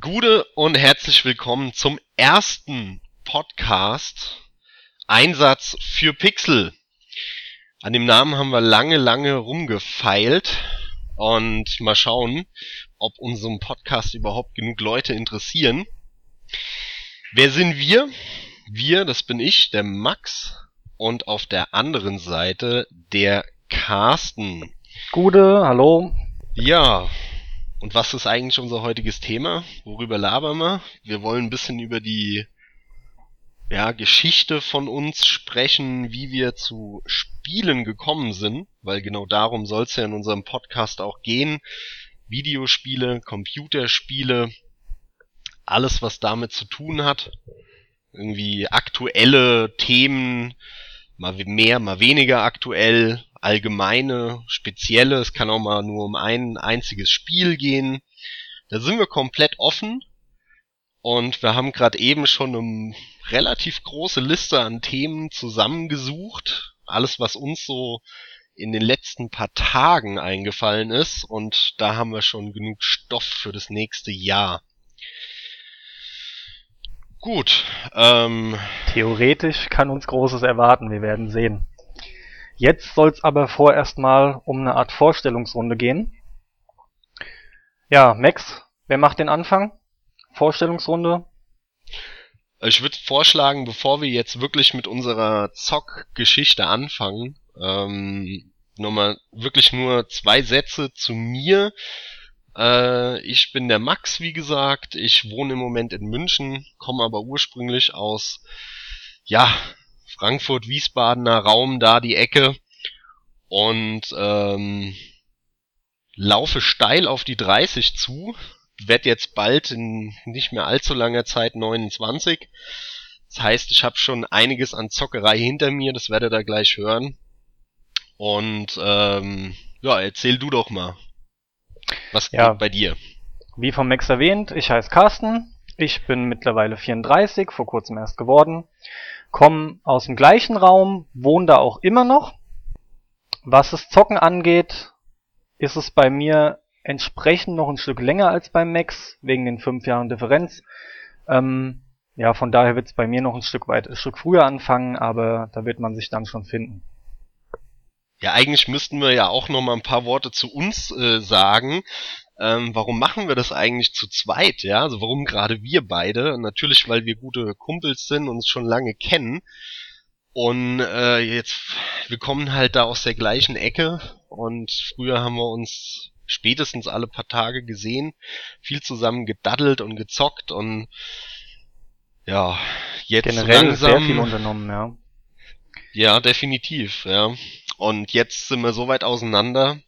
Gude und herzlich willkommen zum ersten Podcast Einsatz für Pixel. An dem Namen haben wir lange, lange rumgefeilt und mal schauen, ob unserem Podcast überhaupt genug Leute interessieren. Wer sind wir? Wir, das bin ich, der Max und auf der anderen Seite der Carsten. Gude, hallo. Ja, und was ist eigentlich unser heutiges Thema? Worüber labern wir? Wir wollen ein bisschen über die ja, Geschichte von uns sprechen, wie wir zu Spielen gekommen sind, weil genau darum soll es ja in unserem Podcast auch gehen. Videospiele, Computerspiele, alles was damit zu tun hat. Irgendwie aktuelle Themen, mal mehr, mal weniger aktuell, allgemeine, spezielle. Es kann auch mal nur um ein einziges Spiel gehen. Da sind wir komplett offen. Und wir haben gerade eben schon eine relativ große Liste an Themen zusammengesucht. Alles, was uns so in den letzten paar Tagen eingefallen ist. Und da haben wir schon genug Stoff für das nächste Jahr. Gut. Ähm, Theoretisch kann uns Großes erwarten. Wir werden sehen. Jetzt soll es aber vorerst mal um eine Art Vorstellungsrunde gehen. Ja, Max, wer macht den Anfang? Vorstellungsrunde? Ich würde vorschlagen, bevor wir jetzt wirklich mit unserer Zock-Geschichte anfangen, ähm, nochmal wirklich nur zwei Sätze zu mir. Äh, ich bin der Max, wie gesagt. Ich wohne im Moment in München, komme aber ursprünglich aus, ja, Frankfurt-Wiesbadener Raum, da die Ecke. Und ähm, laufe steil auf die 30 zu. Werd jetzt bald in nicht mehr allzu langer Zeit 29. Das heißt, ich habe schon einiges an Zockerei hinter mir, das werdet ihr gleich hören. Und ähm, ja, erzähl du doch mal. Was ja, geht bei dir? Wie vom Max erwähnt, ich heiße Carsten. Ich bin mittlerweile 34, vor kurzem erst geworden kommen aus dem gleichen Raum, wohnen da auch immer noch. Was das Zocken angeht, ist es bei mir entsprechend noch ein Stück länger als beim Max, wegen den fünf Jahren Differenz. Ähm, ja, von daher wird es bei mir noch ein Stück weit, ein Stück früher anfangen, aber da wird man sich dann schon finden. Ja, eigentlich müssten wir ja auch noch mal ein paar Worte zu uns äh, sagen ähm, warum machen wir das eigentlich zu zweit, ja? Also warum gerade wir beide? Natürlich, weil wir gute Kumpels sind und uns schon lange kennen. Und äh, jetzt, wir kommen halt da aus der gleichen Ecke und früher haben wir uns spätestens alle paar Tage gesehen, viel zusammen gedaddelt und gezockt und ja, jetzt Generell langsam, sehr viel unternommen, ja. Ja, definitiv, ja. Und jetzt sind wir so weit auseinander,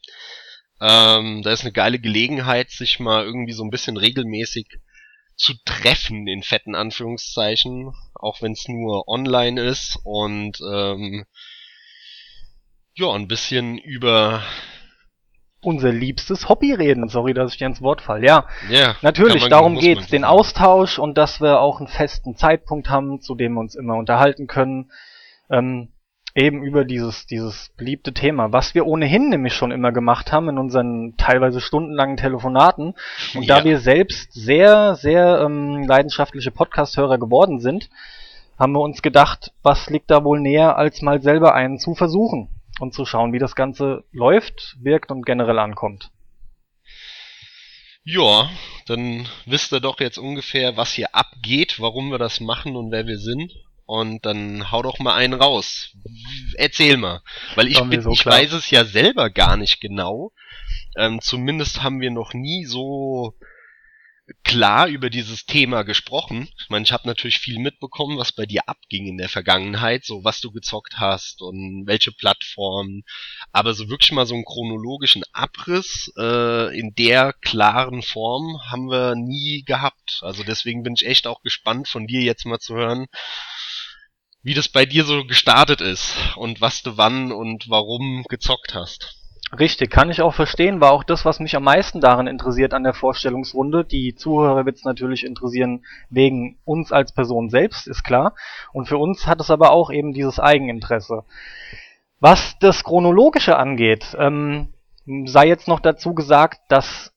ähm, da ist eine geile Gelegenheit, sich mal irgendwie so ein bisschen regelmäßig zu treffen, in fetten Anführungszeichen, auch wenn es nur online ist und ähm, ja, ein bisschen über unser liebstes Hobby reden. Sorry, dass ich dir ins Wort fall. Ja, yeah, natürlich, man, darum geht's, den Austausch und dass wir auch einen festen Zeitpunkt haben, zu dem wir uns immer unterhalten können. Ähm, eben über dieses, dieses beliebte Thema, was wir ohnehin nämlich schon immer gemacht haben in unseren teilweise stundenlangen Telefonaten. Und ja. da wir selbst sehr, sehr ähm, leidenschaftliche Podcast-Hörer geworden sind, haben wir uns gedacht, was liegt da wohl näher, als mal selber einen zu versuchen und zu schauen, wie das Ganze läuft, wirkt und generell ankommt. Ja, dann wisst ihr doch jetzt ungefähr, was hier abgeht, warum wir das machen und wer wir sind. Und dann hau doch mal einen raus. Erzähl mal. Weil ich, bin, so ich weiß es ja selber gar nicht genau. Ähm, zumindest haben wir noch nie so klar über dieses Thema gesprochen. Ich meine, ich habe natürlich viel mitbekommen, was bei dir abging in der Vergangenheit, so was du gezockt hast und welche Plattformen. Aber so wirklich mal so einen chronologischen Abriss äh, in der klaren Form haben wir nie gehabt. Also deswegen bin ich echt auch gespannt von dir jetzt mal zu hören, wie das bei dir so gestartet ist und was du wann und warum gezockt hast. Richtig, kann ich auch verstehen, war auch das, was mich am meisten daran interessiert an der Vorstellungsrunde. Die Zuhörer wird es natürlich interessieren wegen uns als Person selbst, ist klar. Und für uns hat es aber auch eben dieses Eigeninteresse. Was das Chronologische angeht, ähm, sei jetzt noch dazu gesagt, dass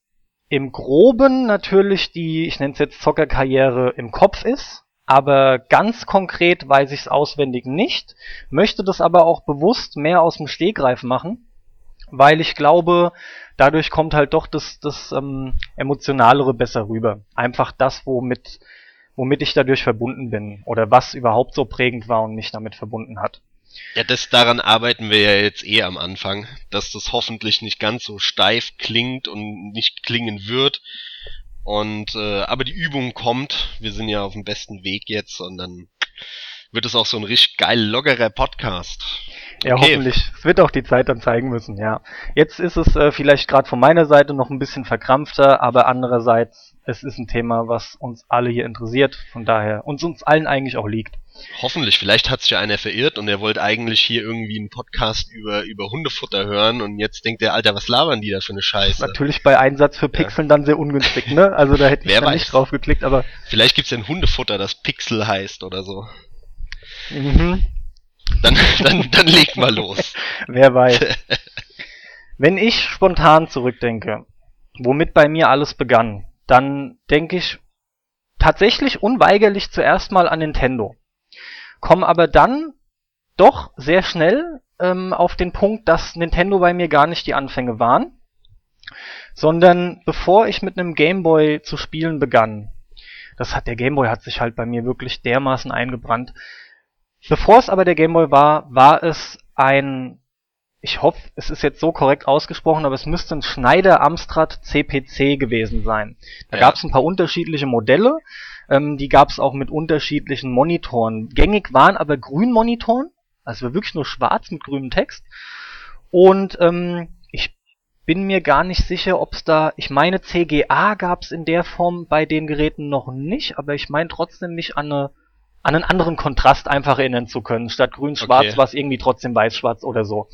im Groben natürlich die, ich nenne es jetzt Zockerkarriere im Kopf ist, aber ganz konkret weiß ich es auswendig nicht, möchte das aber auch bewusst mehr aus dem Stegreif machen, weil ich glaube, dadurch kommt halt doch das, das ähm, Emotionalere besser rüber. Einfach das, womit, womit ich dadurch verbunden bin oder was überhaupt so prägend war und mich damit verbunden hat. Ja, das daran arbeiten wir ja jetzt eh am Anfang, dass das hoffentlich nicht ganz so steif klingt und nicht klingen wird. Und äh, aber die Übung kommt, wir sind ja auf dem besten Weg jetzt und dann wird es auch so ein richtig geil loggerer Podcast. Ja, okay. hoffentlich. Es wird auch die Zeit dann zeigen müssen, ja. Jetzt ist es äh, vielleicht gerade von meiner Seite noch ein bisschen verkrampfter, aber andererseits, es ist ein Thema, was uns alle hier interessiert, von daher uns uns allen eigentlich auch liegt. Hoffentlich, vielleicht hat sich ja einer verirrt und er wollte eigentlich hier irgendwie einen Podcast über, über Hundefutter hören und jetzt denkt der, Alter, was labern die da für eine Scheiße? Natürlich bei Einsatz für Pixeln ja. dann sehr ungünstig, ne? Also da hätte ich Wer nicht drauf geklickt, aber. Vielleicht gibt's ja ein Hundefutter, das Pixel heißt oder so. Mhm. Dann, dann, dann leg mal los. Wer weiß. Wenn ich spontan zurückdenke, womit bei mir alles begann, dann denke ich tatsächlich unweigerlich zuerst mal an Nintendo. Komm aber dann doch sehr schnell ähm, auf den Punkt, dass Nintendo bei mir gar nicht die Anfänge waren, sondern bevor ich mit einem Gameboy zu spielen begann, das hat der Gameboy hat sich halt bei mir wirklich dermaßen eingebrannt, Bevor es aber der Gameboy war, war es ein, ich hoffe, es ist jetzt so korrekt ausgesprochen, aber es müsste ein Schneider Amstrad CPC gewesen sein. Da ja. gab es ein paar unterschiedliche Modelle, ähm, die gab es auch mit unterschiedlichen Monitoren. Gängig waren aber Grünmonitoren, also wirklich nur schwarz mit grünem Text. Und ähm, ich bin mir gar nicht sicher, ob es da, ich meine CGA gab es in der Form bei den Geräten noch nicht, aber ich meine trotzdem nicht an eine an einen anderen Kontrast einfach erinnern zu können. Statt grün-schwarz okay. war es irgendwie trotzdem weiß-schwarz oder so.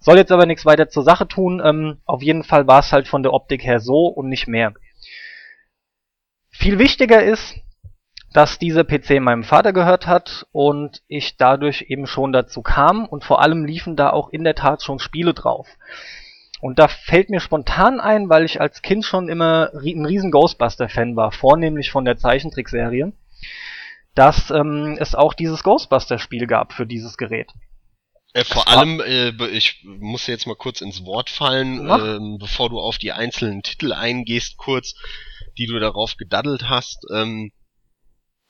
Soll jetzt aber nichts weiter zur Sache tun. Ähm, auf jeden Fall war es halt von der Optik her so und nicht mehr. Viel wichtiger ist, dass dieser PC meinem Vater gehört hat und ich dadurch eben schon dazu kam und vor allem liefen da auch in der Tat schon Spiele drauf. Und da fällt mir spontan ein, weil ich als Kind schon immer ein riesen Ghostbuster-Fan war, vornehmlich von der Zeichentrickserie dass ähm, es auch dieses Ghostbuster-Spiel gab für dieses Gerät. Äh, vor allem, äh, ich muss jetzt mal kurz ins Wort fallen, äh, bevor du auf die einzelnen Titel eingehst, kurz, die du darauf gedaddelt hast. Ähm,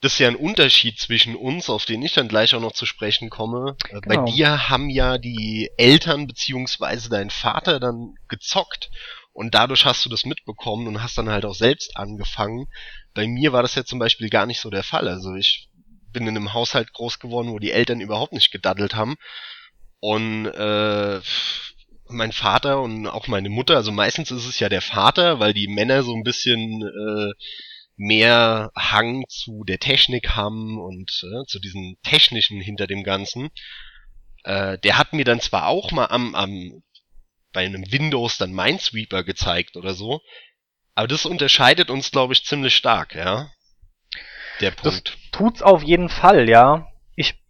das ist ja ein Unterschied zwischen uns, auf den ich dann gleich auch noch zu sprechen komme. Äh, genau. Bei dir haben ja die Eltern beziehungsweise dein Vater dann gezockt und dadurch hast du das mitbekommen und hast dann halt auch selbst angefangen. Bei mir war das ja zum Beispiel gar nicht so der Fall. Also ich bin in einem Haushalt groß geworden, wo die Eltern überhaupt nicht gedaddelt haben. Und äh, mein Vater und auch meine Mutter, also meistens ist es ja der Vater, weil die Männer so ein bisschen äh, mehr Hang zu der Technik haben und äh, zu diesem Technischen hinter dem Ganzen. Äh, der hat mir dann zwar auch mal am, am bei einem Windows dann Minesweeper gezeigt oder so. Aber das unterscheidet uns, glaube ich, ziemlich stark, ja. Der Punkt. Das tut's auf jeden Fall, ja. Ich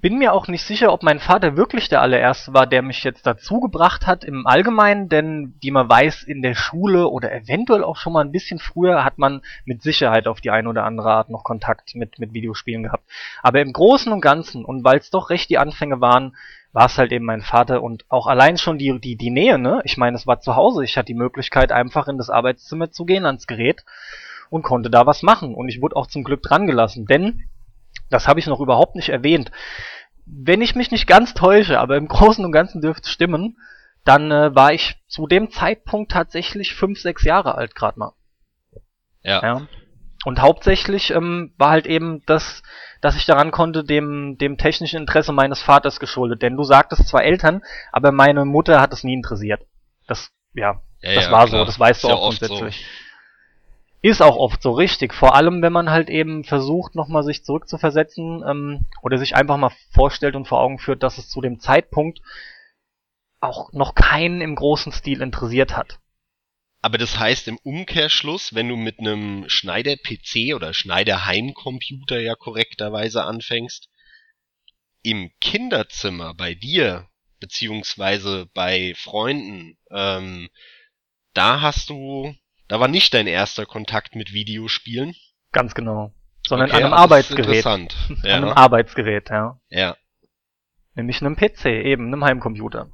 bin mir auch nicht sicher, ob mein Vater wirklich der allererste war, der mich jetzt dazu gebracht hat im Allgemeinen, denn wie man weiß, in der Schule oder eventuell auch schon mal ein bisschen früher hat man mit Sicherheit auf die eine oder andere Art noch Kontakt mit, mit Videospielen gehabt. Aber im Großen und Ganzen, und weil es doch recht die Anfänge waren, war es halt eben mein Vater und auch allein schon die, die, die Nähe, ne? Ich meine, es war zu Hause. Ich hatte die Möglichkeit, einfach in das Arbeitszimmer zu gehen, ans Gerät und konnte da was machen. Und ich wurde auch zum Glück dran gelassen, denn, das habe ich noch überhaupt nicht erwähnt, wenn ich mich nicht ganz täusche, aber im Großen und Ganzen dürfte es stimmen, dann äh, war ich zu dem Zeitpunkt tatsächlich fünf, sechs Jahre alt gerade mal. Ja. ja. Und hauptsächlich ähm, war halt eben das, dass ich daran konnte, dem, dem technischen Interesse meines Vaters geschuldet. Denn du sagtest zwar Eltern, aber meine Mutter hat es nie interessiert. Das, ja, ja das ja, war klar. so, das weißt du auch grundsätzlich. So. Ist auch oft so richtig, vor allem wenn man halt eben versucht, nochmal sich zurückzuversetzen ähm, oder sich einfach mal vorstellt und vor Augen führt, dass es zu dem Zeitpunkt auch noch keinen im großen Stil interessiert hat. Aber das heißt im Umkehrschluss, wenn du mit einem Schneider-PC oder Schneider-Heimcomputer ja korrekterweise anfängst, im Kinderzimmer bei dir, beziehungsweise bei Freunden, ähm, da hast du Da war nicht dein erster Kontakt mit Videospielen. Ganz genau. Sondern okay, an einem Arbeitsgerät. Interessant. Ja. An einem Arbeitsgerät, ja. Ja. Nämlich einem PC, eben, einem Heimcomputer.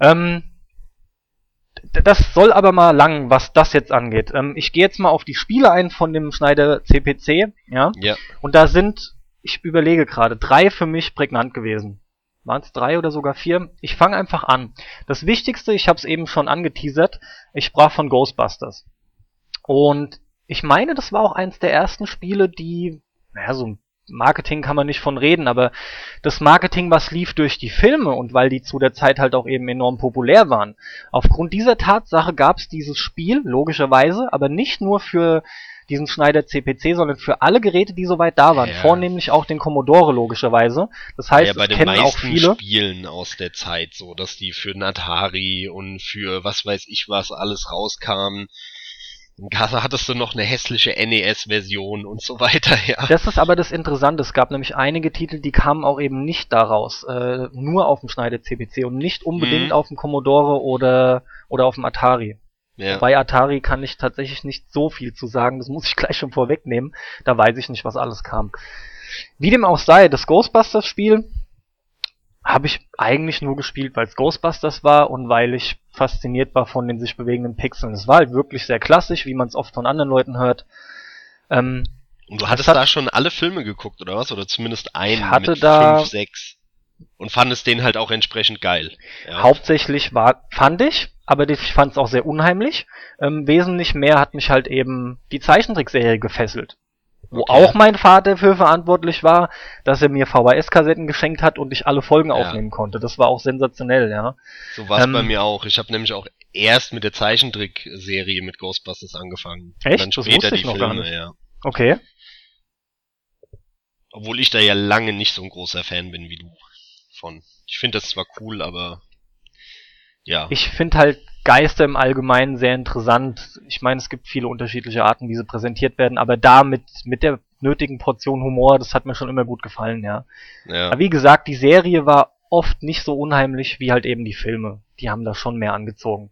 Ähm, das soll aber mal lang, was das jetzt angeht. Ähm, ich gehe jetzt mal auf die Spiele ein von dem Schneider CPC, ja. Ja. Und da sind, ich überlege gerade, drei für mich prägnant gewesen. Waren es drei oder sogar vier? Ich fange einfach an. Das Wichtigste, ich habe es eben schon angeteasert, ich sprach von Ghostbusters. Und ich meine, das war auch eins der ersten Spiele, die, naja, so ein Marketing kann man nicht von reden, aber das Marketing, was lief durch die Filme und weil die zu der Zeit halt auch eben enorm populär waren. Aufgrund dieser Tatsache gab es dieses Spiel, logischerweise, aber nicht nur für diesen Schneider CPC, sondern für alle Geräte, die soweit da waren. Ja. Vornehmlich auch den Commodore, logischerweise. Das heißt, ja, bei den kennen auch viele. Spielen aus der Zeit so, dass die für Atari und für was weiß ich was alles rauskamen. In Gaza hattest du noch eine hässliche NES-Version und so weiter, ja. Das ist aber das Interessante. Es gab nämlich einige Titel, die kamen auch eben nicht daraus. Äh, nur auf dem Schneider CPC und nicht unbedingt mhm. auf dem Commodore oder, oder auf dem Atari. Ja. Bei Atari kann ich tatsächlich nicht so viel zu sagen. Das muss ich gleich schon vorwegnehmen. Da weiß ich nicht, was alles kam. Wie dem auch sei, das Ghostbusters-Spiel habe ich eigentlich nur gespielt, weil es Ghostbusters war und weil ich fasziniert war von den sich bewegenden Pixeln. Es war halt wirklich sehr klassisch, wie man es oft von anderen Leuten hört. Ähm, und du hattest hat, da schon alle Filme geguckt, oder was? Oder zumindest einen ich hatte mit da, fünf, sechs. Und fandest den halt auch entsprechend geil. Ja. Hauptsächlich war, fand ich, aber ich fand es auch sehr unheimlich. Ähm, wesentlich mehr hat mich halt eben die Zeichentrickserie gefesselt. Wo okay. auch mein Vater für verantwortlich war, dass er mir VHS-Kassetten geschenkt hat und ich alle Folgen ja. aufnehmen konnte. Das war auch sensationell, ja. So war es ähm, bei mir auch. Ich habe nämlich auch erst mit der Zeichentrickserie mit Ghostbusters angefangen. Echt? dann später das die noch Filme, ja. Okay. Obwohl ich da ja lange nicht so ein großer Fan bin wie du von. Ich finde das zwar cool, aber ja. Ich finde halt Geister im Allgemeinen sehr interessant. Ich meine, es gibt viele unterschiedliche Arten, wie sie präsentiert werden, aber da mit, mit der nötigen Portion Humor, das hat mir schon immer gut gefallen, ja. ja. Aber wie gesagt, die Serie war oft nicht so unheimlich wie halt eben die Filme. Die haben da schon mehr angezogen.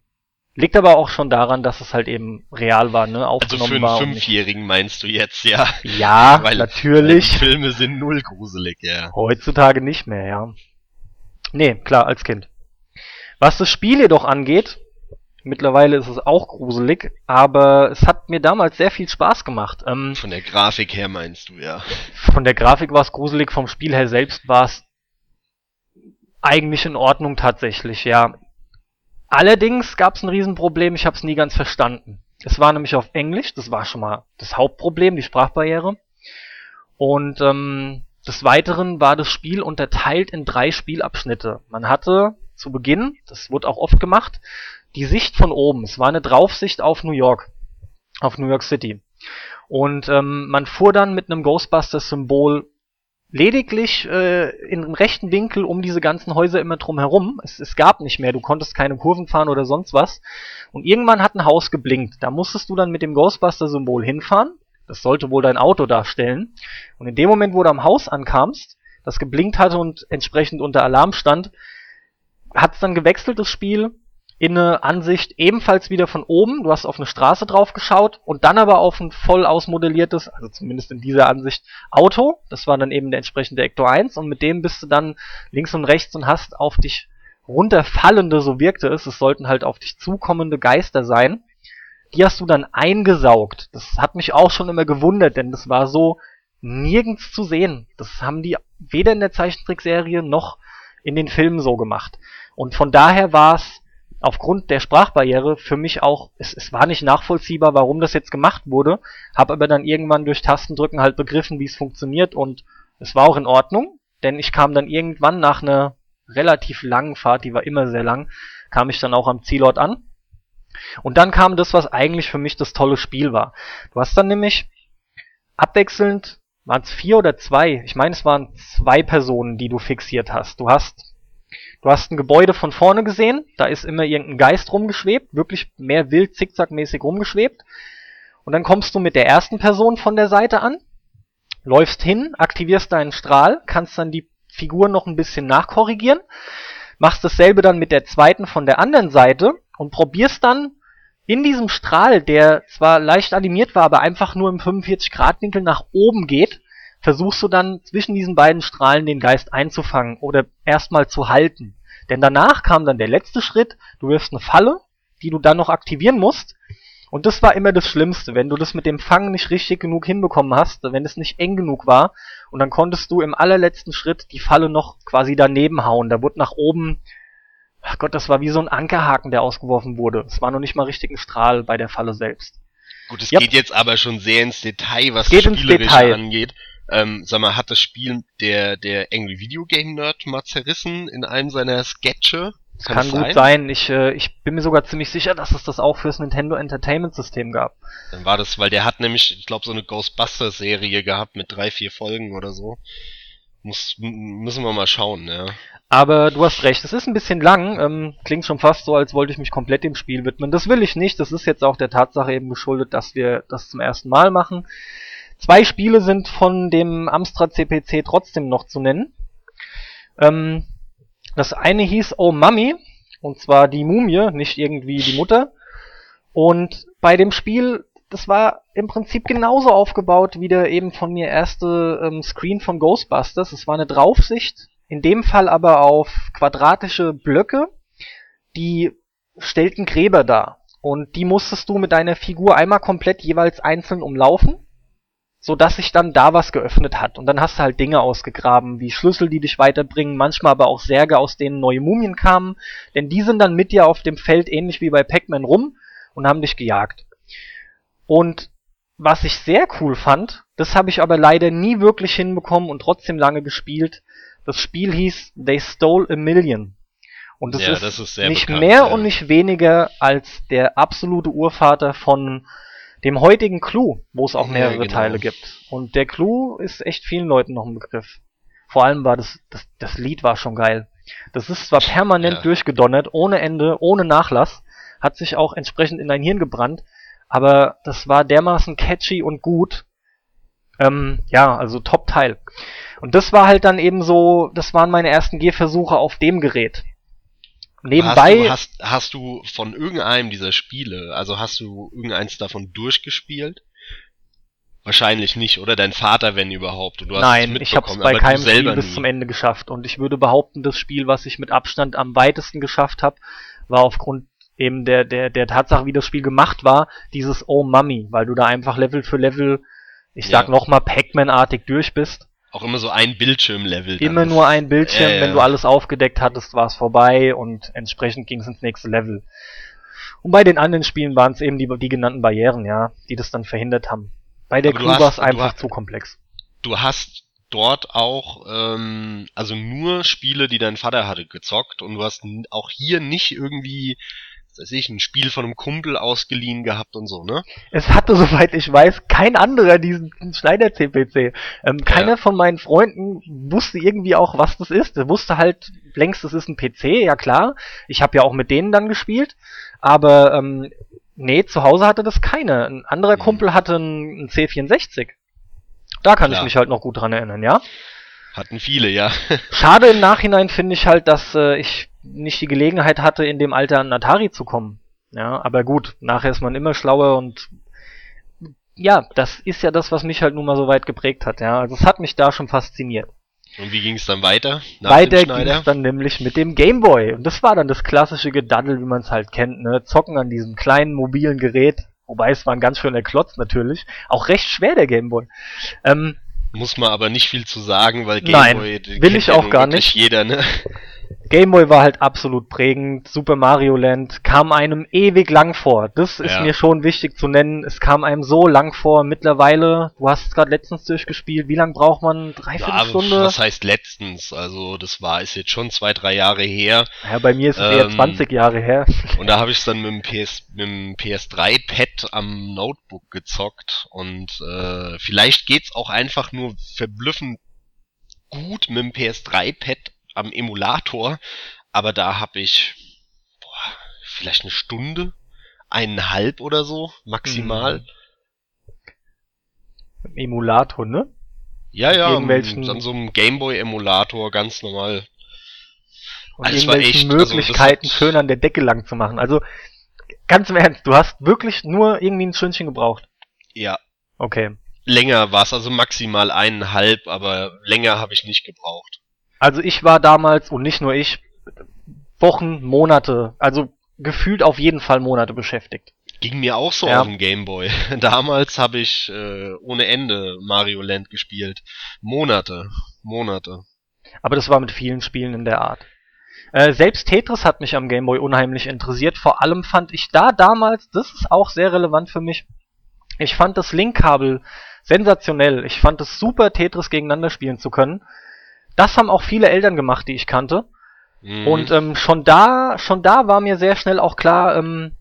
Liegt aber auch schon daran, dass es halt eben real war, ne? Aufgenommen also für einen Fünfjährigen meinst du jetzt, ja? Ja, weil, natürlich. Filme sind null gruselig, ja. Heutzutage nicht mehr, ja. Nee, klar, als Kind. Was das Spiel jedoch angeht, mittlerweile ist es auch gruselig, aber es hat mir damals sehr viel Spaß gemacht. Ähm, von der Grafik her meinst du, ja. Von der Grafik war es gruselig, vom Spiel her selbst war es eigentlich in Ordnung tatsächlich, ja. Allerdings gab es ein Riesenproblem, ich habe es nie ganz verstanden. Es war nämlich auf Englisch, das war schon mal das Hauptproblem, die Sprachbarriere. Und ähm, des Weiteren war das Spiel unterteilt in drei Spielabschnitte. Man hatte zu Beginn, das wurde auch oft gemacht, die Sicht von oben. Es war eine Draufsicht auf New York, auf New York City. Und ähm, man fuhr dann mit einem Ghostbusters-Symbol lediglich äh, in einem rechten Winkel um diese ganzen Häuser immer drum herum. Es, es gab nicht mehr, du konntest keine Kurven fahren oder sonst was. Und irgendwann hat ein Haus geblinkt. Da musstest du dann mit dem Ghostbuster-Symbol hinfahren. Das sollte wohl dein Auto darstellen. Und in dem Moment, wo du am Haus ankamst, das geblinkt hatte und entsprechend unter Alarm stand, hat es dann gewechselt, das Spiel, in eine Ansicht ebenfalls wieder von oben. Du hast auf eine Straße drauf geschaut und dann aber auf ein voll ausmodelliertes, also zumindest in dieser Ansicht, Auto. Das war dann eben der entsprechende Ecto 1 und mit dem bist du dann links und rechts und hast auf dich runterfallende, so wirkte es, es sollten halt auf dich zukommende Geister sein. Die hast du dann eingesaugt. Das hat mich auch schon immer gewundert, denn das war so nirgends zu sehen. Das haben die weder in der Zeichentrickserie noch in den Filmen so gemacht. Und von daher war es aufgrund der Sprachbarriere für mich auch, es, es war nicht nachvollziehbar, warum das jetzt gemacht wurde, habe aber dann irgendwann durch Tastendrücken halt begriffen, wie es funktioniert und es war auch in Ordnung, denn ich kam dann irgendwann nach einer relativ langen Fahrt, die war immer sehr lang, kam ich dann auch am Zielort an. Und dann kam das, was eigentlich für mich das tolle Spiel war. Du hast dann nämlich abwechselnd, waren es vier oder zwei, ich meine es waren zwei Personen, die du fixiert hast. Du hast Du hast ein Gebäude von vorne gesehen, da ist immer irgendein Geist rumgeschwebt, wirklich mehr wild zickzackmäßig rumgeschwebt. Und dann kommst du mit der ersten Person von der Seite an, läufst hin, aktivierst deinen Strahl, kannst dann die Figur noch ein bisschen nachkorrigieren, machst dasselbe dann mit der zweiten von der anderen Seite und probierst dann in diesem Strahl, der zwar leicht animiert war, aber einfach nur im 45-Grad-Winkel nach oben geht, versuchst du dann zwischen diesen beiden Strahlen den Geist einzufangen oder erstmal zu halten. Denn danach kam dann der letzte Schritt, du wirfst eine Falle, die du dann noch aktivieren musst. Und das war immer das Schlimmste, wenn du das mit dem Fangen nicht richtig genug hinbekommen hast, wenn es nicht eng genug war. Und dann konntest du im allerletzten Schritt die Falle noch quasi daneben hauen. Da wurde nach oben Ach Gott, das war wie so ein Ankerhaken, der ausgeworfen wurde. Es war noch nicht mal richtig ein Strahl bei der Falle selbst. Gut, es yep. geht jetzt aber schon sehr ins Detail, was geht das Spielerische angeht. Ähm, sag mal, hat das Spiel der, der Angry Video Game Nerd mal zerrissen in einem seiner Sketche? Kann, Kann gut sein? Ich, äh, ich bin mir sogar ziemlich sicher, dass es das auch fürs Nintendo Entertainment System gab. Dann war das, weil der hat nämlich, ich glaube, so eine Ghostbusters-Serie gehabt mit drei, vier Folgen oder so. Muss, müssen wir mal schauen, ja. Aber du hast recht, es ist ein bisschen lang, ähm, klingt schon fast so, als wollte ich mich komplett dem Spiel widmen. Das will ich nicht, das ist jetzt auch der Tatsache eben geschuldet, dass wir das zum ersten Mal machen. Zwei Spiele sind von dem Amstrad CPC trotzdem noch zu nennen. Ähm, das eine hieß Oh Mummy, und zwar die Mumie, nicht irgendwie die Mutter. Und bei dem Spiel, das war im Prinzip genauso aufgebaut wie der eben von mir erste ähm, Screen von Ghostbusters. Es war eine Draufsicht, in dem Fall aber auf quadratische Blöcke, die stellten Gräber dar. Und die musstest du mit deiner Figur einmal komplett jeweils einzeln umlaufen, so dass sich dann da was geöffnet hat. Und dann hast du halt Dinge ausgegraben, wie Schlüssel, die dich weiterbringen, manchmal aber auch Särge, aus denen neue Mumien kamen, denn die sind dann mit dir auf dem Feld ähnlich wie bei Pac-Man rum und haben dich gejagt. Und was ich sehr cool fand, das habe ich aber leider nie wirklich hinbekommen und trotzdem lange gespielt, das Spiel hieß They Stole a Million. Und das, ja, ist, das ist nicht bekannt, mehr ja. und nicht weniger als der absolute Urvater von dem heutigen Clue, wo es auch mehrere ja, genau. Teile gibt. Und der Clue ist echt vielen Leuten noch ein Begriff. Vor allem war das, das, das Lied war schon geil. Das ist zwar permanent ja. durchgedonnert, ohne Ende, ohne Nachlass, hat sich auch entsprechend in dein Hirn gebrannt, aber das war dermaßen catchy und gut. Ähm, ja, also Top-Teil. Und das war halt dann eben so, das waren meine ersten Gehversuche auf dem Gerät. Nebenbei. Hast du, hast, hast du von irgendeinem dieser Spiele, also hast du irgendeins davon durchgespielt? Wahrscheinlich nicht, oder? Dein Vater, wenn überhaupt. Du hast Nein, ich habe es bei keinem Spiel bis nie. zum Ende geschafft. Und ich würde behaupten, das Spiel, was ich mit Abstand am weitesten geschafft habe, war aufgrund eben der, der, der Tatsache, wie das Spiel gemacht war, dieses Oh Mummy, weil du da einfach Level für Level, ich sag ja. nochmal, Pac-Man-artig durch bist auch immer so ein Bildschirmlevel. Immer nur ein Bildschirm, äh, wenn du alles aufgedeckt hattest, war es vorbei und entsprechend ging es ins nächste Level. Und bei den anderen Spielen waren es eben die, die genannten Barrieren, ja, die das dann verhindert haben. Bei der Crew war es einfach zu komplex. Du hast dort auch, ähm, also nur Spiele, die dein Vater hatte, gezockt und du hast auch hier nicht irgendwie weiß ich, ein Spiel von einem Kumpel ausgeliehen gehabt und so, ne? Es hatte, soweit ich weiß, kein anderer diesen Schneider-CPC. Ähm, keiner ja. von meinen Freunden wusste irgendwie auch, was das ist. Er wusste halt längst, das ist ein PC, ja klar. Ich habe ja auch mit denen dann gespielt. Aber ähm, nee, zu Hause hatte das keiner. Ein anderer mhm. Kumpel hatte einen C64. Da kann klar. ich mich halt noch gut dran erinnern, ja? Hatten viele, ja. Schade im Nachhinein finde ich halt, dass äh, ich nicht die Gelegenheit hatte, in dem Alter an Atari zu kommen. Ja, aber gut, nachher ist man immer schlauer und ja, das ist ja das, was mich halt nun mal so weit geprägt hat, ja. Also es hat mich da schon fasziniert. Und wie ging es dann weiter? weiter ging es dann nämlich mit dem Gameboy. Und das war dann das klassische Gedaddel, wie man es halt kennt, ne? Zocken an diesem kleinen mobilen Gerät. Wobei es war ein ganz schöner Klotz natürlich. Auch recht schwer, der Gameboy. Ähm, Muss man aber nicht viel zu sagen, weil Gameboy Nein, will ich auch gar nicht. jeder, ne? Gameboy war halt absolut prägend. Super Mario Land kam einem ewig lang vor. Das ist ja. mir schon wichtig zu nennen. Es kam einem so lang vor. Mittlerweile, du hast es gerade letztens durchgespielt. Wie lange braucht man? Dreiviertel ja, Stunde? Was heißt letztens? Also das war ist jetzt schon zwei, drei Jahre her. Ja, bei mir ist es ähm, eher 20 Jahre her. Und da habe ich es dann mit dem, PS, mit dem PS3-Pad am Notebook gezockt. Und äh, vielleicht geht's auch einfach nur verblüffend gut mit dem PS3-Pad am Emulator, aber da habe ich boah, vielleicht eine Stunde, eineinhalb oder so maximal. Mhm. Emulator, ne? Ja, ja, irgendwelchen... an so einem Gameboy-Emulator ganz normal. Und also irgendwelchen echt, Möglichkeiten also schön an der Decke lang zu machen. Also Ganz im Ernst, du hast wirklich nur irgendwie ein Stündchen gebraucht. Ja. Okay. Länger war es, also maximal eineinhalb, aber länger habe ich nicht gebraucht. Also ich war damals, und nicht nur ich, Wochen, Monate, also gefühlt auf jeden Fall Monate beschäftigt. Ging mir auch so ja. auf dem Gameboy. Damals habe ich äh, ohne Ende Mario Land gespielt. Monate, Monate. Aber das war mit vielen Spielen in der Art. Äh, selbst Tetris hat mich am Gameboy unheimlich interessiert. Vor allem fand ich da damals, das ist auch sehr relevant für mich, ich fand das Linkkabel sensationell. Ich fand es super, Tetris gegeneinander spielen zu können. Das haben auch viele Eltern gemacht, die ich kannte. Mhm. Und ähm, schon da, schon da war mir sehr schnell auch klar, ähm,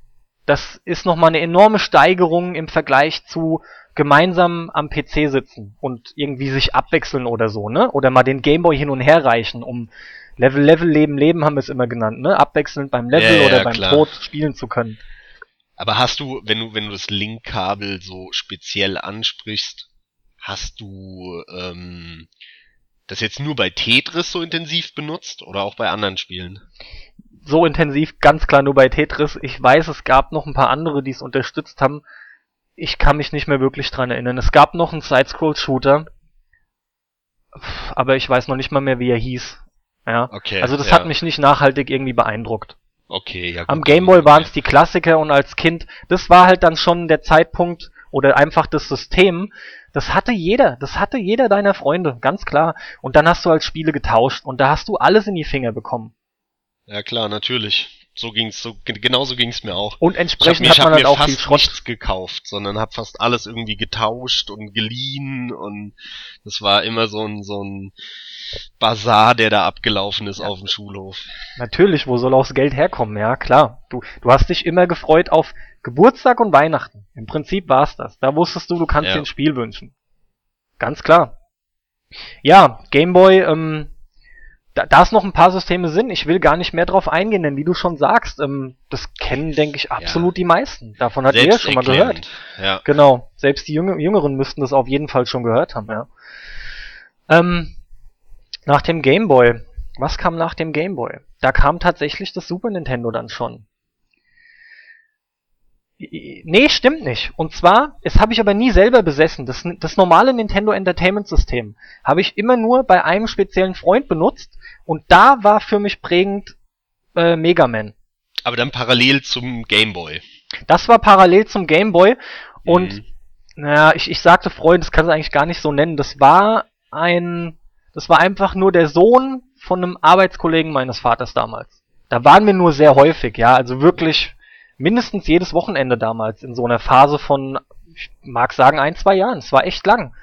das ist nochmal eine enorme Steigerung im Vergleich zu gemeinsam am PC sitzen und irgendwie sich abwechseln oder so, ne? Oder mal den Gameboy hin und her reichen, um Level, Level, Leben, Leben haben wir es immer genannt, ne? Abwechselnd beim Level ja, oder ja, beim klar. Tod spielen zu können. Aber hast du, wenn du, wenn du das Linkkabel so speziell ansprichst, hast du ähm, das jetzt nur bei Tetris so intensiv benutzt oder auch bei anderen Spielen? So intensiv ganz klar nur bei Tetris. Ich weiß, es gab noch ein paar andere, die es unterstützt haben. Ich kann mich nicht mehr wirklich dran erinnern. Es gab noch einen Side-Scroll-Shooter, aber ich weiß noch nicht mal mehr, wie er hieß. Ja. Okay, also das ja. hat mich nicht nachhaltig irgendwie beeindruckt. Okay, ja. Gut, Am Gameboy waren es die Klassiker und als Kind, das war halt dann schon der Zeitpunkt oder einfach das System. Das hatte jeder, das hatte jeder deiner Freunde, ganz klar. Und dann hast du halt Spiele getauscht und da hast du alles in die Finger bekommen. Ja klar, natürlich. So ging's, so genauso ging's mir auch. Und entsprechend ich hab, hat man dann auch viel Schrott nichts gekauft, sondern hab fast alles irgendwie getauscht und geliehen und das war immer so ein so ein Bazar, der da abgelaufen ist ja. auf dem Schulhof. Natürlich, wo soll auch das Geld herkommen? Ja, klar. Du du hast dich immer gefreut auf Geburtstag und Weihnachten. Im Prinzip war's das. Da wusstest du, du kannst ja. dir ein Spiel wünschen. Ganz klar. Ja, Gameboy, ähm, da, da es noch ein paar Systeme sind, ich will gar nicht mehr drauf eingehen, denn wie du schon sagst, ähm, das kennen, denke ich, absolut ja. die meisten. Davon hat ihr schon mal gehört. Ja. Genau. Selbst die Jüng Jüngeren müssten das auf jeden Fall schon gehört haben, ja. Ähm, nach dem Game Boy. Was kam nach dem Game Boy? Da kam tatsächlich das Super Nintendo dann schon. Nee, stimmt nicht. Und zwar, es habe ich aber nie selber besessen. Das, das normale Nintendo Entertainment System habe ich immer nur bei einem speziellen Freund benutzt und da war für mich prägend äh, Mega Man. Aber dann parallel zum Game Boy. Das war parallel zum Game Boy und mhm. naja, ich, ich sagte Freund, das kannst du eigentlich gar nicht so nennen. Das war ein, das war einfach nur der Sohn von einem Arbeitskollegen meines Vaters damals. Da waren wir nur sehr häufig, ja, also wirklich mindestens jedes Wochenende damals in so einer Phase von, ich mag sagen, ein, zwei Jahren. Es war echt lang.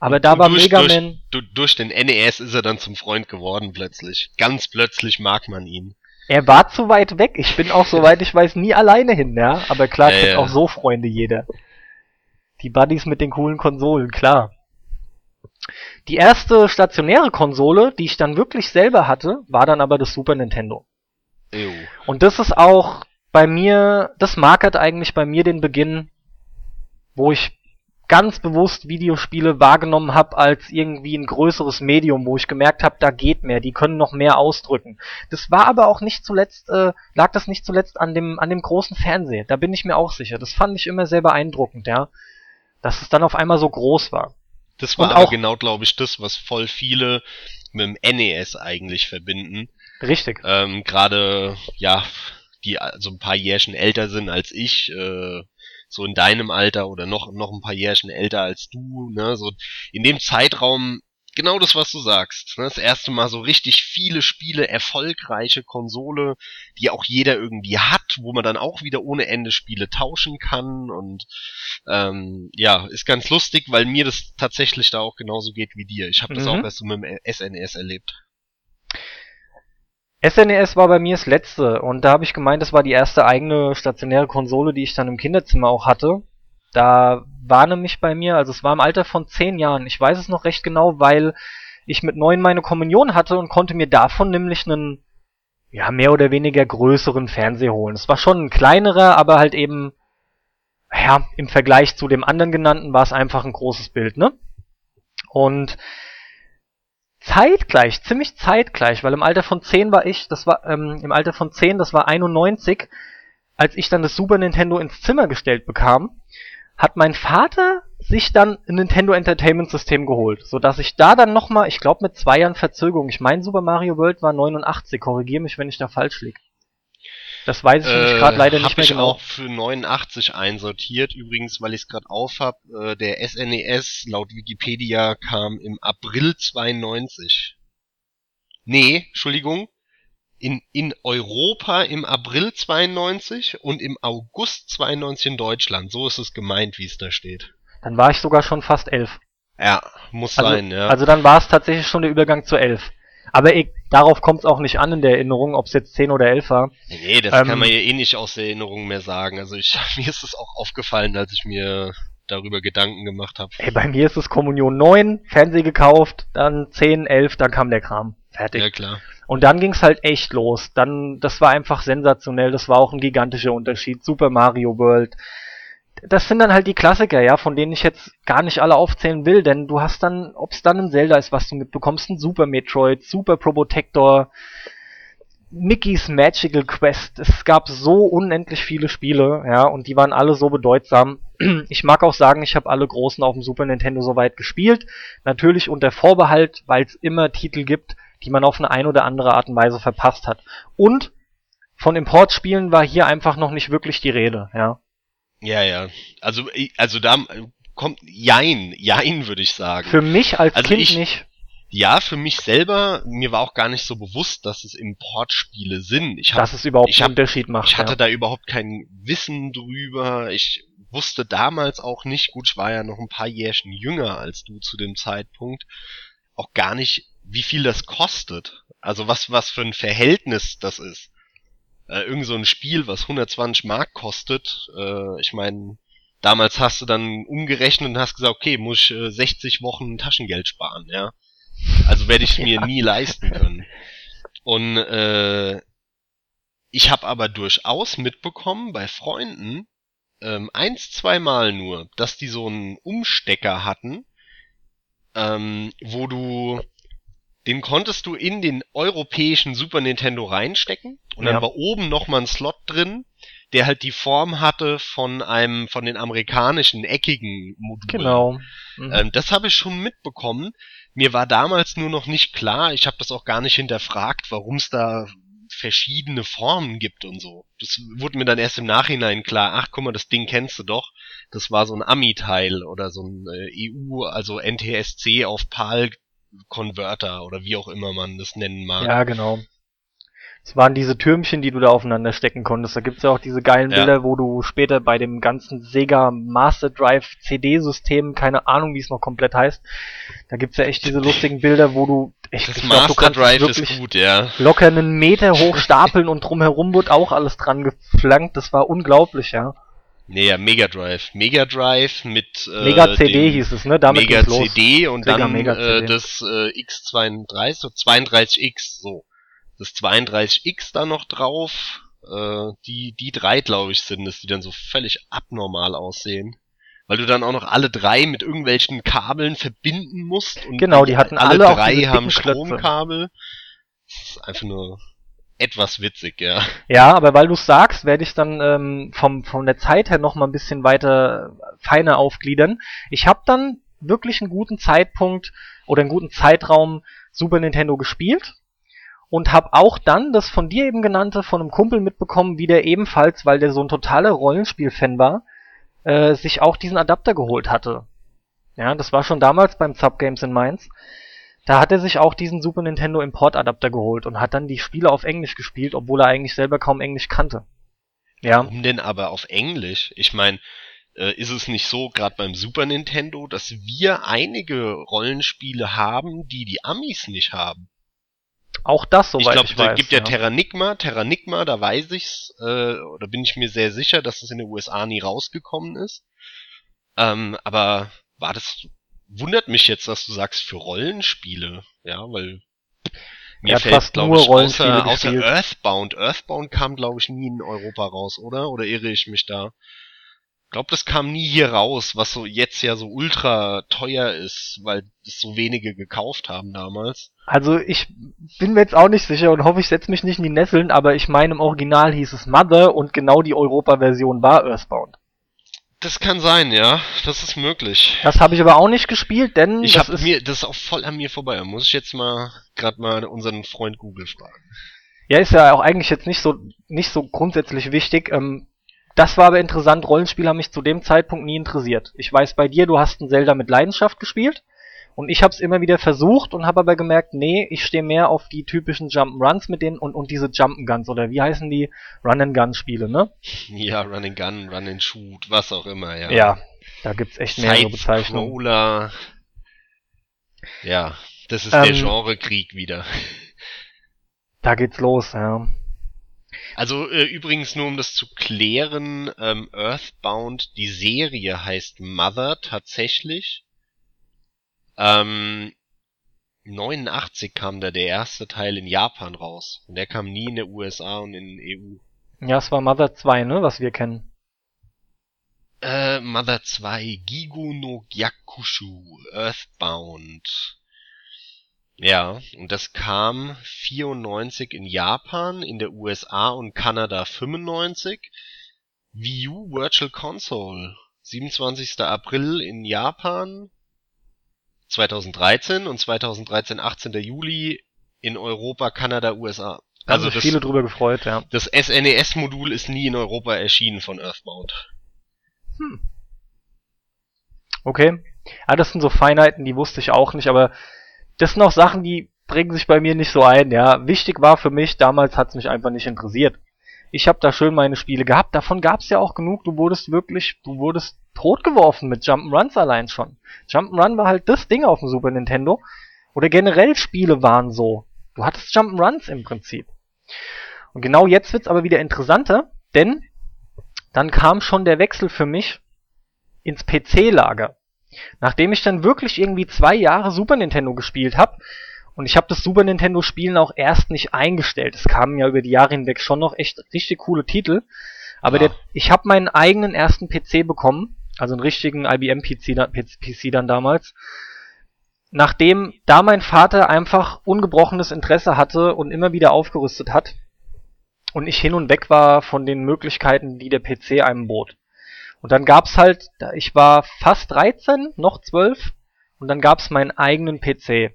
Aber und, da war durch, Mega Man. Durch, durch den NES ist er dann zum Freund geworden plötzlich. Ganz plötzlich mag man ihn. Er war zu weit weg. Ich bin auch, soweit ich weiß, nie alleine hin, ja. Aber klar, ja, ja. auch so Freunde jeder. Die Buddies mit den coolen Konsolen, klar. Die erste stationäre Konsole, die ich dann wirklich selber hatte, war dann aber das Super Nintendo. Ew. Und das ist auch bei mir, das markert eigentlich bei mir den Beginn, wo ich ganz bewusst Videospiele wahrgenommen habe als irgendwie ein größeres Medium, wo ich gemerkt habe, da geht mehr, die können noch mehr ausdrücken. Das war aber auch nicht zuletzt, äh, lag das nicht zuletzt an dem, an dem großen Fernseher, da bin ich mir auch sicher. Das fand ich immer sehr beeindruckend, ja. Dass es dann auf einmal so groß war. Das war auch, genau, glaube ich, das, was voll viele mit dem NES eigentlich verbinden. Richtig. Ähm, Gerade, ja, die also ein paar Jährchen älter sind als ich, äh, so in deinem Alter oder noch, noch ein paar Jährchen älter als du, ne, so in dem Zeitraum genau das, was du sagst. Ne? Das erste Mal so richtig viele Spiele, erfolgreiche Konsole, die auch jeder irgendwie hat, wo man dann auch wieder ohne Ende Spiele tauschen kann. Und ähm, ja, ist ganz lustig, weil mir das tatsächlich da auch genauso geht wie dir. Ich habe das mhm. auch erst so mit dem SNES erlebt. SNES e war bei mir das letzte und da habe ich gemeint, das war die erste eigene stationäre Konsole, die ich dann im Kinderzimmer auch hatte. Da war nämlich bei mir, also es war im Alter von zehn Jahren, ich weiß es noch recht genau, weil ich mit neun meine Kommunion hatte und konnte mir davon nämlich einen, ja, mehr oder weniger größeren Fernseher holen. Es war schon ein kleinerer, aber halt eben, ja, im Vergleich zu dem anderen genannten war es einfach ein großes Bild, ne? Und zeitgleich, ziemlich zeitgleich, weil im Alter von 10 war ich, das war, ähm, im Alter von 10, das war 91, als ich dann das Super Nintendo ins Zimmer gestellt bekam, hat mein Vater sich dann ein Nintendo Entertainment System geholt, so dass ich da dann nochmal, ich glaube mit zwei Jahren Verzögerung, ich meine Super Mario World war 89, korrigier mich, wenn ich da falsch liege. Das weiß ich äh, gerade leider nicht mehr ich genau. auch für 89 einsortiert, übrigens, weil ich es gerade aufhab. Äh, der SNES laut Wikipedia kam im April 92. Nee, Entschuldigung, in, in Europa im April 92 und im August 92 in Deutschland. So ist es gemeint, wie es da steht. Dann war ich sogar schon fast elf. Ja, muss also, sein, ja. Also dann war es tatsächlich schon der Übergang zu elf. Aber ich, darauf kommt es auch nicht an in der Erinnerung, ob es jetzt 10 oder 11 war. Nee, das ähm, kann man ja eh nicht aus der Erinnerung mehr sagen. Also ich, mir ist es auch aufgefallen, als ich mir darüber Gedanken gemacht habe. Ey, bei mir ist es Kommunion 9, Fernseh gekauft, dann 10, 11, dann kam der Kram. Fertig. Ja, klar. Und dann ging's halt echt los. Dann, das war einfach sensationell. Das war auch ein gigantischer Unterschied. Super Mario World. Das sind dann halt die Klassiker, ja, von denen ich jetzt gar nicht alle aufzählen will, denn du hast dann, ob's dann ein Zelda ist, was du mitbekommst, ein Super Metroid, Super Probotector, Mickey's Magical Quest. Es gab so unendlich viele Spiele, ja, und die waren alle so bedeutsam. Ich mag auch sagen, ich habe alle großen auf dem Super Nintendo soweit gespielt. Natürlich unter Vorbehalt, weil es immer Titel gibt, die man auf eine ein oder andere Art und Weise verpasst hat. Und von Importspielen war hier einfach noch nicht wirklich die Rede, ja. Ja, ja. Also, also da kommt Jein, Jein würde ich sagen. Für mich als also Kind ich, nicht. Ja, für mich selber, mir war auch gar nicht so bewusst, dass es Importspiele sind. Ich hab, dass es überhaupt ich einen Unterschied macht. Ich hatte ja. da überhaupt kein Wissen drüber. Ich wusste damals auch nicht, gut, ich war ja noch ein paar Jährchen jünger als du zu dem Zeitpunkt, auch gar nicht, wie viel das kostet. Also was, was für ein Verhältnis das ist. Äh, irgend so ein Spiel, was 120 Mark kostet, äh, ich meine, damals hast du dann umgerechnet und hast gesagt, okay, muss ich äh, 60 Wochen Taschengeld sparen, ja. Also werde ich mir ja. nie leisten können. Und äh, ich habe aber durchaus mitbekommen bei Freunden, ähm, eins, zweimal nur, dass die so einen Umstecker hatten, ähm, wo du den konntest du in den europäischen Super Nintendo reinstecken und ja. dann war oben nochmal ein Slot drin, der halt die Form hatte von einem von den amerikanischen eckigen Modulen. Genau. Mhm. Ähm, das habe ich schon mitbekommen. Mir war damals nur noch nicht klar, ich habe das auch gar nicht hinterfragt, warum es da verschiedene Formen gibt und so. Das wurde mir dann erst im Nachhinein klar. Ach, guck mal, das Ding kennst du doch. Das war so ein Ami-Teil oder so ein äh, EU, also NTSC auf PAL Converter oder wie auch immer man das nennen mag. Ja, genau. Es waren diese Türmchen, die du da aufeinander stecken konntest. Da gibt's ja auch diese geilen Bilder, ja. wo du später bei dem ganzen Sega Master Drive CD-System, keine Ahnung, wie es noch komplett heißt, da gibt's ja echt diese lustigen Bilder, wo du echt das Master glaub, du Drive ist gut, ja. Locker einen Meter hoch stapeln und drumherum wird auch alles dran geflankt. Das war unglaublich, ja. Nee, ja, Mega Drive. Mega Drive mit äh, Mega CD hieß es, ne? Damit Mega CD und Sega dann Mega CD. Äh, das äh, X32, so 32X, so. Das 32X da noch drauf. Äh, die, die drei, glaube ich, sind es, die dann so völlig abnormal aussehen. Weil du dann auch noch alle drei mit irgendwelchen Kabeln verbinden musst. Und genau, die hatten alle, alle drei haben Stromkabel. Das ist einfach nur etwas witzig, ja. Ja, aber weil du sagst, werde ich dann ähm, vom von der Zeit her noch mal ein bisschen weiter feiner aufgliedern. Ich habe dann wirklich einen guten Zeitpunkt oder einen guten Zeitraum Super Nintendo gespielt und habe auch dann das von dir eben genannte von einem Kumpel mitbekommen, wie der ebenfalls, weil der so ein totaler Rollenspiel-Fan war, äh, sich auch diesen Adapter geholt hatte. Ja, das war schon damals beim Zap Games in Mainz. Da hat er sich auch diesen Super Nintendo Import-Adapter geholt und hat dann die Spiele auf Englisch gespielt, obwohl er eigentlich selber kaum Englisch kannte. Ja. Warum denn aber auf Englisch? Ich meine, äh, ist es nicht so, gerade beim Super Nintendo, dass wir einige Rollenspiele haben, die die Amis nicht haben? Auch das, soweit ich, glaub, ich weiß. Es gibt ja, ja Terranigma, Terranigma, da weiß ich's, äh, oder bin ich mir sehr sicher, dass es in den USA nie rausgekommen ist. Ähm, aber war das wundert mich jetzt, dass du sagst für Rollenspiele, ja, weil mir ja, fällt, glaube ich, außer, außer Earthbound. Earthbound kam, glaube ich, nie in Europa raus, oder? Oder irre ich mich da? glaube, das kam nie hier raus, was so jetzt ja so ultra teuer ist, weil es so wenige gekauft haben damals. Also ich bin mir jetzt auch nicht sicher und hoffe, ich setze mich nicht in die Nesseln, aber ich meine im Original hieß es Mother und genau die Europa-Version war Earthbound. Das kann sein, ja. Das ist möglich. Das habe ich aber auch nicht gespielt, denn ich habe mir das ist auch voll an mir vorbei. Da muss ich jetzt mal gerade mal unseren Freund Google fragen. Ja, ist ja auch eigentlich jetzt nicht so nicht so grundsätzlich wichtig. Ähm, das war aber interessant. Rollenspiele haben mich zu dem Zeitpunkt nie interessiert. Ich weiß bei dir, du hast ein Zelda mit Leidenschaft gespielt. Und ich habe es immer wieder versucht und habe aber gemerkt, nee, ich stehe mehr auf die typischen Jump'n'Runs mit denen und, und diese Jump'n'Guns oder wie heißen die Run-and-Gun-Spiele, ne? Ja, Run-and-Gun, Run-and-Shoot, was auch immer, ja. Ja, da gibt's echt mehrere Bezeichnungen. Crawler. Ja, das ist ähm, der Genrekrieg wieder. Da geht's los, ja. Also äh, übrigens nur um das zu klären, ähm, Earthbound, die Serie heißt Mother tatsächlich. Ähm, 89 kam da der erste Teil in Japan raus. Und der kam nie in der USA und in EU. Ja, es war Mother 2, ne, was wir kennen. Äh, Mother 2, Gigo no Gyakushu, Earthbound. Ja, und das kam 94 in Japan, in der USA und Kanada 95. Wii U Virtual Console 27. April in Japan 2013 und 2013 18. Juli in Europa, Kanada, USA. Also haben sich viele drüber gefreut, ja. Das SNES-Modul ist nie in Europa erschienen von Earthbound. Hm. Okay. Ah, das sind so Feinheiten, die wusste ich auch nicht, aber das sind auch Sachen, die bringen sich bei mir nicht so ein, ja. Wichtig war für mich, damals hat's mich einfach nicht interessiert. Ich habe da schön meine Spiele gehabt, davon gab's ja auch genug, du wurdest wirklich, du wurdest totgeworfen mit Jump'n'Runs allein schon. Jump'n'Run war halt das Ding auf dem Super Nintendo. Oder generell Spiele waren so. Du hattest Jump'n'Runs im Prinzip. Und genau jetzt wird's aber wieder interessanter, denn dann kam schon der Wechsel für mich ins PC-Lager. Nachdem ich dann wirklich irgendwie zwei Jahre Super Nintendo gespielt habe, und ich habe das Super Nintendo Spielen auch erst nicht eingestellt. Es kamen ja über die Jahre hinweg schon noch echt richtig coole Titel. Aber ja. der, ich habe meinen eigenen ersten PC bekommen, also einen richtigen IBM PC, PC dann damals. Nachdem da mein Vater einfach ungebrochenes Interesse hatte und immer wieder aufgerüstet hat und ich hin und weg war von den Möglichkeiten, die der PC einem bot. Und dann gab's halt, ich war fast 13, noch 12, und dann gab's meinen eigenen PC.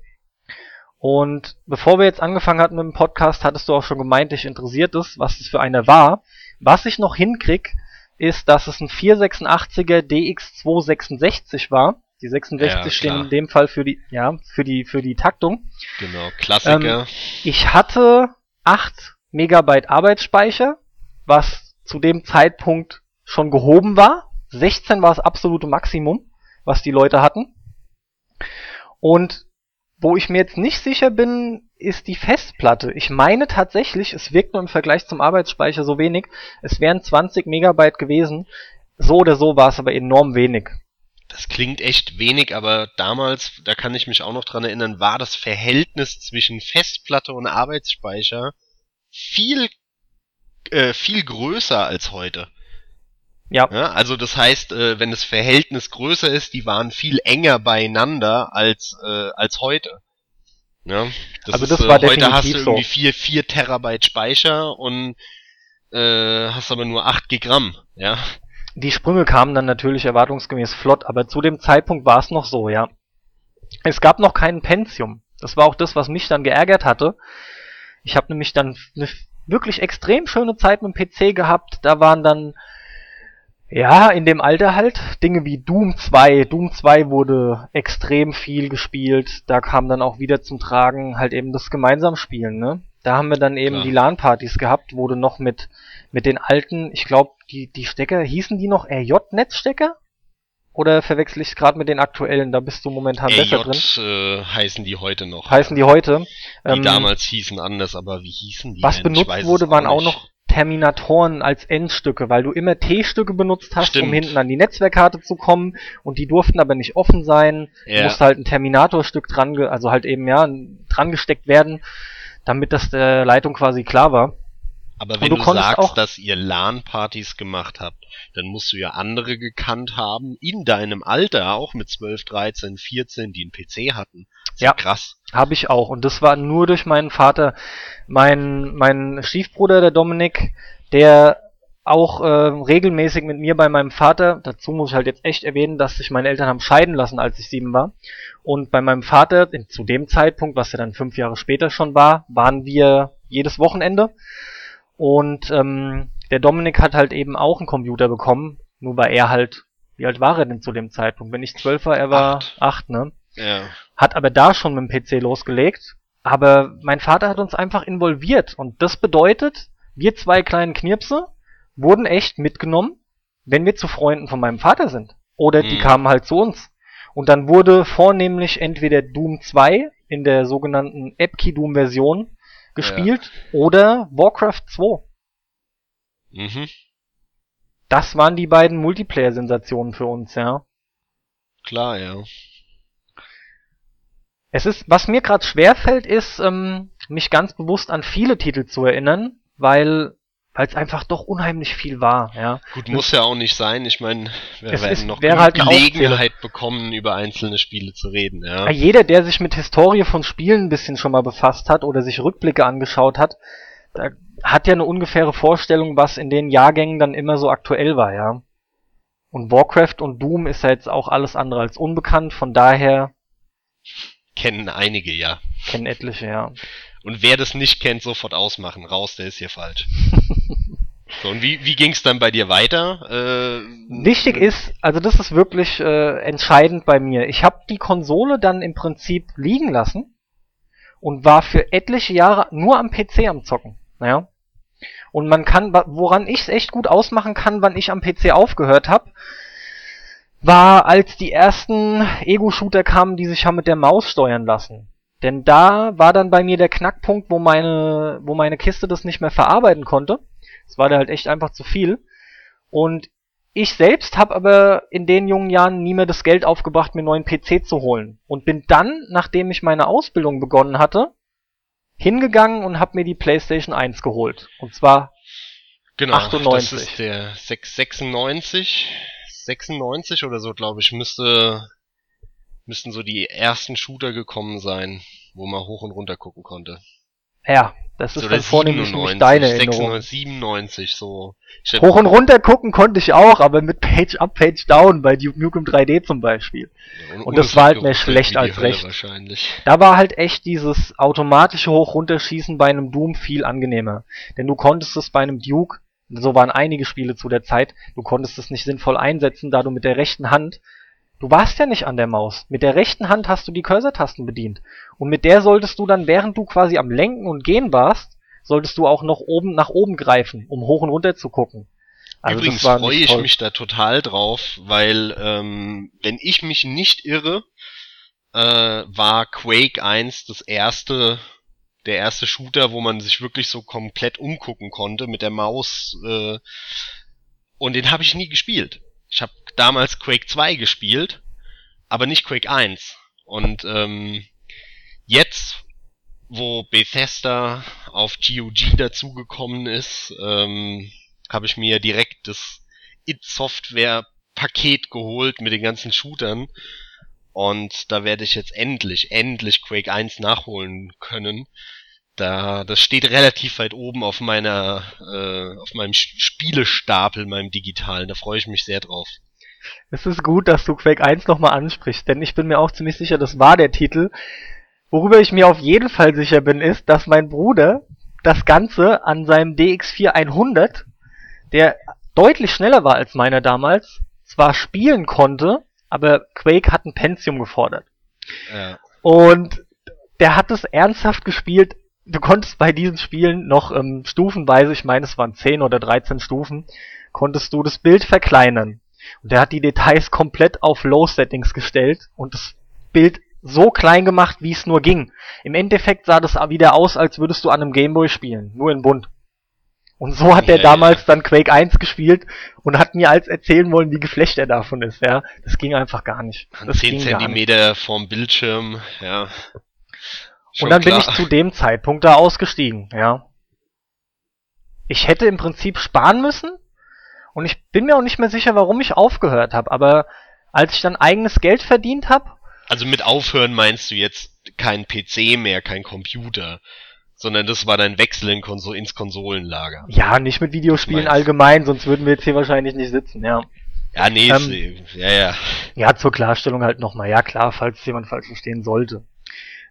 Und bevor wir jetzt angefangen hatten mit dem Podcast, hattest du auch schon gemeint, dich interessiert es, was es für einer war. Was ich noch hinkrieg, ist, dass es ein 486er DX266 war. Die 66 ja, stehen in dem Fall für die, ja, für die, für die Taktung. Genau, Klassiker. Ähm, ich hatte 8 Megabyte Arbeitsspeicher, was zu dem Zeitpunkt schon gehoben war. 16 war das absolute Maximum, was die Leute hatten. Und wo ich mir jetzt nicht sicher bin, ist die Festplatte. Ich meine tatsächlich, es wirkt nur im Vergleich zum Arbeitsspeicher so wenig. Es wären 20 Megabyte gewesen. So oder so war es aber enorm wenig. Das klingt echt wenig, aber damals, da kann ich mich auch noch dran erinnern, war das Verhältnis zwischen Festplatte und Arbeitsspeicher viel, äh, viel größer als heute. Ja. ja. Also das heißt, äh, wenn das Verhältnis größer ist, die waren viel enger beieinander als äh, als heute. Ja, das also das ist, war äh, heute hast du irgendwie. 4, 4 Terabyte Speicher und äh, hast aber nur 8 Gigramm, ja. Die Sprünge kamen dann natürlich erwartungsgemäß flott, aber zu dem Zeitpunkt war es noch so, ja. Es gab noch keinen Pentium. Das war auch das, was mich dann geärgert hatte. Ich habe nämlich dann eine wirklich extrem schöne Zeit mit dem PC gehabt. Da waren dann ja, in dem Alter halt. Dinge wie Doom 2. Doom 2 wurde extrem viel gespielt. Da kam dann auch wieder zum Tragen halt eben das Gemeinsamspielen, ne? Da haben wir dann eben Klar. die LAN-Partys gehabt, wo du noch mit, mit den alten, ich glaube, die, die Stecker, hießen die noch RJ-Netzstecker? Oder verwechsel ich es gerade mit den aktuellen? Da bist du momentan RJ, besser drin. Äh, heißen die heute noch. Heißen die heute. Die ähm, damals hießen anders, aber wie hießen die? Was denn? benutzt wurde, waren auch noch Terminatoren als Endstücke, weil du immer T-Stücke benutzt hast, Stimmt. um hinten an die Netzwerkkarte zu kommen und die durften aber nicht offen sein. Ja. Musste halt ein Terminatorstück dran, also halt eben ja dran gesteckt werden, damit das der Leitung quasi klar war. Aber wenn du, du sagst, dass ihr LAN-Partys gemacht habt, dann musst du ja andere gekannt haben, in deinem Alter, auch mit 12, 13, 14, die einen PC hatten. Ja, krass. Habe ich auch. Und das war nur durch meinen Vater. Mein, mein Stiefbruder, der Dominik, der auch äh, regelmäßig mit mir bei meinem Vater, dazu muss ich halt jetzt echt erwähnen, dass sich meine Eltern haben scheiden lassen, als ich sieben war. Und bei meinem Vater, zu dem Zeitpunkt, was ja dann fünf Jahre später schon war, waren wir jedes Wochenende. Und ähm, der Dominik hat halt eben auch einen Computer bekommen, nur war er halt, wie alt war er denn zu dem Zeitpunkt? Wenn ich zwölf war, er war acht, acht ne? Ja. Hat aber da schon mit dem PC losgelegt. Aber mein Vater hat uns einfach involviert. Und das bedeutet, wir zwei kleinen Knirpse wurden echt mitgenommen, wenn wir zu Freunden von meinem Vater sind. Oder die mhm. kamen halt zu uns. Und dann wurde vornehmlich entweder Doom 2 in der sogenannten Epkey Doom Version gespielt ja. oder Warcraft 2. Mhm. Das waren die beiden Multiplayer-Sensationen für uns, ja. Klar, ja. Es ist, was mir gerade schwerfällt, ist, ähm, mich ganz bewusst an viele Titel zu erinnern, weil weil es einfach doch unheimlich viel war, ja. Gut, muss ja auch nicht sein. Ich meine, wir es werden ist, noch halt Gelegenheit bekommen, über einzelne Spiele zu reden, ja. Jeder, der sich mit Historie von Spielen ein bisschen schon mal befasst hat oder sich Rückblicke angeschaut hat, da hat ja eine ungefähre Vorstellung, was in den Jahrgängen dann immer so aktuell war, ja. Und Warcraft und Doom ist ja jetzt auch alles andere als unbekannt, von daher. Kennen einige, ja. Kennen etliche, ja. Und wer das nicht kennt, sofort ausmachen. Raus, der ist hier falsch. so, und wie, wie ging es dann bei dir weiter? Äh, Wichtig ist, also das ist wirklich äh, entscheidend bei mir. Ich habe die Konsole dann im Prinzip liegen lassen und war für etliche Jahre nur am PC am Zocken. Naja. Und man kann, woran ich es echt gut ausmachen kann, wann ich am PC aufgehört habe, war, als die ersten Ego-Shooter kamen, die sich haben mit der Maus steuern lassen. Denn da war dann bei mir der Knackpunkt, wo meine, wo meine Kiste das nicht mehr verarbeiten konnte. Es war da halt echt einfach zu viel. Und ich selbst habe aber in den jungen Jahren nie mehr das Geld aufgebracht, mir einen neuen PC zu holen. Und bin dann, nachdem ich meine Ausbildung begonnen hatte, hingegangen und habe mir die PlayStation 1 geholt. Und zwar genau, 98. Das ist der 696, 96 oder so, glaube ich, müsste müssten so die ersten Shooter gekommen sein, wo man hoch und runter gucken konnte. Ja, das ist so dann vornehmlich 97, deine 96, 97, so. Hoch und runter gucken konnte ich auch, aber mit Page Up, Page Down bei Duke Nukem 3D zum Beispiel. Ja, und, und das war halt mehr schlecht als recht. Da war halt echt dieses automatische Hoch-Runterschießen bei einem Doom viel angenehmer. Denn du konntest es bei einem Duke, so waren einige Spiele zu der Zeit, du konntest es nicht sinnvoll einsetzen, da du mit der rechten Hand Du warst ja nicht an der Maus. Mit der rechten Hand hast du die Cursor-Tasten bedient. Und mit der solltest du dann, während du quasi am Lenken und Gehen warst, solltest du auch noch oben nach oben greifen, um hoch und runter zu gucken. Also Übrigens freue ich mich da total drauf, weil ähm, wenn ich mich nicht irre, äh, war Quake 1 das erste, der erste Shooter, wo man sich wirklich so komplett umgucken konnte mit der Maus. Äh, und den habe ich nie gespielt. Ich habe damals Quake 2 gespielt, aber nicht Quake 1. Und ähm, jetzt, wo Bethesda auf GOG dazugekommen ist, ähm, habe ich mir direkt das It-Software-Paket geholt mit den ganzen Shootern. Und da werde ich jetzt endlich, endlich Quake 1 nachholen können. Da, das steht relativ weit oben auf meiner, äh, auf meinem Spielestapel, meinem digitalen. Da freue ich mich sehr drauf. Es ist gut, dass du Quake 1 nochmal ansprichst, denn ich bin mir auch ziemlich sicher, das war der Titel. Worüber ich mir auf jeden Fall sicher bin, ist, dass mein Bruder das Ganze an seinem DX4 100, der deutlich schneller war als meiner damals, zwar spielen konnte, aber Quake hat ein Pentium gefordert. Ja. Und der hat es ernsthaft gespielt du konntest bei diesen Spielen noch ähm, stufenweise, ich meine es waren 10 oder 13 Stufen, konntest du das Bild verkleinern. Und der hat die Details komplett auf Low Settings gestellt und das Bild so klein gemacht, wie es nur ging. Im Endeffekt sah das wieder aus, als würdest du an einem Gameboy spielen, nur in bunt. Und so hat er ja, damals ja. dann Quake 1 gespielt und hat mir als erzählen wollen, wie geflecht er davon ist, ja. Das ging einfach gar nicht. Das 10 Zentimeter vorm Bildschirm, ja. Schon und dann klar. bin ich zu dem Zeitpunkt da ausgestiegen, ja. ich hätte im Prinzip sparen müssen und ich bin mir auch nicht mehr sicher, warum ich aufgehört habe, aber als ich dann eigenes Geld verdient habe. Also mit aufhören meinst du jetzt kein PC mehr, kein Computer, sondern das war dein Wechsel in Konso ins Konsolenlager. Ja, nicht mit Videospielen allgemein, sonst würden wir jetzt hier wahrscheinlich nicht sitzen, ja. Ja, nee, ähm, ja, ja. Ja, zur Klarstellung halt nochmal. Ja, klar, falls jemand falsch verstehen sollte.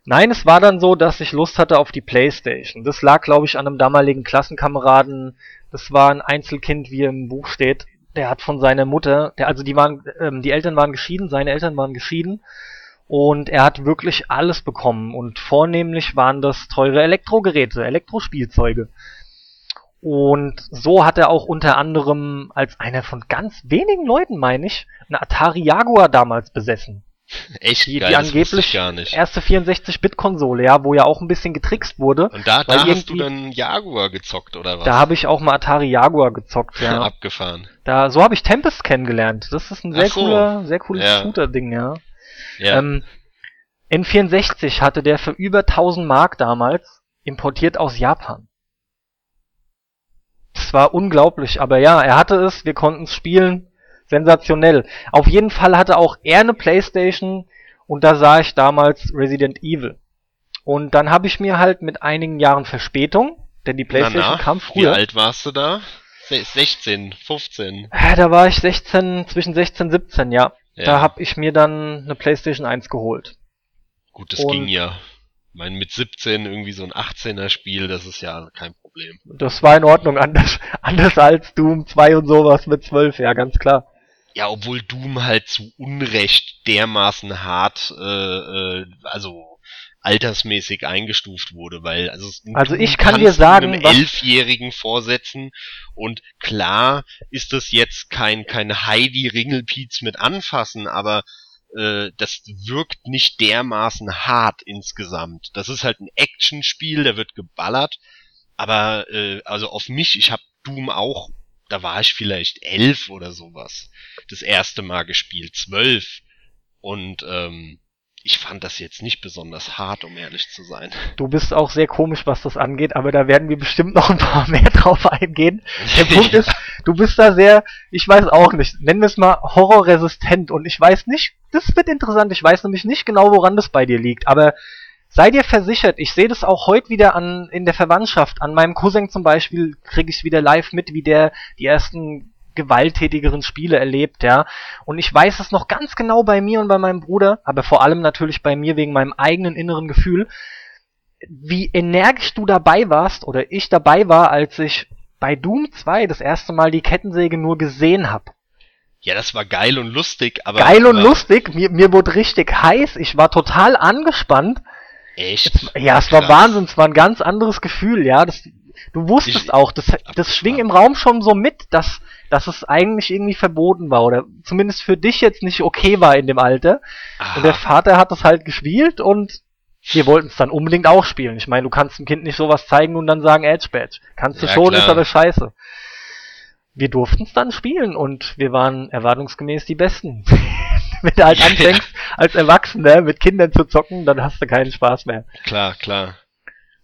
Nein, es war dann so, dass ich Lust hatte auf die Playstation. Das lag, glaube ich, an einem damaligen Klassenkameraden. Das war ein Einzelkind, wie im Buch steht. Der hat von seiner Mutter, der, also die waren, ähm, die Eltern waren geschieden, seine Eltern waren geschieden. Und er hat wirklich alles bekommen. Und vornehmlich waren das teure Elektrogeräte, Elektrospielzeuge. Und so hat er auch unter anderem als einer von ganz wenigen Leuten, meine ich, eine Atari Jaguar damals besessen. Echt die, geil, die angeblich erste 64-Bit-Konsole, ja, wo ja auch ein bisschen getrickst wurde. Und da, da hast du dann Jaguar gezockt, oder was? Da habe ich auch mal Atari Jaguar gezockt, ja. Abgefahren. Da, so habe ich Tempest kennengelernt. Das ist ein sehr so. cooler, sehr cooles ja. Shooter-Ding, ja. Ja. Ähm, N64 hatte der für über 1000 Mark damals importiert aus Japan. Das war unglaublich, aber ja, er hatte es, wir konnten es spielen. Sensationell. Auf jeden Fall hatte auch er eine Playstation und da sah ich damals Resident Evil. Und dann habe ich mir halt mit einigen Jahren Verspätung, denn die Playstation na, na, kam früher. Wie alt warst du da? 16, 15. Ja, da war ich 16, zwischen 16 und 17, ja. Ja. Da habe ich mir dann eine Playstation 1 geholt. Gut, das und ging ja. Ich meine, mit 17 irgendwie so ein 18er Spiel, das ist ja kein Problem. Das war in Ordnung, anders, anders als Doom 2 und sowas mit 12, ja, ganz klar. Ja, obwohl Doom halt zu Unrecht dermaßen hart, äh, äh, also altersmäßig eingestuft wurde, weil also, also ich kann dir sagen, einem elfjährigen vorsetzen und klar ist das jetzt kein kein Heidi Ringelpiez mit anfassen, aber äh, das wirkt nicht dermaßen hart insgesamt. Das ist halt ein Actionspiel, da wird geballert, aber äh, also auf mich, ich habe Doom auch, da war ich vielleicht elf oder sowas, das erste Mal gespielt, zwölf und ähm, ich fand das jetzt nicht besonders hart, um ehrlich zu sein. Du bist auch sehr komisch, was das angeht, aber da werden wir bestimmt noch ein paar mehr drauf eingehen. Der Punkt ist, du bist da sehr, ich weiß auch nicht, nennen wir es mal horrorresistent und ich weiß nicht, das wird interessant, ich weiß nämlich nicht genau, woran das bei dir liegt, aber sei dir versichert, ich sehe das auch heute wieder an in der Verwandtschaft. An meinem Cousin zum Beispiel kriege ich wieder live mit, wie der die ersten gewalttätigeren Spiele erlebt, ja. Und ich weiß es noch ganz genau bei mir und bei meinem Bruder, aber vor allem natürlich bei mir wegen meinem eigenen inneren Gefühl, wie energisch du dabei warst oder ich dabei war, als ich bei Doom 2 das erste Mal die Kettensäge nur gesehen hab. Ja, das war geil und lustig, aber. Geil und lustig, mir, mir wurde richtig heiß, ich war total angespannt. Echt? Ja, es war Wahnsinn, es war ein ganz anderes Gefühl, ja. Das, du wusstest ich, auch, das, das schwing im Raum schon so mit, dass dass es eigentlich irgendwie verboten war oder zumindest für dich jetzt nicht okay war in dem Alter. Aha. Und der Vater hat das halt gespielt und wir wollten es dann unbedingt auch spielen. Ich meine, du kannst dem Kind nicht sowas zeigen und dann sagen Edge Badge. Kannst du ja, schon, klar. ist aber scheiße. Wir durften es dann spielen und wir waren erwartungsgemäß die Besten. Wenn du halt anfängst, als Erwachsener mit Kindern zu zocken, dann hast du keinen Spaß mehr. Klar, klar.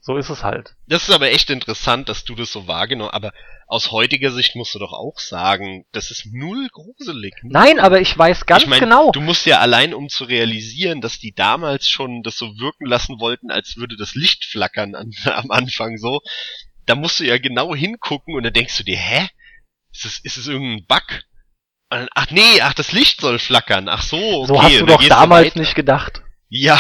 So ist es halt. Das ist aber echt interessant, dass du das so wahrgenommen, aber aus heutiger Sicht musst du doch auch sagen, das ist null gruselig. Nein, aber ich weiß ganz ich mein, genau. Du musst ja allein, um zu realisieren, dass die damals schon das so wirken lassen wollten, als würde das Licht flackern an, am Anfang so. Da musst du ja genau hingucken und dann denkst du dir, hä? Ist es, ist es irgendein Bug? Ach nee, ach das Licht soll flackern. Ach so, okay. So hast du doch damals nicht gedacht. Ja,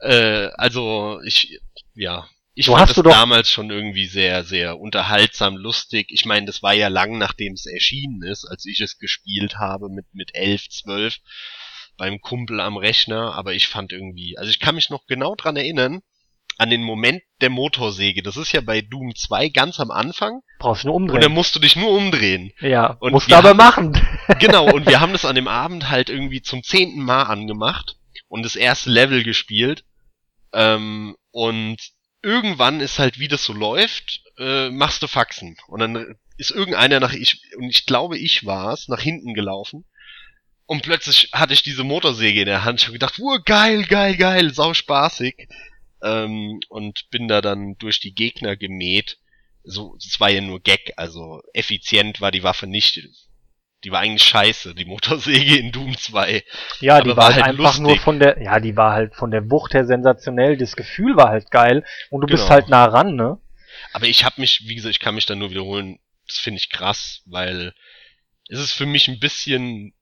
äh, also ich, ja, ich du fand das damals schon irgendwie sehr, sehr unterhaltsam, lustig. Ich meine, das war ja lang nachdem es erschienen ist, als ich es gespielt habe mit, mit elf, zwölf beim Kumpel am Rechner, aber ich fand irgendwie, also ich kann mich noch genau dran erinnern, an den Moment der Motorsäge. Das ist ja bei Doom 2 ganz am Anfang. Brauchst du nur umdrehen. Und dann musst du dich nur umdrehen. Ja, und musst du aber haben, machen. genau, und wir haben das an dem Abend halt irgendwie zum zehnten Mal angemacht und das erste Level gespielt. Ähm, und irgendwann ist halt, wie das so läuft, äh, machst du Faxen. Und dann ist irgendeiner nach ich, und ich glaube, ich war's, nach hinten gelaufen. Und plötzlich hatte ich diese Motorsäge in der Hand. Ich habe gedacht, wow, geil, geil, geil, sau spaßig. Ähm, und bin da dann durch die Gegner gemäht. so, es war ja nur Gag, also effizient war die Waffe nicht. Die war eigentlich scheiße, die Motorsäge in Doom 2. Ja, die war, war, halt einfach lustig. nur von der, ja, die war halt von der Wucht her sensationell, das Gefühl war halt geil und du genau. bist halt nah ran, ne? Aber ich hab mich, wie gesagt, ich kann mich da nur wiederholen, das finde ich krass, weil es ist für mich ein bisschen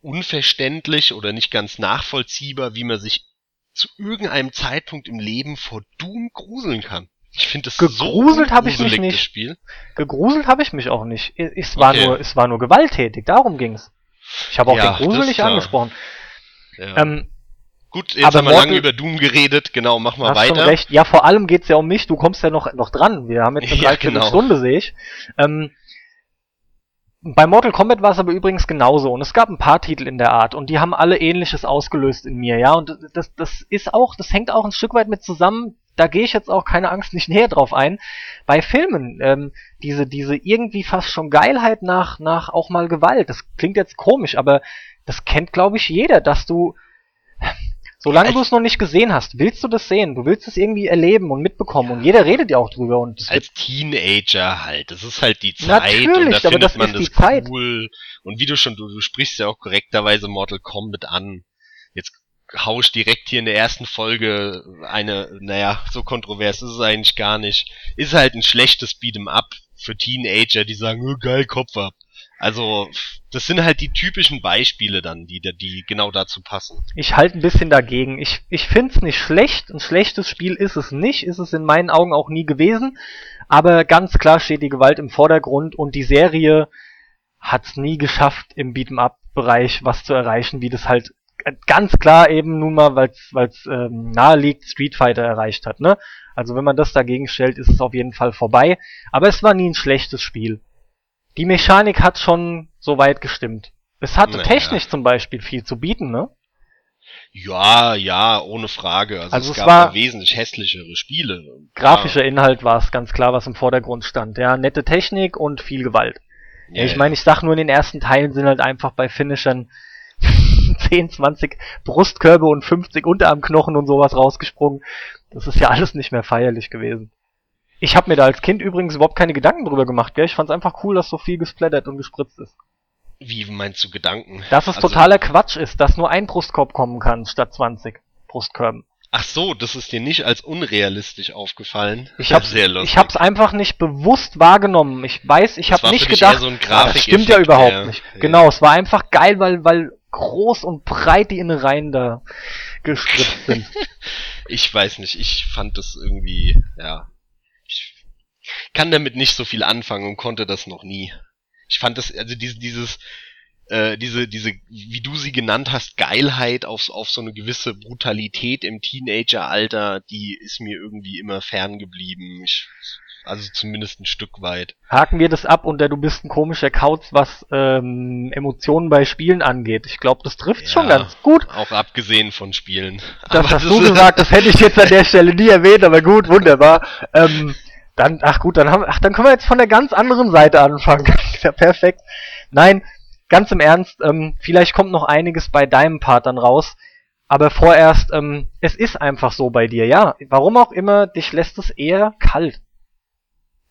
unverständlich oder nicht ganz nachvollziehbar, wie man sich zu irgendeinem Zeitpunkt im Leben vor Doom gruseln kann. Ich finde das gegruselt so habe ich mich nicht. Spiel. Gegruselt habe ich mich auch nicht. Es war okay. nur, es war nur gewalttätig. Darum ging's. Ich habe auch ja, den Grusel nicht angesprochen. Ja. Ähm, Gut, jetzt haben wir lange über Doom geredet. Genau, mach mal weiter. Schon recht. Ja, vor allem geht's ja um mich. Du kommst ja noch noch dran. Wir haben jetzt eine ja, genau. Stunde, sehe ich. Ähm, bei Mortal Kombat war es aber übrigens genauso und es gab ein paar Titel in der Art und die haben alle ähnliches ausgelöst in mir, ja, und das, das ist auch, das hängt auch ein Stück weit mit zusammen, da gehe ich jetzt auch keine Angst nicht näher drauf ein. Bei Filmen, ähm, diese, diese irgendwie fast schon Geilheit nach, nach auch mal Gewalt, das klingt jetzt komisch, aber das kennt glaube ich jeder, dass du, Solange du es noch nicht gesehen hast, willst du das sehen. Du willst es irgendwie erleben und mitbekommen. Und jeder redet ja auch drüber. Und als Teenager halt. Das ist halt die Zeit. Natürlich, und da aber das man ist die Zeit. cool. Und wie du schon, du, du sprichst ja auch korrekterweise Mortal Kombat an. Jetzt hausch direkt hier in der ersten Folge eine, naja, so kontrovers ist es eigentlich gar nicht. Ist halt ein schlechtes Beat'em Up für Teenager, die sagen, oh, geil, Kopf ab. Also, das sind halt die typischen Beispiele dann, die, die genau dazu passen. Ich halte ein bisschen dagegen. Ich, ich finde es nicht schlecht. Ein schlechtes Spiel ist es nicht. Ist es in meinen Augen auch nie gewesen. Aber ganz klar steht die Gewalt im Vordergrund und die Serie hat es nie geschafft, im Beat'em-up-Bereich was zu erreichen, wie das halt ganz klar eben nun mal, weil es ähm, nahe liegt, Street Fighter erreicht hat. Ne? Also wenn man das dagegen stellt, ist es auf jeden Fall vorbei. Aber es war nie ein schlechtes Spiel die Mechanik hat schon soweit gestimmt. Es hatte naja. technisch zum Beispiel viel zu bieten, ne? Ja, ja, ohne Frage. Also, also es, es, gab war wesentlich hässlichere Spiele. Grafischer ja. Inhalt war es ganz klar, was im Vordergrund stand. Ja, nette Technik und viel Gewalt. Ja, ich meine, ich sag nur, in den ersten Teilen sind halt einfach bei Finishern 10, 20 Brustkörbe und 50 Unterarmknochen und sowas rausgesprungen. Das ist ja alles nicht mehr feierlich gewesen. Ich habe mir da als Kind übrigens überhaupt keine Gedanken drüber gemacht, gell? Ich fand's einfach cool, dass so viel gesplattert und gespritzt ist. Wie meinst du Gedanken? Dass es also, totaler Quatsch ist, dass nur ein Brustkorb kommen kann statt 20 Brustkörben. Ach so, das ist dir nicht als unrealistisch aufgefallen. Ich hab's, sehr lustig. ich hab's einfach nicht bewusst wahrgenommen. Ich weiß, ich habe nicht gedacht, so das stimmt ja überhaupt ja. nicht. Genau, es war einfach geil, weil weil groß und breit die Innereien da gespritzt sind. ich weiß nicht, ich fand das irgendwie, ja, kann damit nicht so viel anfangen und konnte das noch nie. Ich fand das, also dieses, dieses, äh, diese, diese, wie du sie genannt hast, Geilheit auf, auf so eine gewisse Brutalität im Teenageralter, die ist mir irgendwie immer fern geblieben. Ich, also zumindest ein Stück weit. Haken wir das ab unter du bist ein komischer Kauz, was ähm, Emotionen bei Spielen angeht. Ich glaube, das trifft ja, schon ganz gut. Auch abgesehen von Spielen. Das aber hast das du gesagt, das hätte ich jetzt an der Stelle nie erwähnt, aber gut, wunderbar. Ähm, dann, ach gut, dann haben, ach, dann können wir jetzt von der ganz anderen Seite anfangen. ja, perfekt. Nein, ganz im Ernst, ähm, vielleicht kommt noch einiges bei deinem Part dann raus. Aber vorerst, ähm, es ist einfach so bei dir, ja. Warum auch immer, dich lässt es eher kalt.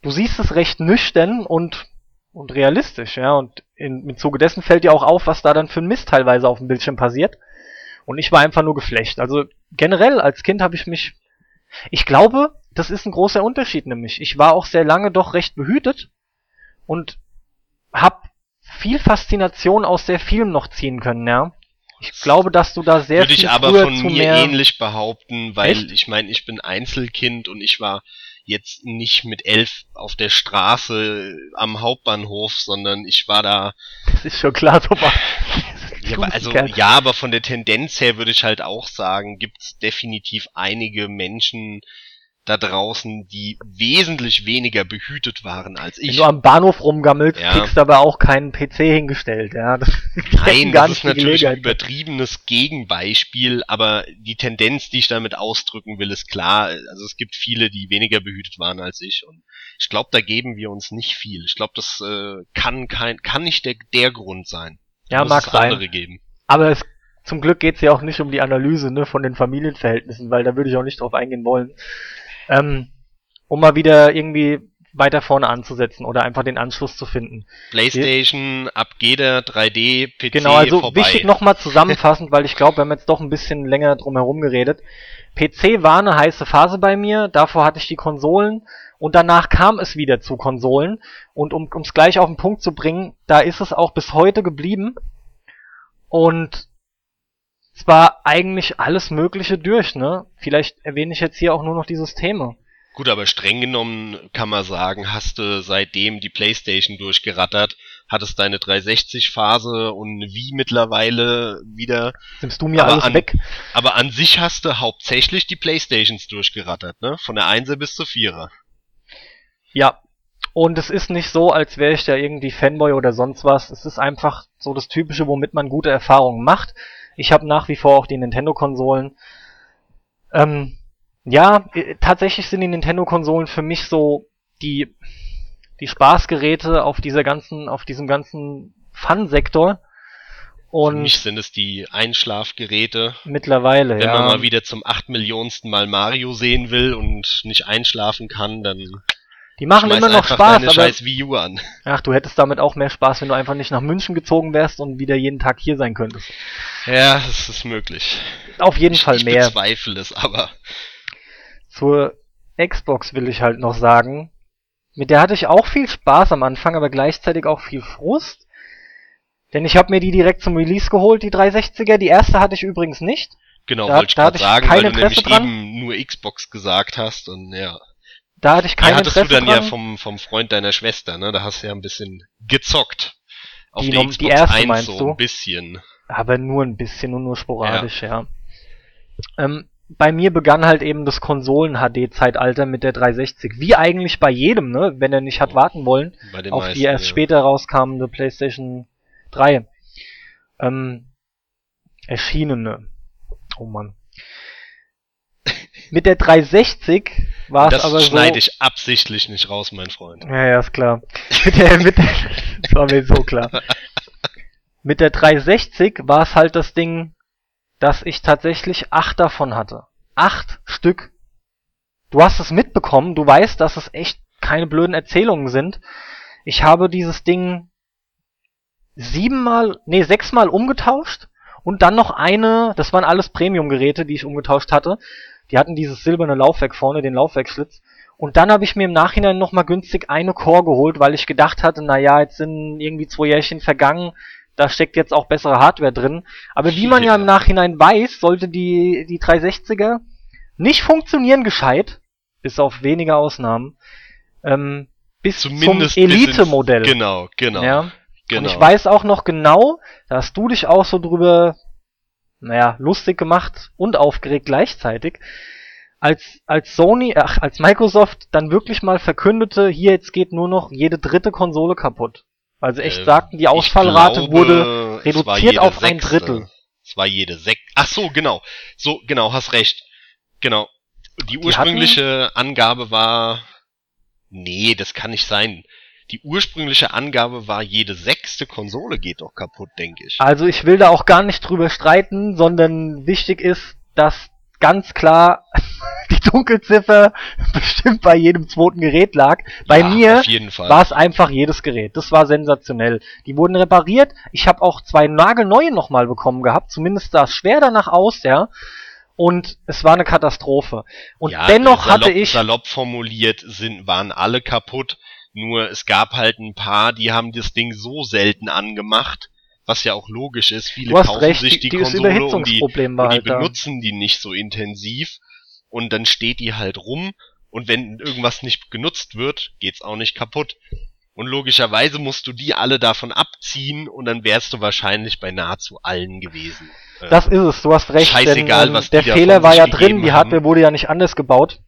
Du siehst es recht nüchtern und, und realistisch, ja. Und in, im Zuge dessen fällt dir auch auf, was da dann für ein Mist teilweise auf dem Bildschirm passiert. Und ich war einfach nur geflecht. Also generell als Kind habe ich mich ich glaube, das ist ein großer Unterschied nämlich. Ich war auch sehr lange doch recht behütet und hab viel Faszination aus sehr vielem noch ziehen können, ja. Ich glaube, dass du da sehr Würde viel ich aber von mir ähnlich behaupten, weil Echt? ich meine, ich bin Einzelkind und ich war jetzt nicht mit elf auf der Straße am Hauptbahnhof, sondern ich war da. Das ist schon klar, so war. Ja, aber also, ja, aber von der Tendenz her würde ich halt auch sagen, gibt's definitiv einige Menschen da draußen, die wesentlich weniger behütet waren als ich. Wenn du am Bahnhof rumgammelst, ja. kriegst du aber auch keinen PC hingestellt, ja. Das Nein, das ist natürlich ein übertriebenes Gegenbeispiel, aber die Tendenz, die ich damit ausdrücken will, ist klar. Also es gibt viele, die weniger behütet waren als ich und ich glaube, da geben wir uns nicht viel. Ich glaube, das äh, kann kein, kann nicht der, der Grund sein. Ja, mag sein. Geben. Aber es, zum Glück geht's ja auch nicht um die Analyse ne, von den Familienverhältnissen, weil da würde ich auch nicht drauf eingehen wollen. Ähm, um mal wieder irgendwie weiter vorne anzusetzen oder einfach den Anschluss zu finden. PlayStation, ab geht der 3D, PC Genau, also vorbei. wichtig nochmal zusammenfassend, weil ich glaube, wir haben jetzt doch ein bisschen länger drum herum geredet. PC war eine heiße Phase bei mir, davor hatte ich die Konsolen und danach kam es wieder zu Konsolen und um es gleich auf den Punkt zu bringen, da ist es auch bis heute geblieben und zwar eigentlich alles Mögliche durch, ne? Vielleicht erwähne ich jetzt hier auch nur noch die Systeme. Gut, aber streng genommen kann man sagen, hast du seitdem die Playstation durchgerattert, hattest deine 360-Phase und wie mittlerweile wieder. Nimmst du mir alles an, weg? Aber an sich hast du hauptsächlich die Playstations durchgerattert, ne? Von der 1er bis zur 4er. Ja. Und es ist nicht so, als wäre ich da irgendwie Fanboy oder sonst was. Es ist einfach so das Typische, womit man gute Erfahrungen macht. Ich habe nach wie vor auch die Nintendo-Konsolen. Ähm, ja, äh, tatsächlich sind die Nintendo-Konsolen für mich so die, die Spaßgeräte auf dieser ganzen, auf diesem ganzen Fun-Sektor. Und für mich sind es die Einschlafgeräte. Mittlerweile, Wenn ja. man mal wieder zum acht Millionsten Mal Mario sehen will und nicht einschlafen kann, dann die machen immer noch Spaß, aber scheiß Wii U an. Ach, du hättest damit auch mehr Spaß, wenn du einfach nicht nach München gezogen wärst und wieder jeden Tag hier sein könntest. Ja, das ist möglich. Auf jeden ich, Fall mehr. Ich bezweifle es, aber zur Xbox will ich halt noch sagen. Mit der hatte ich auch viel Spaß am Anfang, aber gleichzeitig auch viel Frust. Denn ich habe mir die direkt zum Release geholt, die 360er. Die erste hatte ich übrigens nicht. Genau, wollte ich gerade sagen, weil du nämlich dran. eben nur Xbox gesagt hast und ja. Da hatte ich keine die hattest Interesse du dann dran. ja vom, vom Freund deiner Schwester, ne? Da hast du ja ein bisschen gezockt. Auf die, die, die erste 1 meinst so du? ein bisschen. Aber nur ein bisschen und nur sporadisch, ja. ja. Ähm, bei mir begann halt eben das Konsolen-HD-Zeitalter mit der 360. Wie eigentlich bei jedem, ne? Wenn er nicht hat warten wollen auf meisten, die erst ja. später rauskommende PlayStation 3. Ähm, erschienene. Oh Mann. Mit der 360 war es aber so. Das schneide ich absichtlich nicht raus, mein Freund. Ja, ja, ist klar. mit der, mit der, das war mir so klar. Mit der 360 war es halt das Ding, dass ich tatsächlich acht davon hatte. Acht Stück. Du hast es mitbekommen, du weißt, dass es echt keine blöden Erzählungen sind. Ich habe dieses Ding siebenmal, nee, sechsmal umgetauscht und dann noch eine, das waren alles Premium-Geräte, die ich umgetauscht hatte. Die hatten dieses silberne Laufwerk vorne, den Laufwerksschlitz. Und dann habe ich mir im Nachhinein nochmal günstig eine Core geholt, weil ich gedacht hatte, naja, jetzt sind irgendwie zwei Jährchen vergangen, da steckt jetzt auch bessere Hardware drin. Aber wie man ja, ja im Nachhinein weiß, sollte die, die 360er nicht funktionieren gescheit, bis auf wenige Ausnahmen, ähm, bis Zumindest zum Elite-Modell. Genau, genau. Ja? genau. Und ich weiß auch noch genau, da hast du dich auch so drüber, naja, lustig gemacht und aufgeregt gleichzeitig, als, als Sony, ach, als Microsoft dann wirklich mal verkündete, hier jetzt geht nur noch jede dritte Konsole kaputt. Weil sie echt äh, sagten, die Ausfallrate glaube, wurde reduziert auf ein Drittel. Es war jede sechs. Ach so, genau. So, genau, hast recht. Genau. Die ursprüngliche die Angabe war. Nee, das kann nicht sein. Die ursprüngliche Angabe war, jede sechste Konsole geht doch kaputt, denke ich. Also ich will da auch gar nicht drüber streiten, sondern wichtig ist, dass ganz klar die Dunkelziffer bestimmt bei jedem zweiten Gerät lag. Bei ja, mir war es einfach jedes Gerät. Das war sensationell. Die wurden repariert. Ich habe auch zwei nagelneue nochmal bekommen gehabt. Zumindest sah es schwer danach aus, ja. Und es war eine Katastrophe. Und ja, dennoch salopp, hatte ich. Salopp formuliert sind, waren alle kaputt. Nur es gab halt ein paar, die haben das Ding so selten angemacht, was ja auch logisch ist. Viele kaufen recht, sich die, die Konsole und die, und die halt benutzen die nicht so intensiv und dann steht die halt rum und wenn irgendwas nicht genutzt wird, geht's auch nicht kaputt. Und logischerweise musst du die alle davon abziehen und dann wärst du wahrscheinlich bei nahezu allen gewesen. Das ist es, du hast recht. Scheißegal, denn, ähm, was Der Fehler war ja drin, die Hardware wurde ja nicht anders gebaut.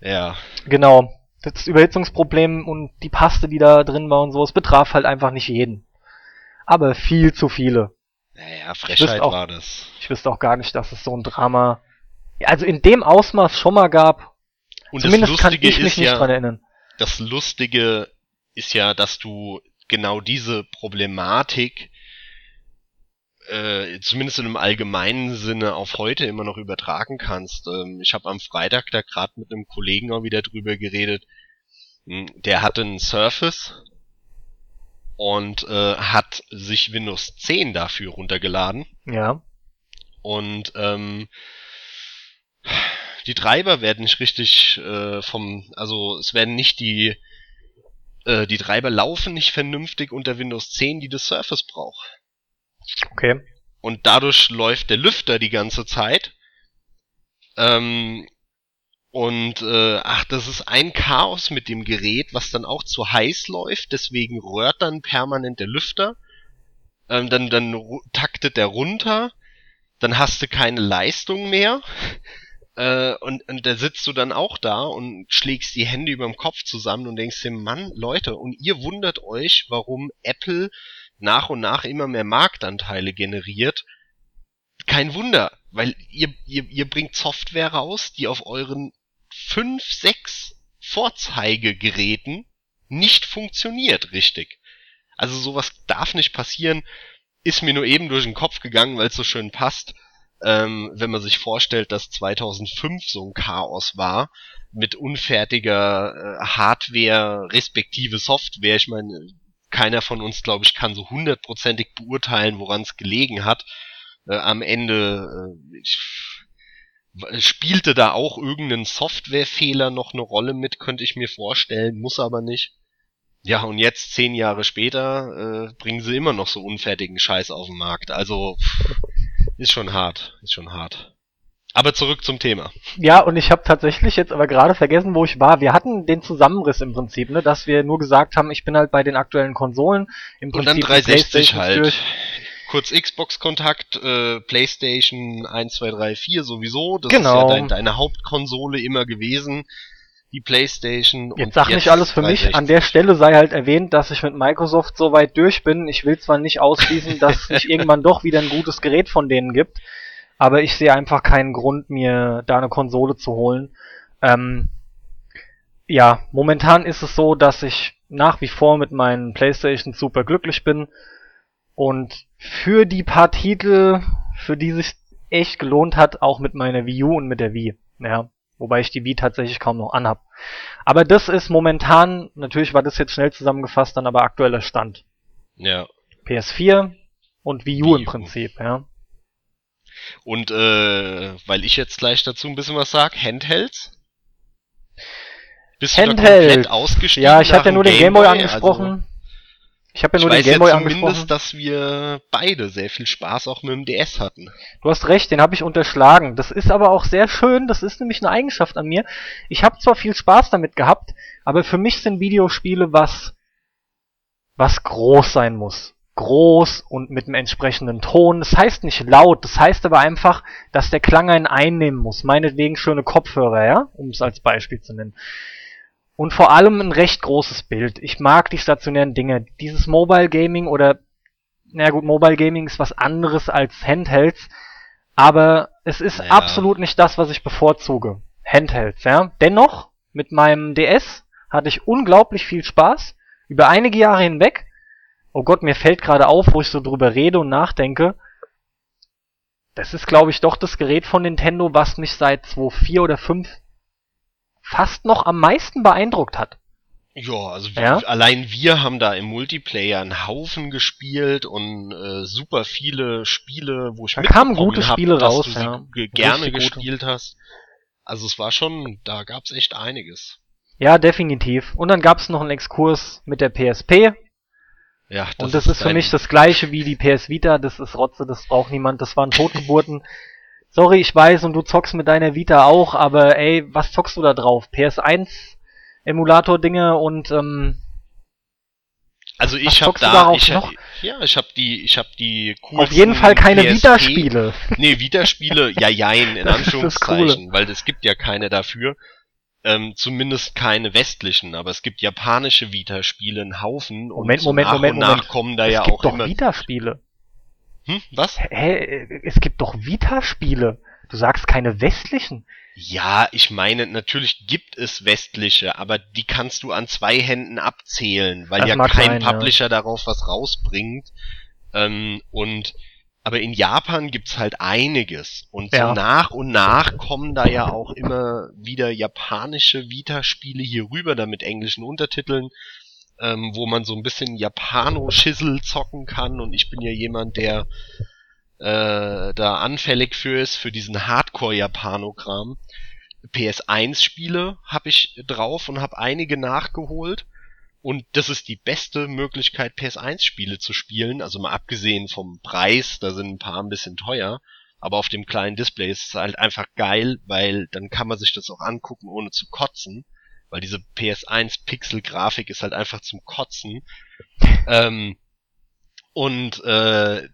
Ja. Genau. Das Überhitzungsproblem und die Paste, die da drin war und so, es betraf halt einfach nicht jeden aber viel zu viele. Naja, Frechheit auch, war das. Ich wüsste auch gar nicht, dass es so ein Drama, also in dem Ausmaß schon mal gab. Und Zumindest kann ich mich nicht ja, dran erinnern. Das Lustige ist ja, dass du genau diese Problematik äh, zumindest in einem allgemeinen Sinne auf heute immer noch übertragen kannst. Ähm, ich habe am Freitag da gerade mit einem Kollegen auch wieder drüber geredet. Hm, der hatte einen Surface und äh, hat sich Windows 10 dafür runtergeladen. Ja. Und ähm, die Treiber werden nicht richtig äh, vom, also es werden nicht die äh, die Treiber laufen nicht vernünftig unter Windows 10, die das Surface braucht. Okay. Und dadurch läuft der Lüfter die ganze Zeit. Ähm, und äh, ach, das ist ein Chaos mit dem Gerät, was dann auch zu heiß läuft, deswegen röhrt dann permanent der Lüfter. Ähm, dann dann taktet der runter, dann hast du keine Leistung mehr. Äh, und, und da sitzt du dann auch da und schlägst die Hände überm Kopf zusammen und denkst dir, Mann, Leute, und ihr wundert euch, warum Apple nach und nach immer mehr Marktanteile generiert. Kein Wunder, weil ihr, ihr, ihr bringt Software raus, die auf euren fünf, sechs Vorzeigegeräten nicht funktioniert richtig. Also sowas darf nicht passieren, ist mir nur eben durch den Kopf gegangen, weil es so schön passt ähm, wenn man sich vorstellt, dass 2005 so ein Chaos war mit unfertiger äh, Hardware respektive Software. Ich meine, keiner von uns, glaube ich, kann so hundertprozentig beurteilen, woran es gelegen hat. Äh, am Ende äh, spielte da auch irgendein Softwarefehler noch eine Rolle mit, könnte ich mir vorstellen, muss aber nicht. Ja, und jetzt, zehn Jahre später, äh, bringen sie immer noch so unfertigen Scheiß auf den Markt. Also, ist schon hart, ist schon hart. Aber zurück zum Thema. Ja, und ich habe tatsächlich jetzt aber gerade vergessen, wo ich war. Wir hatten den Zusammenriss im Prinzip, ne, dass wir nur gesagt haben, ich bin halt bei den aktuellen Konsolen. Im Prinzip und dann 360 halt. Durch. Kurz Xbox-Kontakt, äh, PlayStation 1, 2, 3, 4 sowieso. Das genau. ist ja genau. dein, deine Hauptkonsole immer gewesen die PlayStation. Jetzt sag nicht alles für 360. mich. An der Stelle sei halt erwähnt, dass ich mit Microsoft so weit durch bin. Ich will zwar nicht ausschließen, dass es sich irgendwann doch wieder ein gutes Gerät von denen gibt, aber ich sehe einfach keinen Grund, mir da eine Konsole zu holen. Ähm, ja, momentan ist es so, dass ich nach wie vor mit meinen PlayStation super glücklich bin und für die paar Titel, für die sich echt gelohnt hat, auch mit meiner Wii U und mit der Wii. Ja, Wobei ich die Wii tatsächlich kaum noch anhab. Aber das ist momentan, natürlich war das jetzt schnell zusammengefasst, dann aber aktueller Stand. Ja. PS4 und Wii U Wii im Prinzip, ja. Und äh, weil ich jetzt gleich dazu ein bisschen was sag, Handhelds? Bist Handheld. du da komplett ausgestiegen? Ja, ich hatte ja nur den Gameboy Game angesprochen. Also ich habe ja nur ich den Gameboy ja angesprochen. dass wir beide sehr viel Spaß auch mit dem DS hatten. Du hast recht, den habe ich unterschlagen. Das ist aber auch sehr schön, das ist nämlich eine Eigenschaft an mir. Ich habe zwar viel Spaß damit gehabt, aber für mich sind Videospiele was was groß sein muss. Groß und mit einem entsprechenden Ton. Das heißt nicht laut, das heißt aber einfach, dass der Klang einen einnehmen muss. Meinetwegen schöne Kopfhörer, ja, um es als Beispiel zu nennen. Und vor allem ein recht großes Bild. Ich mag die stationären Dinge. Dieses Mobile Gaming oder, na gut, Mobile Gaming ist was anderes als Handhelds, aber es ist naja. absolut nicht das, was ich bevorzuge. Handhelds, ja. Dennoch, mit meinem DS hatte ich unglaublich viel Spaß. Über einige Jahre hinweg. Oh Gott, mir fällt gerade auf, wo ich so drüber rede und nachdenke. Das ist, glaube ich, doch das Gerät von Nintendo, was mich seit 2004 oder 5 fast noch am meisten beeindruckt hat. Ja, also ja? allein wir haben da im Multiplayer einen Haufen gespielt und äh, super viele Spiele, wo ich da kamen gute hab, Spiele raus, du ja. gerne Richtig gespielt gute. hast. Also es war schon, da gab's echt einiges. Ja, definitiv. Und dann gab's noch einen Exkurs mit der PSP. Ja, das und das ist, ist für mich das gleiche wie die PS Vita. Das ist Rotze, das braucht niemand. Das waren Totgeburten. Sorry, ich weiß und du zockst mit deiner Vita auch, aber ey, was zockst du da drauf? PS1 Emulator-Dinge und ähm, also ich habe da, ich, noch? ja, ich habe die, ich habe die kurzen Auf jeden Fall keine Vita-Spiele. Nee, Vita-Spiele, ja, jein, in Anführungszeichen, weil es gibt ja keine dafür. Ähm, zumindest keine westlichen, aber es gibt japanische Vita-Spiele, einen Haufen. Moment, und Moment, nach Moment, und nach Moment. kommen da es ja auch doch immer. Vita-Spiele. Hm, was? Hä, es gibt doch Vita-Spiele. Du sagst keine westlichen. Ja, ich meine, natürlich gibt es westliche, aber die kannst du an zwei Händen abzählen, weil das ja kein sein, Publisher ja. darauf was rausbringt. Ähm, und aber in Japan gibt's halt einiges. Und ja. so nach und nach kommen da ja auch immer wieder japanische Vita-Spiele hier rüber, da mit englischen Untertiteln, ähm, wo man so ein bisschen Japano-Schissel zocken kann. Und ich bin ja jemand, der äh, da anfällig für ist, für diesen Hardcore-Japanogramm. PS1-Spiele habe ich drauf und habe einige nachgeholt. Und das ist die beste Möglichkeit, PS1-Spiele zu spielen. Also mal abgesehen vom Preis, da sind ein paar ein bisschen teuer. Aber auf dem kleinen Display ist es halt einfach geil, weil dann kann man sich das auch angucken, ohne zu kotzen. Weil diese PS1-Pixel-Grafik ist halt einfach zum Kotzen. Ähm, und äh,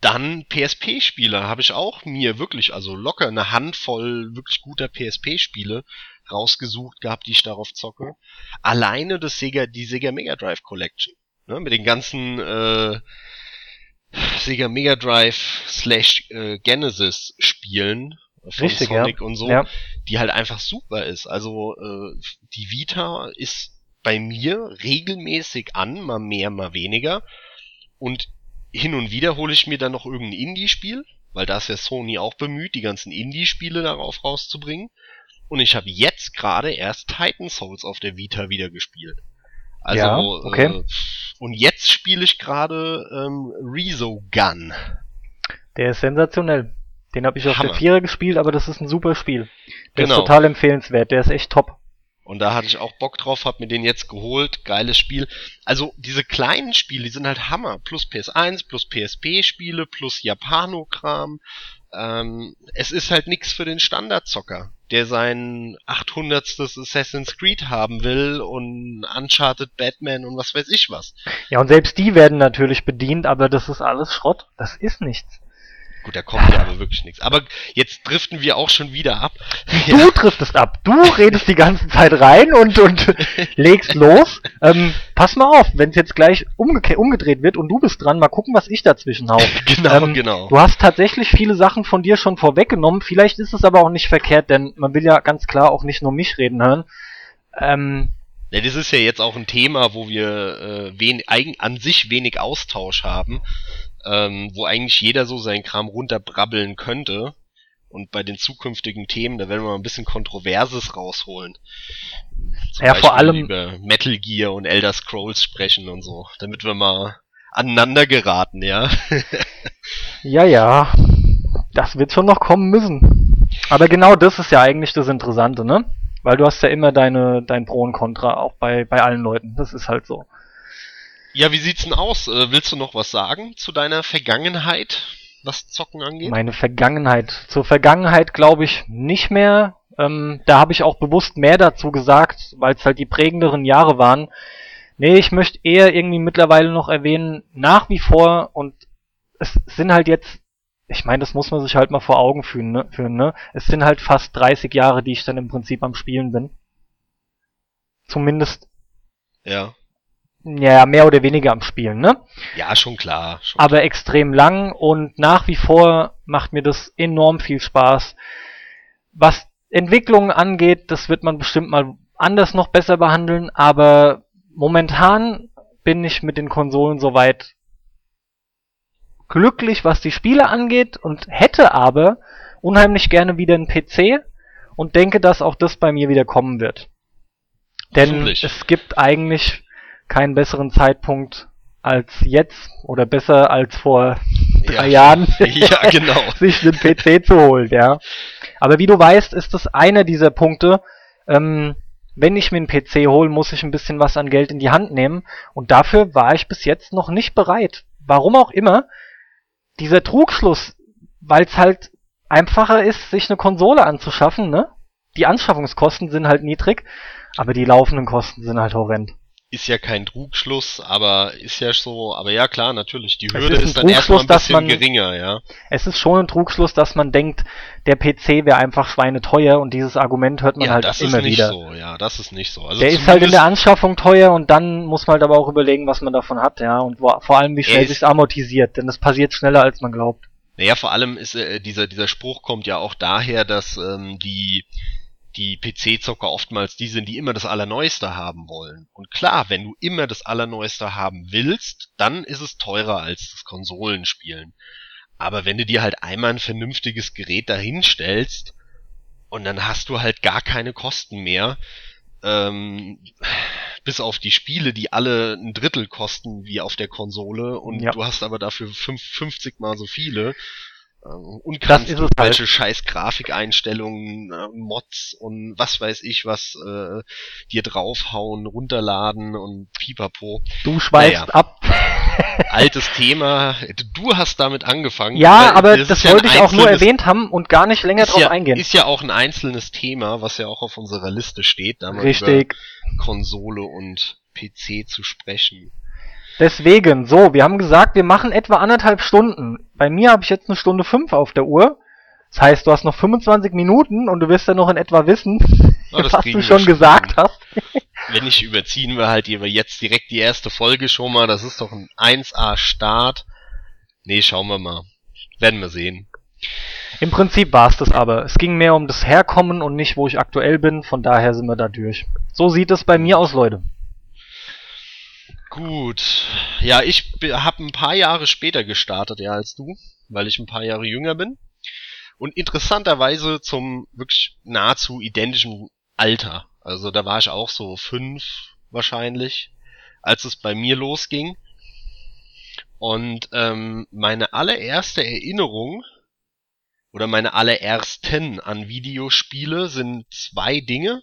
dann PSP-Spiele habe ich auch mir wirklich, also locker eine Handvoll wirklich guter PSP-Spiele rausgesucht gehabt, die ich darauf zocke. Alleine das Sega, die Sega Mega Drive Collection. Ne, mit den ganzen äh, Sega Mega Drive slash äh, Genesis Spielen von Richtig, Sonic ja. und so, ja. die halt einfach super ist. Also äh, die Vita ist bei mir regelmäßig an, mal mehr, mal weniger. Und hin und wieder hole ich mir dann noch irgendein Indie-Spiel, weil da ist ja Sony auch bemüht, die ganzen Indie-Spiele darauf rauszubringen. Und ich habe jetzt gerade erst Titan Souls auf der Vita wieder gespielt. Also, ja, okay. äh, und jetzt spiele ich gerade ähm, Rezo Gun. Der ist sensationell. Den habe ich auf der Vierer gespielt, aber das ist ein super Spiel. Der genau. ist total empfehlenswert, der ist echt top. Und da hatte ich auch Bock drauf, hab mir den jetzt geholt, geiles Spiel. Also diese kleinen Spiele, die sind halt Hammer. Plus PS1, plus PSP-Spiele, plus Japano-Kram. Ähm, es ist halt nix für den Standardzocker, der sein 800. Assassin's Creed haben will und Uncharted Batman und was weiß ich was. Ja, und selbst die werden natürlich bedient, aber das ist alles Schrott. Das ist nichts. Gut, da kommt ja aber wirklich nichts. Aber jetzt driften wir auch schon wieder ab. Du ja. driftest ab. Du redest die ganze Zeit rein und, und legst los. Ähm, pass mal auf, wenn es jetzt gleich umge umgedreht wird und du bist dran, mal gucken, was ich dazwischen hau. genau, ähm, genau. Du hast tatsächlich viele Sachen von dir schon vorweggenommen. Vielleicht ist es aber auch nicht verkehrt, denn man will ja ganz klar auch nicht nur mich reden hören. Ähm, ja, das ist ja jetzt auch ein Thema, wo wir äh, wen, eigen, an sich wenig Austausch haben ähm, wo eigentlich jeder so seinen Kram runterbrabbeln könnte. Und bei den zukünftigen Themen, da werden wir mal ein bisschen Kontroverses rausholen. Zum ja, Beispiel vor allem über Metal Gear und Elder Scrolls sprechen und so, damit wir mal aneinander geraten, ja. ja, ja. Das wird schon noch kommen müssen. Aber genau das ist ja eigentlich das Interessante, ne? Weil du hast ja immer deine, dein Pro und Contra, auch bei, bei allen Leuten. Das ist halt so. Ja, wie sieht's denn aus? Äh, willst du noch was sagen zu deiner Vergangenheit, was Zocken angeht? Meine Vergangenheit. Zur Vergangenheit glaube ich nicht mehr. Ähm, da habe ich auch bewusst mehr dazu gesagt, weil es halt die prägenderen Jahre waren. Nee, ich möchte eher irgendwie mittlerweile noch erwähnen, nach wie vor, und es sind halt jetzt, ich meine, das muss man sich halt mal vor Augen führen, ne? führen, ne? Es sind halt fast 30 Jahre, die ich dann im Prinzip am Spielen bin. Zumindest ja ja, mehr oder weniger am Spielen, ne? Ja, schon klar. Schon aber klar. extrem lang und nach wie vor macht mir das enorm viel Spaß. Was Entwicklungen angeht, das wird man bestimmt mal anders noch besser behandeln, aber momentan bin ich mit den Konsolen soweit glücklich, was die Spiele angeht und hätte aber unheimlich gerne wieder einen PC und denke, dass auch das bei mir wieder kommen wird. Denn es gibt eigentlich keinen besseren Zeitpunkt als jetzt oder besser als vor drei ja. Jahren ja, genau. sich einen PC zu holen, ja. Aber wie du weißt, ist das einer dieser Punkte, ähm, wenn ich mir einen PC hole, muss ich ein bisschen was an Geld in die Hand nehmen. Und dafür war ich bis jetzt noch nicht bereit. Warum auch immer. Dieser Trugschluss, weil es halt einfacher ist, sich eine Konsole anzuschaffen, ne? Die Anschaffungskosten sind halt niedrig, aber die laufenden Kosten sind halt horrend ist ja kein Trugschluss, aber ist ja so, aber ja klar, natürlich, die Hürde ist, ist dann erstmal ein bisschen man, geringer, ja. Es ist schon ein Trugschluss, dass man denkt, der PC wäre einfach schweineteuer und dieses Argument hört man ja, halt immer wieder. Das ist nicht so, ja, das ist nicht so. Also der ist halt in der Anschaffung teuer und dann muss man halt aber auch überlegen, was man davon hat, ja, und wo, vor allem wie schnell sich's amortisiert, denn das passiert schneller als man glaubt. Naja, vor allem ist äh, dieser dieser Spruch kommt ja auch daher, dass ähm, die die PC-Zocker oftmals die sind, die immer das Allerneueste haben wollen. Und klar, wenn du immer das Allerneueste haben willst, dann ist es teurer als das Konsolenspielen. Aber wenn du dir halt einmal ein vernünftiges Gerät dahinstellst und dann hast du halt gar keine Kosten mehr, ähm, bis auf die Spiele, die alle ein Drittel kosten wie auf der Konsole und ja. du hast aber dafür 50 mal so viele und kannst das ist welche halt. scheiß Grafikeinstellungen, äh, Mods und was weiß ich was äh, dir draufhauen, runterladen und pipapo. Du schweifst naja. ab. Altes Thema. Du hast damit angefangen. Ja, aber das, das wollte ja ich auch nur erwähnt haben und gar nicht länger drauf ja, eingehen. Ist ja auch ein einzelnes Thema, was ja auch auf unserer Liste steht, da mal Richtig. über Konsole und PC zu sprechen. Deswegen, so, wir haben gesagt, wir machen etwa anderthalb Stunden. Bei mir habe ich jetzt eine Stunde fünf auf der Uhr. Das heißt, du hast noch 25 Minuten und du wirst ja noch in etwa wissen, oh, was du schon gesagt hast. Wenn nicht, überziehen wir halt jetzt direkt die erste Folge schon mal. Das ist doch ein 1A-Start. Nee, schauen wir mal. Werden wir sehen. Im Prinzip war es das aber. Es ging mehr um das Herkommen und nicht, wo ich aktuell bin. Von daher sind wir da durch. So sieht es bei mir aus, Leute. Gut. Ja, ich habe ein paar Jahre später gestartet, ja, als du, weil ich ein paar Jahre jünger bin. Und interessanterweise zum wirklich nahezu identischen Alter. Also da war ich auch so fünf wahrscheinlich, als es bei mir losging. Und ähm, meine allererste Erinnerung oder meine allerersten an Videospiele sind zwei Dinge.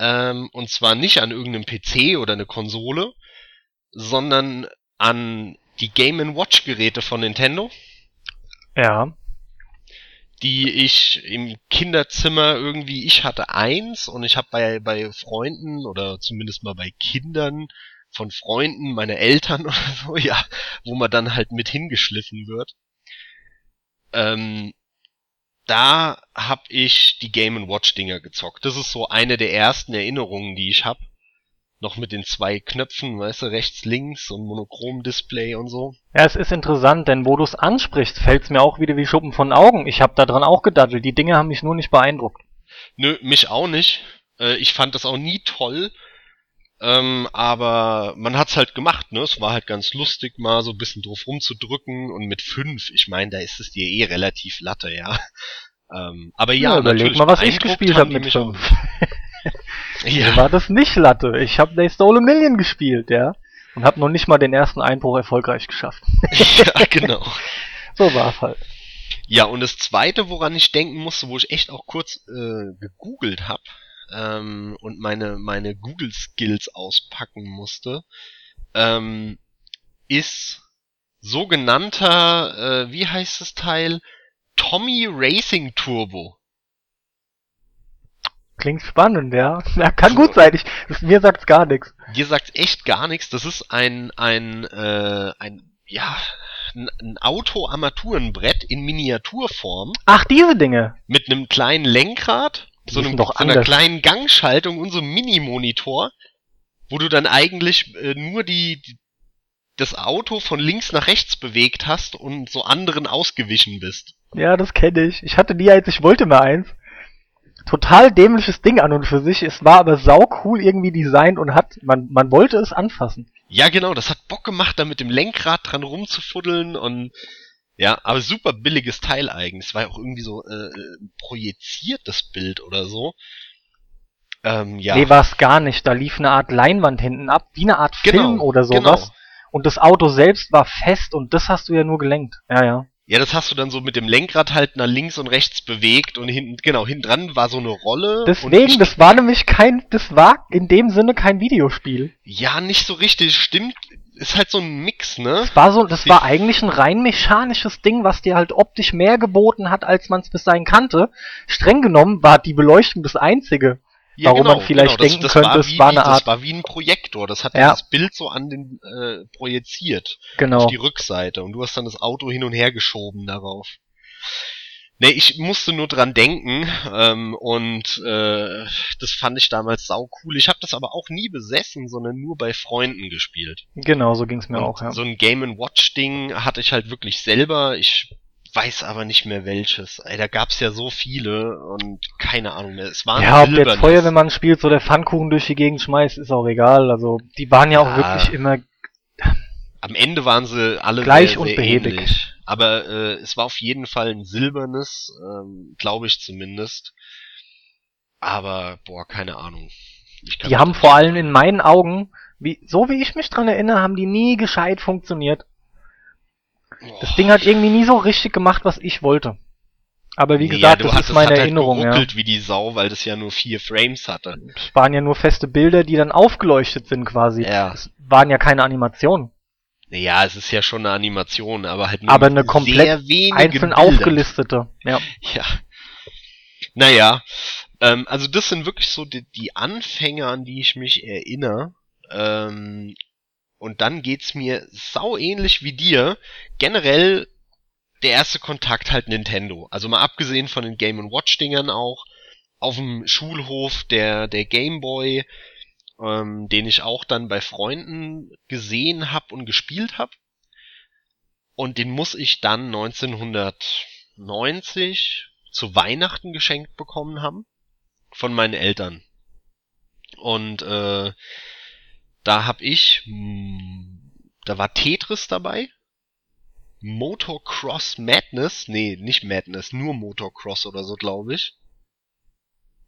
Ähm, und zwar nicht an irgendeinem PC oder eine Konsole, sondern an die Game Watch Geräte von Nintendo. Ja. Die ich im Kinderzimmer irgendwie, ich hatte eins und ich habe bei, bei Freunden oder zumindest mal bei Kindern von Freunden, meine Eltern oder so, ja, wo man dann halt mit hingeschliffen wird. Ähm, da hab ich die Game Watch Dinger gezockt. Das ist so eine der ersten Erinnerungen, die ich hab. Noch mit den zwei Knöpfen, weißt du, rechts, links und Monochrom-Display und so. Ja, es ist interessant, denn wo du es ansprichst, fällt's mir auch wieder wie Schuppen von Augen. Ich hab da dran auch gedaddelt. Die Dinge haben mich nur nicht beeindruckt. Nö, mich auch nicht. Äh, ich fand das auch nie toll. Ähm, aber man hat's halt gemacht, ne? Es war halt ganz lustig, mal so ein bisschen drauf rumzudrücken und mit fünf, ich meine, da ist es dir eh relativ latte, ja. Ähm, aber ja, ja überleg mal, was ich gespielt habe mit fünf. ja. war das nicht Latte. Ich habe They Stole a Million gespielt, ja. Und habe noch nicht mal den ersten Einbruch erfolgreich geschafft. ja, genau. so war's halt. Ja, und das zweite, woran ich denken musste, wo ich echt auch kurz äh, gegoogelt habe, ähm, und meine, meine Google-Skills auspacken musste, ähm, ist sogenannter, äh, wie heißt das Teil? Tommy Racing Turbo. Klingt spannend, ja. ja kann gut sein. Ich, mir sagt's gar nichts. Dir sagt's echt gar nichts. Das ist ein, ein, äh, ein, ja, ein, ein Auto-Armaturenbrett in Miniaturform. Ach, diese Dinge. Mit einem kleinen Lenkrad so, einem, so einer kleinen Gangschaltung und so einem Mini-Monitor, wo du dann eigentlich äh, nur die, die, das Auto von links nach rechts bewegt hast und so anderen ausgewichen bist. Ja, das kenne ich. Ich hatte nie eins, ich wollte mal eins. Total dämliches Ding an und für sich. Es war aber sau cool irgendwie designt und hat, man, man wollte es anfassen. Ja, genau, das hat Bock gemacht, da mit dem Lenkrad dran rumzufuddeln und ja, aber super billiges Teil eigentlich. Es war ja auch irgendwie so äh, projiziert, das Bild oder so. Ähm, ja. Nee, war es gar nicht. Da lief eine Art Leinwand hinten ab, wie eine Art genau, Film oder sowas. Genau. Und das Auto selbst war fest und das hast du ja nur gelenkt. Ja, ja. Ja, das hast du dann so mit dem Lenkrad halt nach links und rechts bewegt und hinten, genau, hinten dran war so eine Rolle. Deswegen, das war nämlich kein, das war in dem Sinne kein Videospiel. Ja, nicht so richtig, stimmt ist halt so ein Mix, ne? Das war so, das war eigentlich ein rein mechanisches Ding, was dir halt optisch mehr geboten hat, als man es bis dahin kannte. Streng genommen war die Beleuchtung das einzige, ja, warum genau, man vielleicht genau. denken das, könnte, es war eine Art. Das war wie ein Projektor, das hat ja. das Bild so an den äh, projiziert. Genau. Auf die Rückseite und du hast dann das Auto hin und her geschoben darauf. Nee, ich musste nur dran denken ähm, und äh, das fand ich damals sau cool. Ich habe das aber auch nie besessen, sondern nur bei Freunden gespielt. Genau, so ging's mir und auch, ja. So ein Game Watch Ding hatte ich halt wirklich selber. Ich weiß aber nicht mehr welches. Ey, da gab's ja so viele und keine Ahnung mehr. Es waren Ja, ob jetzt Feuer, wenn man spielt, so der Pfannkuchen durch die Gegend schmeißt, ist auch egal. Also, die waren ja, ja auch wirklich immer am Ende waren sie alle gleich sehr, und behäbig. Ähnlich Aber äh, es war auf jeden Fall ein silbernes, ähm, glaube ich zumindest. Aber, boah, keine Ahnung. Die haben vor allem in meinen Augen, wie, so wie ich mich dran erinnere, haben die nie gescheit funktioniert. Das Ding hat irgendwie nie so richtig gemacht, was ich wollte. Aber wie gesagt, ja, das ist meine Erinnerung. Halt ja. wie die Sau, weil das ja nur vier Frames hatte. Es waren ja nur feste Bilder, die dann aufgeleuchtet sind quasi. Ja. Es waren ja keine Animationen. Ja, es ist ja schon eine Animation, aber halt nur aber eine komplett einzeln Bilder. aufgelistete. Ja. Ja. Naja, ähm, also das sind wirklich so die, die Anfänge, an die ich mich erinnere. Ähm, und dann geht's mir sau ähnlich wie dir. Generell der erste Kontakt halt Nintendo. Also mal abgesehen von den Game Watch Dingern auch auf dem Schulhof der der Game Boy, ähm, den ich auch dann bei Freunden gesehen hab und gespielt hab. Und den muss ich dann 1990 zu Weihnachten geschenkt bekommen haben von meinen Eltern. Und äh, da hab ich, mh, hm, da war Tetris dabei, Motocross Madness, nee, nicht Madness, nur Motocross oder so, glaube ich.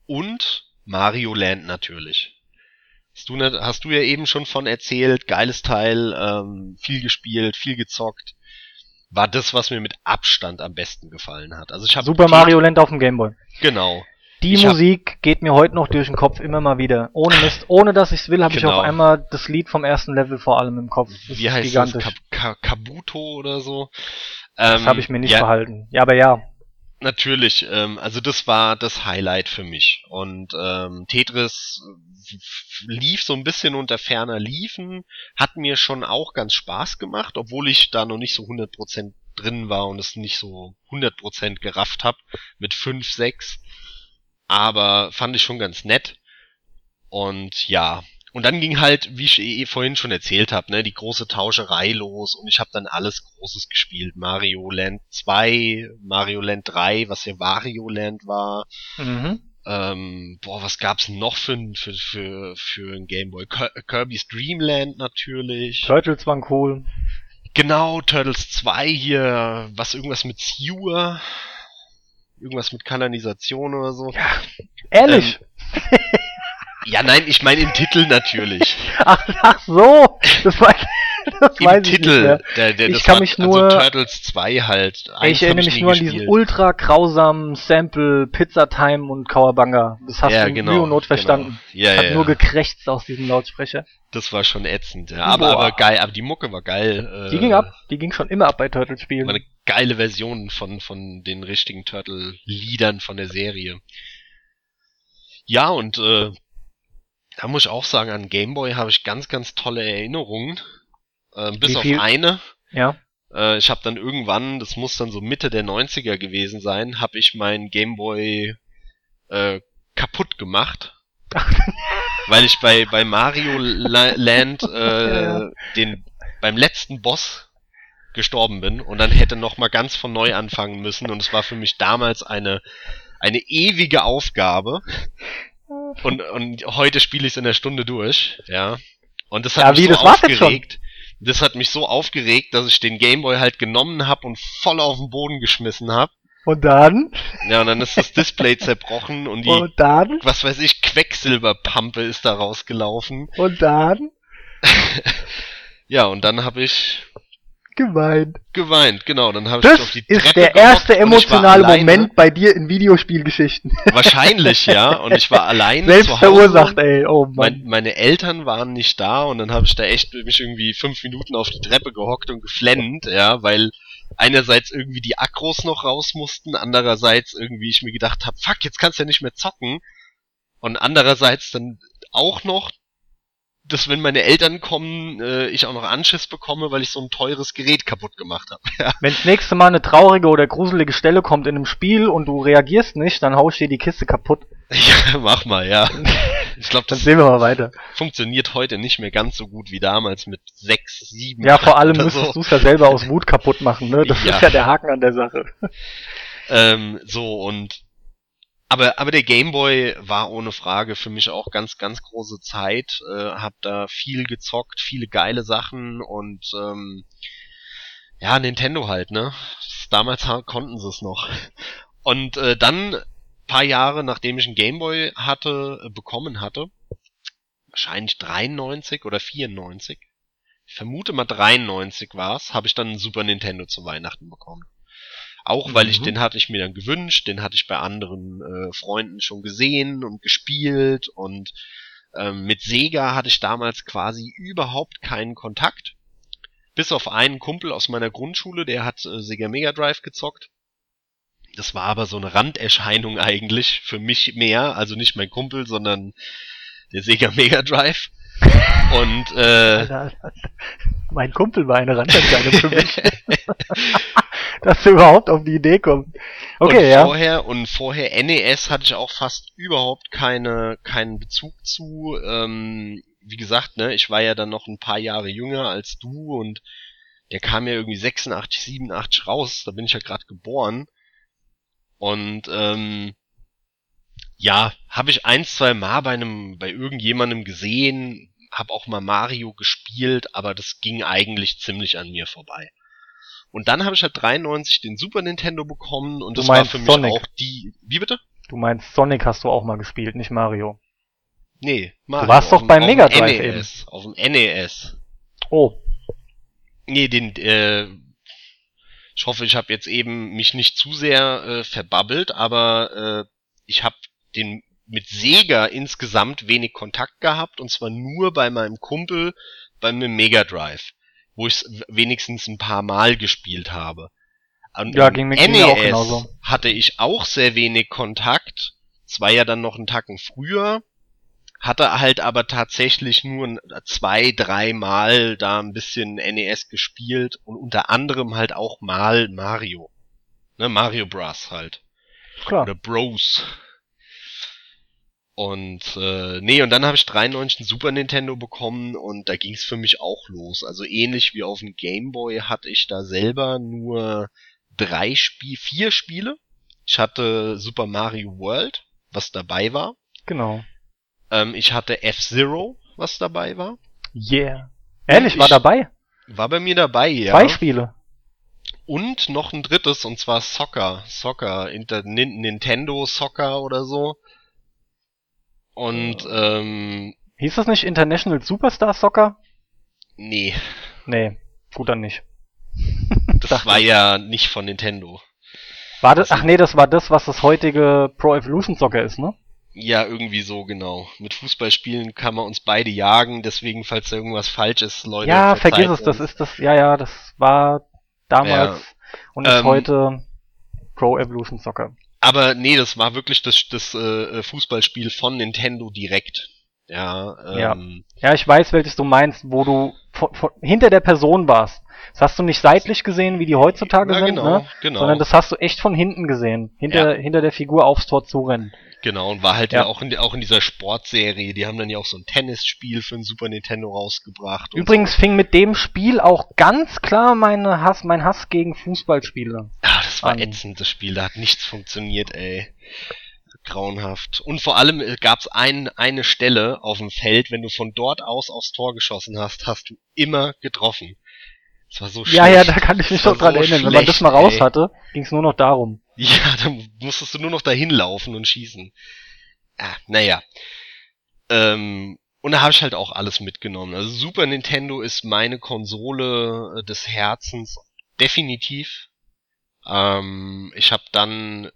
Und Mario Land natürlich. Hast du, nicht, hast du ja eben schon von erzählt, geiles Teil, ähm, viel gespielt, viel gezockt. War das, was mir mit Abstand am besten gefallen hat. Also ich habe Super Mario Land auf dem Gameboy. Genau. Die ich Musik hab... geht mir heute noch durch den Kopf immer mal wieder. Ohne Mist, ohne dass ich's will, habe genau. ich auf einmal das Lied vom ersten Level vor allem im Kopf. Das Wie heißt gigantisch. das? Ka Kabuto oder so? Das ähm, habe ich mir nicht ja, verhalten. Ja, aber ja. Natürlich, ähm, also das war das Highlight für mich. Und ähm, Tetris lief so ein bisschen unter ferner Liefen, hat mir schon auch ganz Spaß gemacht, obwohl ich da noch nicht so 100% drin war und es nicht so 100% gerafft habe mit 5, 6 aber fand ich schon ganz nett. Und ja, und dann ging halt, wie ich eh vorhin schon erzählt habe, ne, die große Tauscherei los und ich habe dann alles Großes gespielt. Mario Land 2, Mario Land 3, was ja Wario Land war. Mhm. Ähm, boah, was gab's noch für, für, für, für ein Gameboy? Kirby's Dream Land natürlich. Turtles waren cool. Genau, Turtles 2 hier, was irgendwas mit Sewer irgendwas mit Kanalisation oder so. Ja, ehrlich? Ähm, ja, nein, ich meine im Titel natürlich. Ach, ach so, das war das Im weiß Titel, ich nicht Der, der, ich kann mich also nur, also Turtles 2 halt. Eins ich erinnere mich nur gespielt. an diesen ultra grausamen Sample Pizza Time und Kawabanga. Das hast ja, du genau, Mühe und Not verstanden. Genau. Ja, Hat ja, nur gekrächzt aus diesem Lautsprecher. Das war schon ätzend, ja. Aber, aber geil, aber die Mucke war geil. Äh, die ging ab, die ging schon immer ab bei Turtles-Spielen. War eine geile Version von, von den richtigen Turtle-Liedern von der Serie. Ja, und äh, da muss ich auch sagen, an Gameboy habe ich ganz, ganz tolle Erinnerungen. Äh, bis auf eine. Ja. Äh, ich habe dann irgendwann, das muss dann so Mitte der 90er gewesen sein, habe ich meinen Gameboy äh, kaputt gemacht. weil ich bei, bei Mario Land äh, ja. den beim letzten Boss gestorben bin und dann hätte noch mal ganz von neu anfangen müssen und es war für mich damals eine eine ewige Aufgabe und und heute spiele ich es in der Stunde durch, ja. Und das hat ja, mich wie, so aufgeregt. Das hat mich so aufgeregt, dass ich den Gameboy halt genommen habe und voll auf den Boden geschmissen habe. Und dann? Ja, und dann ist das Display zerbrochen und die, und dann? was weiß ich, Quecksilberpampe ist da rausgelaufen. Und dann? ja, und dann habe ich Geweint. Geweint, genau. Dann habe ich auf die Treppe ist der erste emotionale Moment bei dir in Videospielgeschichten. Wahrscheinlich, ja. Und ich war allein Selbst zu Hause. verursacht, ey. Oh Mann. Mein, meine Eltern waren nicht da und dann habe ich da echt mich irgendwie fünf Minuten auf die Treppe gehockt und geflennt, ja, weil einerseits irgendwie die Akros noch raus mussten, andererseits irgendwie ich mir gedacht habe, fuck, jetzt kannst du ja nicht mehr zocken. Und andererseits dann auch noch dass wenn meine Eltern kommen, äh, ich auch noch Anschiss bekomme, weil ich so ein teures Gerät kaputt gemacht habe. ja. Wenn das nächste Mal eine traurige oder gruselige Stelle kommt in einem Spiel und du reagierst nicht, dann haust dir die Kiste kaputt. Ja, mach mal, ja. Ich glaube, das sehen wir mal weiter. funktioniert heute nicht mehr ganz so gut wie damals mit sechs, sieben. Ja, vor allem müsstest so. du es ja selber aus Wut kaputt machen, ne? Das ja. ist ja der Haken an der Sache. Ähm, so, und aber, aber der Gameboy war ohne Frage für mich auch ganz, ganz große Zeit. Äh, hab da viel gezockt, viele geile Sachen und ähm, Ja, Nintendo halt, ne? Damals konnten sie es noch. Und äh, dann paar Jahre nachdem ich einen Gameboy hatte, äh, bekommen hatte, wahrscheinlich 93 oder 94, ich vermute mal 93 war's, habe ich dann einen Super Nintendo zu Weihnachten bekommen. Auch weil mhm. ich den hatte ich mir dann gewünscht, den hatte ich bei anderen äh, Freunden schon gesehen und gespielt und ähm, mit Sega hatte ich damals quasi überhaupt keinen Kontakt. Bis auf einen Kumpel aus meiner Grundschule, der hat äh, Sega Mega Drive gezockt. Das war aber so eine Randerscheinung eigentlich, für mich mehr, also nicht mein Kumpel, sondern der Sega Mega Drive. Und äh, Alter, Alter. mein Kumpel war eine Randerscheinung für mich. Dass du überhaupt auf die Idee kommst. Okay, und ja. Vorher, und vorher NES hatte ich auch fast überhaupt keine, keinen Bezug zu. Ähm, wie gesagt, ne, ich war ja dann noch ein paar Jahre jünger als du und der kam ja irgendwie 86, 87 raus, da bin ich ja gerade geboren. Und ähm, ja, habe ich ein, zwei Mal bei einem, bei irgendjemandem gesehen, habe auch mal Mario gespielt, aber das ging eigentlich ziemlich an mir vorbei. Und dann habe ich halt 93 den Super Nintendo bekommen und du das war für mich Sonic. auch die. Wie bitte? Du meinst Sonic hast du auch mal gespielt, nicht Mario. Nee, Mario. Du warst doch beim Mega Drive NES, eben. Auf dem NES. Oh. Nee, den äh, ich hoffe, ich habe jetzt eben mich nicht zu sehr äh, verbabbelt, aber äh, ich habe den mit Sega insgesamt wenig Kontakt gehabt und zwar nur bei meinem Kumpel beim Mega Drive, wo ich es wenigstens ein paar Mal gespielt habe. Und ja, ging mir, NES auch genauso. hatte ich auch sehr wenig Kontakt. Es war ja dann noch einen Tacken früher hatte halt aber tatsächlich nur zwei, drei Mal da ein bisschen NES gespielt und unter anderem halt auch mal Mario. Ne, Mario Bros. halt. Klar. Oder Bros. Und äh, nee, und dann habe ich 93 ein Super Nintendo bekommen und da ging es für mich auch los. Also ähnlich wie auf dem Game Boy hatte ich da selber nur drei Spiel, vier Spiele. Ich hatte Super Mario World, was dabei war. Genau. Ähm, ich hatte F-Zero, was dabei war. Yeah. Ehrlich, war dabei? War bei mir dabei, ja. Zwei Spiele. Und noch ein drittes, und zwar Soccer. Soccer. Inter Nintendo Soccer oder so. Und, ähm. Hieß das nicht International Superstar Soccer? Nee. Nee, gut dann nicht. das war ja nicht von Nintendo. War das, ach nee, das war das, was das heutige Pro Evolution Soccer ist, ne? Ja, irgendwie so, genau. Mit Fußballspielen kann man uns beide jagen, deswegen, falls da irgendwas falsch ist, Leute. Ja, vergiss es, das ist das, ja, ja, das war damals ja. und ist ähm, heute Pro Evolution Soccer. Aber nee, das war wirklich das, das äh, Fußballspiel von Nintendo direkt. Ja, ähm, ja. ja, ich weiß, welches du meinst, wo du von, von, hinter der Person warst. Das hast du nicht seitlich gesehen, wie die heutzutage ja, sind, genau, ne? genau. sondern das hast du echt von hinten gesehen, hinter, ja. hinter der Figur aufs Tor zurennen. Genau, und war halt ja, ja auch, in, auch in dieser Sportserie. Die haben dann ja auch so ein Tennisspiel für ein Super Nintendo rausgebracht. Übrigens so. fing mit dem Spiel auch ganz klar meine Hass, mein Hass gegen Fußballspiele. Ah, das war an. ätzend, das Spiel. Da hat nichts funktioniert, ey. Grauenhaft. Und vor allem äh, gab's ein, eine Stelle auf dem Feld, wenn du von dort aus aufs Tor geschossen hast, hast du immer getroffen. Das war so schlecht. Ja, ja, da kann ich mich noch dran so erinnern. Schlecht, wenn man das mal raus ey. hatte, ging's nur noch darum. Ja, dann musstest du nur noch dahin laufen und schießen. Ah, naja. Ähm, und da habe ich halt auch alles mitgenommen. Also Super Nintendo ist meine Konsole äh, des Herzens definitiv. Ähm, ich habe dann,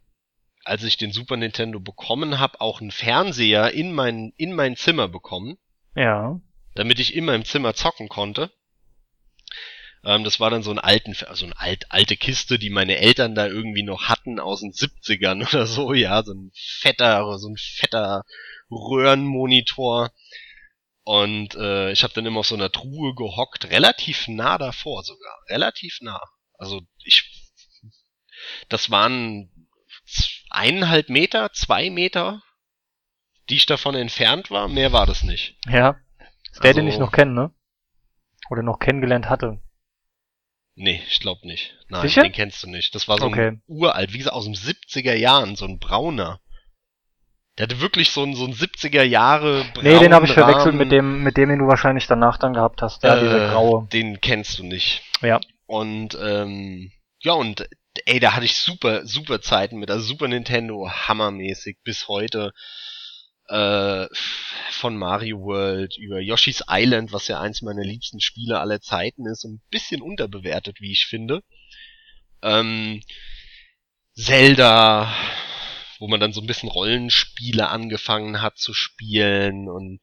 als ich den Super Nintendo bekommen habe, auch einen Fernseher in mein in mein Zimmer bekommen. Ja. Damit ich in meinem Zimmer zocken konnte. Ähm, das war dann so ein alten, also eine alt, alte Kiste, die meine Eltern da irgendwie noch hatten aus den 70ern oder so, ja, so ein fetter, so ein fetter Röhrenmonitor. Und äh, ich habe dann immer auf so einer Truhe gehockt, relativ nah davor sogar, relativ nah. Also ich, das waren eineinhalb Meter, zwei Meter, die ich davon entfernt war. Mehr war das nicht. Ja, der, also, den ich noch kenne, ne? Oder noch kennengelernt hatte. Nee, ich glaube nicht. Nein, Sicher? den kennst du nicht. Das war so okay. ein uralt, wie gesagt, aus den 70er Jahren, so ein brauner. Der hatte wirklich so ein, so ein 70er Jahre Nee, den habe ich verwechselt mit dem, mit dem, den du wahrscheinlich danach dann gehabt hast. Ja, äh, diese graue. Den kennst du nicht. Ja. Und ähm, ja, und ey, da hatte ich super, super Zeiten mit. Also Super Nintendo, hammermäßig bis heute. Äh, von Mario World über Yoshi's Island, was ja eins meiner liebsten Spiele aller Zeiten ist ein bisschen unterbewertet, wie ich finde. Ähm, Zelda, wo man dann so ein bisschen Rollenspiele angefangen hat zu spielen und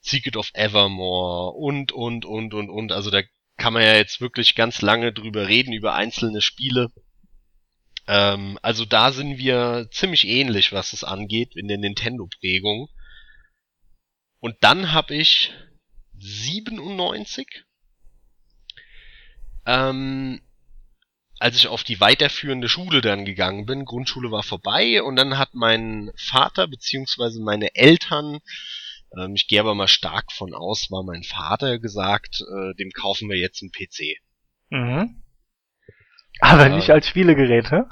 Secret of Evermore und, und, und, und, und. Also da kann man ja jetzt wirklich ganz lange drüber reden, über einzelne Spiele. Ähm, also da sind wir ziemlich ähnlich, was es angeht, in der Nintendo-Prägung. Und dann habe ich 97, ähm, als ich auf die weiterführende Schule dann gegangen bin, Grundschule war vorbei und dann hat mein Vater beziehungsweise meine Eltern, ähm, ich gehe aber mal stark von aus, war mein Vater gesagt, äh, dem kaufen wir jetzt einen PC. Mhm. Aber äh, nicht als Spielegerät, hä?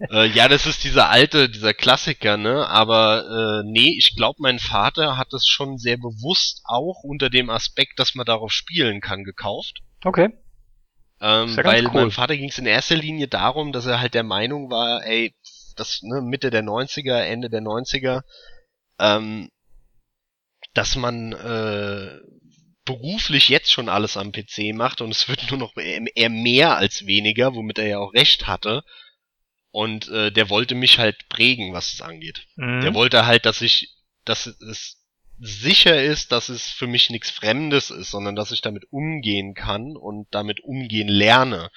äh, ja, das ist dieser alte, dieser Klassiker, ne? Aber äh, nee, ich glaube, mein Vater hat es schon sehr bewusst auch unter dem Aspekt, dass man darauf spielen kann, gekauft. Okay. Ähm, ja weil cool. meinem Vater ging es in erster Linie darum, dass er halt der Meinung war, ey, das ne, Mitte der 90er, Ende der 90er, ähm, dass man äh, beruflich jetzt schon alles am PC macht und es wird nur noch eher mehr als weniger, womit er ja auch recht hatte. Und äh, der wollte mich halt prägen, was es angeht. Mhm. Der wollte halt, dass ich, dass es sicher ist, dass es für mich nichts Fremdes ist, sondern dass ich damit umgehen kann und damit umgehen lerne.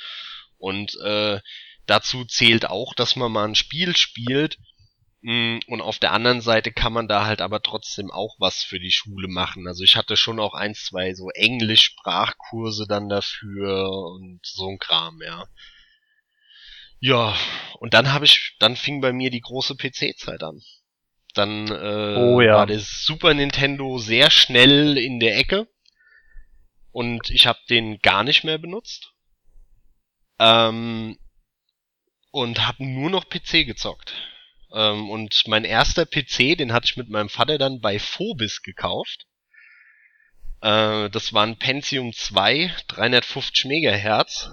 Und äh, dazu zählt auch, dass man mal ein Spiel spielt, und auf der anderen Seite kann man da halt aber trotzdem auch was für die Schule machen. Also ich hatte schon auch ein, zwei so Englisch-Sprachkurse dann dafür und so ein Kram, ja. Ja, und dann habe ich, dann fing bei mir die große PC-Zeit an. Dann äh, oh, ja. war das Super Nintendo sehr schnell in der Ecke und ich habe den gar nicht mehr benutzt. Ähm, und habe nur noch PC gezockt. Ähm, und mein erster PC, den hatte ich mit meinem Vater dann bei Phobis gekauft. Äh, das war ein Pentium 2, 350 Megahertz.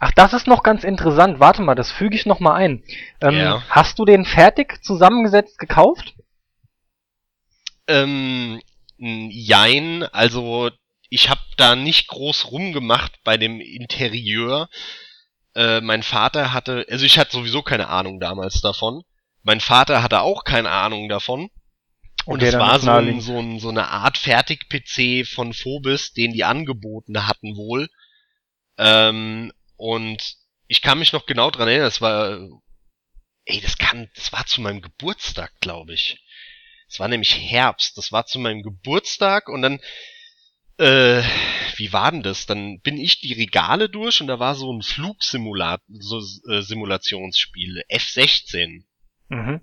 Ach, das ist noch ganz interessant. Warte mal, das füge ich noch mal ein. Ähm, ja. Hast du den fertig zusammengesetzt gekauft? Ähm, jein, also ich habe da nicht groß rumgemacht bei dem Interieur. Äh, mein Vater hatte, also ich hatte sowieso keine Ahnung damals davon. Mein Vater hatte auch keine Ahnung davon. Und es war so, ein, so, ein, so eine Art Fertig-PC von Phobis, den die angeboten hatten wohl. Ähm, und ich kann mich noch genau dran erinnern, das war, ey, das kann, das war zu meinem Geburtstag, glaube ich. Es war nämlich Herbst, das war zu meinem Geburtstag und dann, äh, wie war denn das? Dann bin ich die Regale durch und da war so ein Flugsimulator, so äh, Simulationsspiel, F16. Mhm.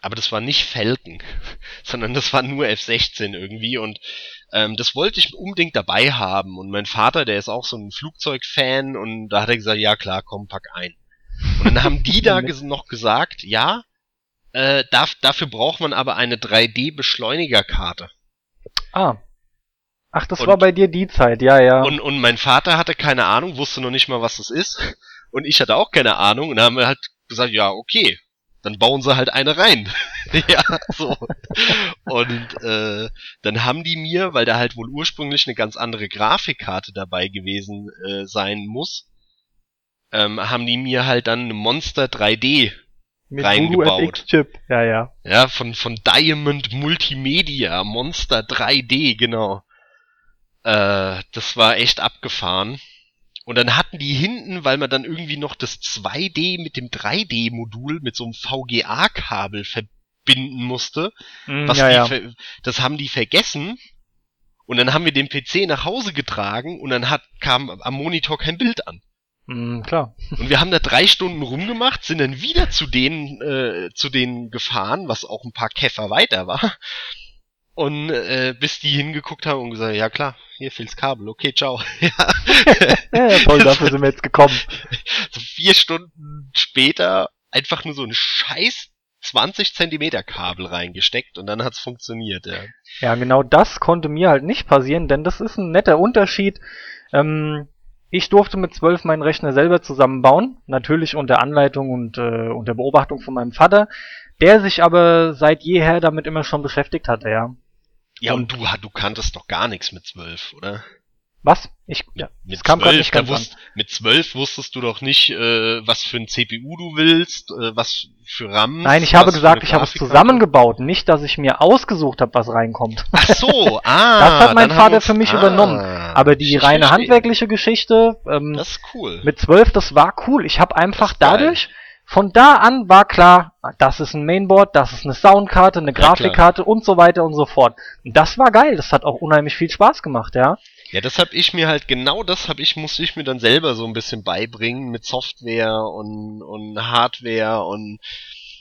Aber das war nicht Falcon, sondern das war nur F-16 irgendwie und ähm, das wollte ich unbedingt dabei haben. Und mein Vater, der ist auch so ein Flugzeugfan und da hat er gesagt, ja klar, komm, pack ein. Und dann haben die da noch gesagt, ja, äh, darf, dafür braucht man aber eine 3D-Beschleunigerkarte. Ah. Ach, das und, war bei dir die Zeit, ja, ja. Und, und mein Vater hatte keine Ahnung, wusste noch nicht mal, was das ist. Und ich hatte auch keine Ahnung und dann haben wir halt gesagt, ja, okay, dann bauen sie halt eine rein. ja, so. Und äh, dann haben die mir, weil da halt wohl ursprünglich eine ganz andere Grafikkarte dabei gewesen äh, sein muss, ähm, haben die mir halt dann eine Monster 3D mit reingebaut. Chip, ja, ja. Ja, von, von Diamond Multimedia, Monster 3D, genau. Äh, das war echt abgefahren. Und dann hatten die hinten, weil man dann irgendwie noch das 2D mit dem 3D-Modul mit so einem VGA-Kabel verbinden musste. Mm, was ja, die, ja. Das haben die vergessen. Und dann haben wir den PC nach Hause getragen und dann hat, kam am Monitor kein Bild an. Mm, klar. Und wir haben da drei Stunden rumgemacht, sind dann wieder zu denen, äh, zu denen gefahren, was auch ein paar Käfer weiter war. Und äh, bis die hingeguckt haben und gesagt, ja klar, hier fehlt's Kabel, okay, ciao. ja. toll, dafür sind wir jetzt gekommen. So vier Stunden später einfach nur so ein scheiß 20 Zentimeter Kabel reingesteckt und dann hat's funktioniert, ja. Ja, genau das konnte mir halt nicht passieren, denn das ist ein netter Unterschied. Ähm, Ich durfte mit zwölf meinen Rechner selber zusammenbauen, natürlich unter Anleitung und äh, unter Beobachtung von meinem Vater, der sich aber seit jeher damit immer schon beschäftigt hatte, ja. Ja, und, du, du kanntest doch gar nichts mit zwölf, oder? Was? Ich, ja, mit kam zwölf, nicht ganz wusst, mit zwölf wusstest du doch nicht, äh, was für ein CPU du willst, äh, was für RAM. Nein, ich habe gesagt, ich habe es zusammengebaut, nicht, dass ich mir ausgesucht habe, was reinkommt. Ach so, ah. das hat mein Vater für mich ah, übernommen. Aber die reine handwerkliche Geschichte, ähm, das ist cool. Mit zwölf, das war cool. Ich habe einfach dadurch, von da an war klar, das ist ein Mainboard, das ist eine Soundkarte, eine Grafikkarte ja, und so weiter und so fort. Und das war geil, das hat auch unheimlich viel Spaß gemacht, ja. Ja, das hab ich mir halt, genau das hab ich, musste ich mir dann selber so ein bisschen beibringen mit Software und, und Hardware und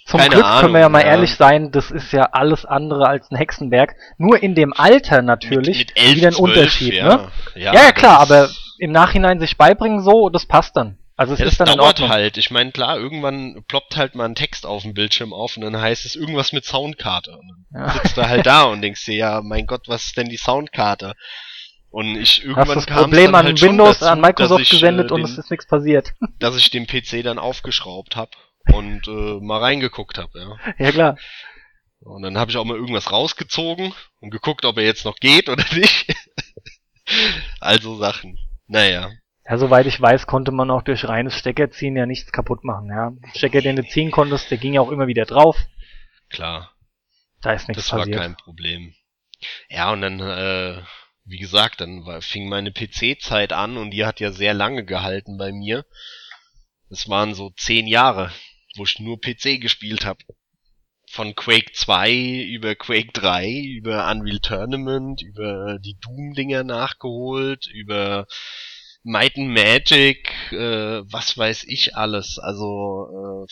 zum Keine Glück Ahnung, können wir ja mal ja. ehrlich sein, das ist ja alles andere als ein Hexenwerk. Nur in dem Alter natürlich mit, mit 11, wieder ein 12, Unterschied, ja. ne? Ja, ja, ja klar, aber im Nachhinein sich beibringen so, das passt dann. Also es ja, ist das dann dauert halt. Ich meine, klar, irgendwann ploppt halt mal ein Text auf dem Bildschirm auf und dann heißt es irgendwas mit Soundkarte. Und dann ja. sitzt du halt da und denkst dir, ja, mein Gott, was ist denn die Soundkarte? Und ich irgendwann Hast das Problem an halt Windows, dazu, an Microsoft ich, gesendet äh, den, und es ist nichts passiert. Dass ich den PC dann aufgeschraubt habe und äh, mal reingeguckt habe, ja. Ja klar. Und dann habe ich auch mal irgendwas rausgezogen und geguckt, ob er jetzt noch geht oder nicht. also Sachen. Naja. Ja, soweit ich weiß, konnte man auch durch reines Steckerziehen ja nichts kaputt machen, ja. Stecker, den du ziehen konntest, der ging ja auch immer wieder drauf. Klar. Da ist nichts das passiert. Das war kein Problem. Ja, und dann äh, wie gesagt, dann war, fing meine PC-Zeit an und die hat ja sehr lange gehalten bei mir. Es waren so zehn Jahre, wo ich nur PC gespielt habe. Von Quake 2 über Quake 3, über Unreal Tournament, über die Doom-Dinger nachgeholt, über Might and Magic, äh, was weiß ich alles. Also äh,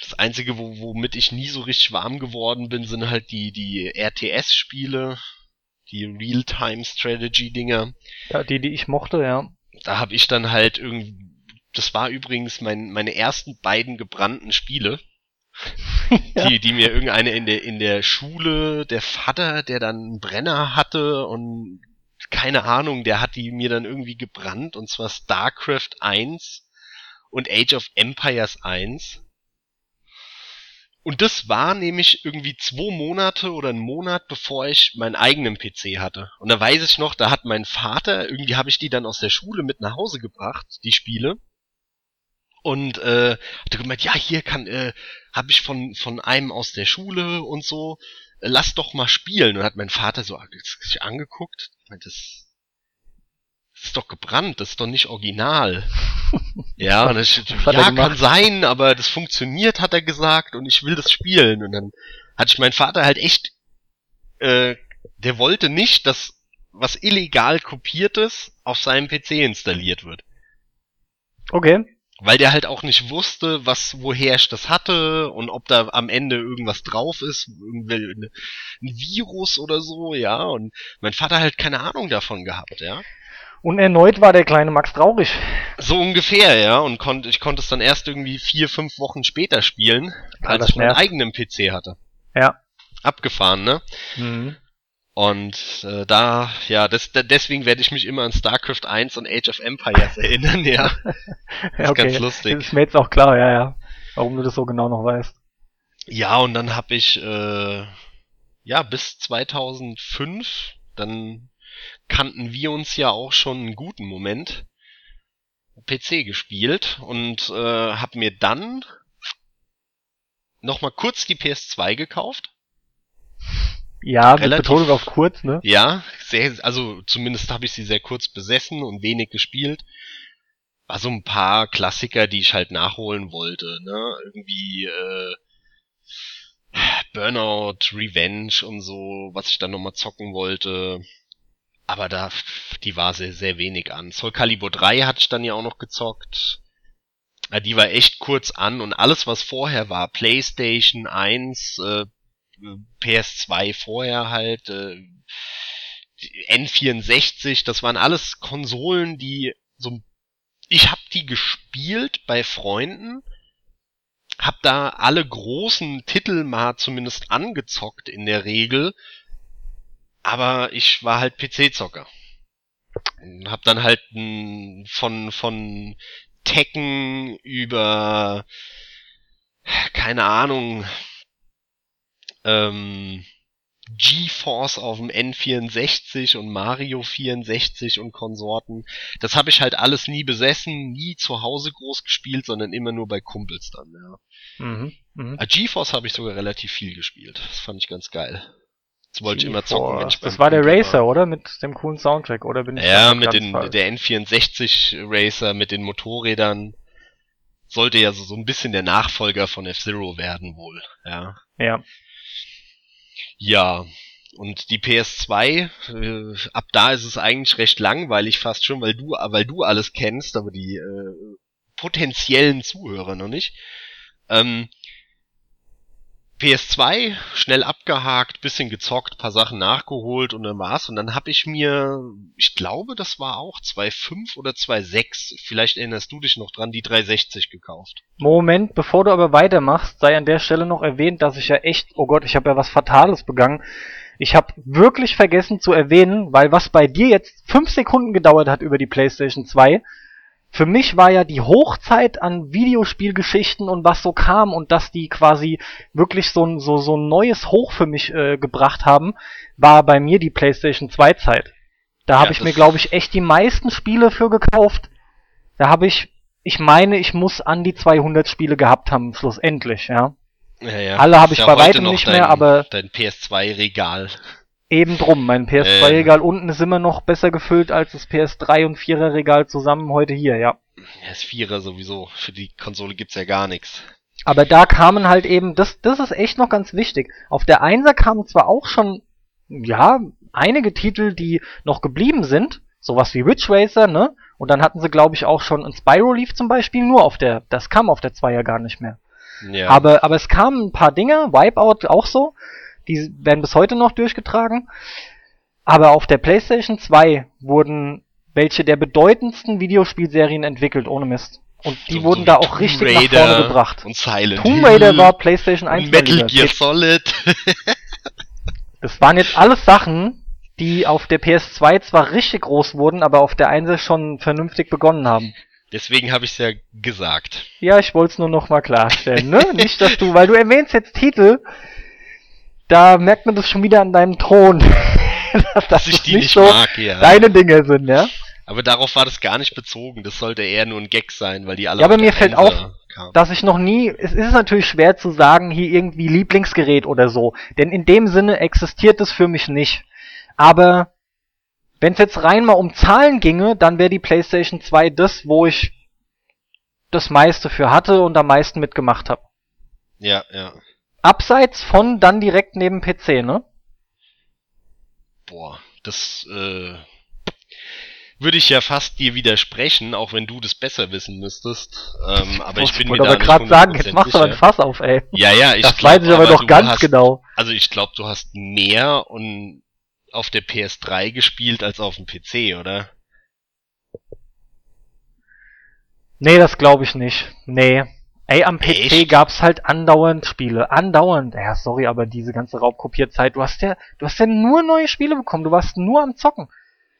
das Einzige, wo, womit ich nie so richtig warm geworden bin, sind halt die, die RTS-Spiele die Real-Time-Strategy-Dinger. Ja, die, die ich mochte, ja. Da habe ich dann halt irgendwie, das war übrigens mein, meine ersten beiden gebrannten Spiele. ja. die, die mir irgendeine in der, in der Schule, der Vater, der dann einen Brenner hatte und keine Ahnung, der hat die mir dann irgendwie gebrannt und zwar StarCraft 1 und Age of Empires 1. Und das war nämlich irgendwie zwei Monate oder einen Monat, bevor ich meinen eigenen PC hatte. Und da weiß ich noch, da hat mein Vater, irgendwie habe ich die dann aus der Schule mit nach Hause gebracht, die Spiele. Und äh, hat gemeint, ja, hier kann, äh, habe ich von, von einem aus der Schule und so, lass doch mal spielen. Und hat mein Vater so sich angeguckt, meint, das das ist doch gebrannt, das ist doch nicht original. ja, und das, ja, kann sein, aber das funktioniert, hat er gesagt, und ich will das spielen. Und dann hatte ich meinen Vater halt echt, äh, der wollte nicht, dass was illegal kopiertes auf seinem PC installiert wird. Okay. Weil der halt auch nicht wusste, was, woher ich das hatte und ob da am Ende irgendwas drauf ist, ein Virus oder so, ja. Und mein Vater halt keine Ahnung davon gehabt, ja. Und erneut war der kleine Max traurig. So ungefähr, ja. Und konnt, ich konnte es dann erst irgendwie vier, fünf Wochen später spielen, als ich meinen eigenen PC hatte. Ja. Abgefahren, ne? Mhm. Und äh, da, ja, das, da, deswegen werde ich mich immer an StarCraft 1 und Age of Empires erinnern, ja. Das ja, okay. ganz lustig. Das ist mir jetzt auch klar, ja, ja. Warum du das so genau noch weißt. Ja, und dann habe ich, äh, ja, bis 2005 dann kannten wir uns ja auch schon einen guten Moment PC gespielt und äh, hab mir dann noch mal kurz die PS2 gekauft. Ja, mit Relativ, Betonung auf kurz, ne? Ja, sehr, also zumindest habe ich sie sehr kurz besessen und wenig gespielt. War so ein paar Klassiker, die ich halt nachholen wollte, ne? Irgendwie äh, Burnout, Revenge und so, was ich dann noch mal zocken wollte. Aber da, die war sehr, sehr wenig an. Soul Calibur 3 hatte ich dann ja auch noch gezockt. Die war echt kurz an und alles, was vorher war, PlayStation 1, äh, PS2 vorher halt, äh, N64, das waren alles Konsolen, die so ich hab die gespielt bei Freunden, hab da alle großen Titel mal zumindest angezockt in der Regel, aber ich war halt PC-Zocker. hab dann halt von, von Tekken über, keine Ahnung, ähm, GeForce auf dem N64 und Mario 64 und Konsorten. Das habe ich halt alles nie besessen, nie zu Hause groß gespielt, sondern immer nur bei Kumpels dann, ja. Mhm, mh. Ah, GeForce habe ich sogar relativ viel gespielt. Das fand ich ganz geil. Das wollte ich immer zocken, wenn ich Das war der Racer, war. oder? Mit dem coolen Soundtrack, oder bin ich Ja, mit den, der N64 Racer, mit den Motorrädern. Sollte ja so, so ein bisschen der Nachfolger von F-Zero werden wohl, ja. Ja. Ja, und die PS2, äh, ab da ist es eigentlich recht langweilig fast schon, weil du, weil du alles kennst, aber die äh, potenziellen Zuhörer noch nicht. Ähm, PS2 schnell abgehakt, bisschen gezockt, paar Sachen nachgeholt und dann war's. Und dann habe ich mir, ich glaube, das war auch 2.5 oder 2.6, vielleicht erinnerst du dich noch dran, die 360 gekauft. Moment, bevor du aber weitermachst, sei an der Stelle noch erwähnt, dass ich ja echt, oh Gott, ich habe ja was Fatales begangen. Ich habe wirklich vergessen zu erwähnen, weil was bei dir jetzt 5 Sekunden gedauert hat über die PlayStation 2, für mich war ja die Hochzeit an Videospielgeschichten und was so kam und dass die quasi wirklich so ein, so, so ein neues Hoch für mich äh, gebracht haben, war bei mir die PlayStation 2 Zeit. Da ja, habe ich mir, glaube ich, echt die meisten Spiele für gekauft. Da habe ich, ich meine, ich muss an die 200 Spiele gehabt haben, schlussendlich, ja. ja, ja. Alle habe ich ja bei weitem nicht mehr, aber... Dein PS2-Regal. Eben drum, mein PS2-Regal äh, unten ist immer noch besser gefüllt als das PS3 und 4er Regal zusammen heute hier, ja. Ja, das 4er sowieso. Für die Konsole gibt's ja gar nichts. Aber da kamen halt eben, das, das ist echt noch ganz wichtig. Auf der 1er kamen zwar auch schon, ja, einige Titel, die noch geblieben sind, sowas wie Ridge Racer, ne? Und dann hatten sie, glaube ich, auch schon ein Spyro Leaf zum Beispiel, nur auf der, das kam auf der 2er gar nicht mehr. Ja. Aber, aber es kamen ein paar Dinge, Wipeout auch so, die werden bis heute noch durchgetragen. Aber auf der PlayStation 2 wurden welche der bedeutendsten Videospielserien entwickelt, ohne Mist. Und die so, wurden so da auch Tomb richtig Raider nach vorne gebracht. Und Silent Tomb Raider war PlayStation 1. Metal Gear Solid. das waren jetzt alles Sachen, die auf der PS2 zwar richtig groß wurden, aber auf der 1 schon vernünftig begonnen haben. Deswegen habe ich es ja gesagt. Ja, ich wollte es nur noch mal klarstellen, ne? Nicht, dass du, weil du erwähnst jetzt Titel, da merkt man das schon wieder an deinem Ton. dass, dass ich die nicht, so mag, ja. deine Dinge sind, ja. Aber darauf war das gar nicht bezogen. Das sollte eher nur ein Gag sein, weil die alle. Ja, aber mir fällt auf, kamen. dass ich noch nie. Es ist natürlich schwer zu sagen, hier irgendwie Lieblingsgerät oder so. Denn in dem Sinne existiert es für mich nicht. Aber wenn es jetzt rein mal um Zahlen ginge, dann wäre die PlayStation 2 das, wo ich das meiste für hatte und am meisten mitgemacht habe. Ja, ja. Abseits von dann direkt neben PC, ne? Boah, das äh, würde ich ja fast dir widersprechen, auch wenn du das besser wissen müsstest. Ähm, aber ich bin mir aber gerade sagen, jetzt machst du ein Fass auf, ey. Ja, ja, ich Das glaub, weiß ich aber, aber doch ganz hast, genau. Also ich glaube, du hast mehr und auf der PS3 gespielt als auf dem PC, oder? Nee, das glaube ich nicht. Nee. Ey, am PC Echt? gab's halt andauernd Spiele. Andauernd. Ja, sorry, aber diese ganze Raubkopierzeit, du hast ja, du hast ja nur neue Spiele bekommen. Du warst nur am Zocken.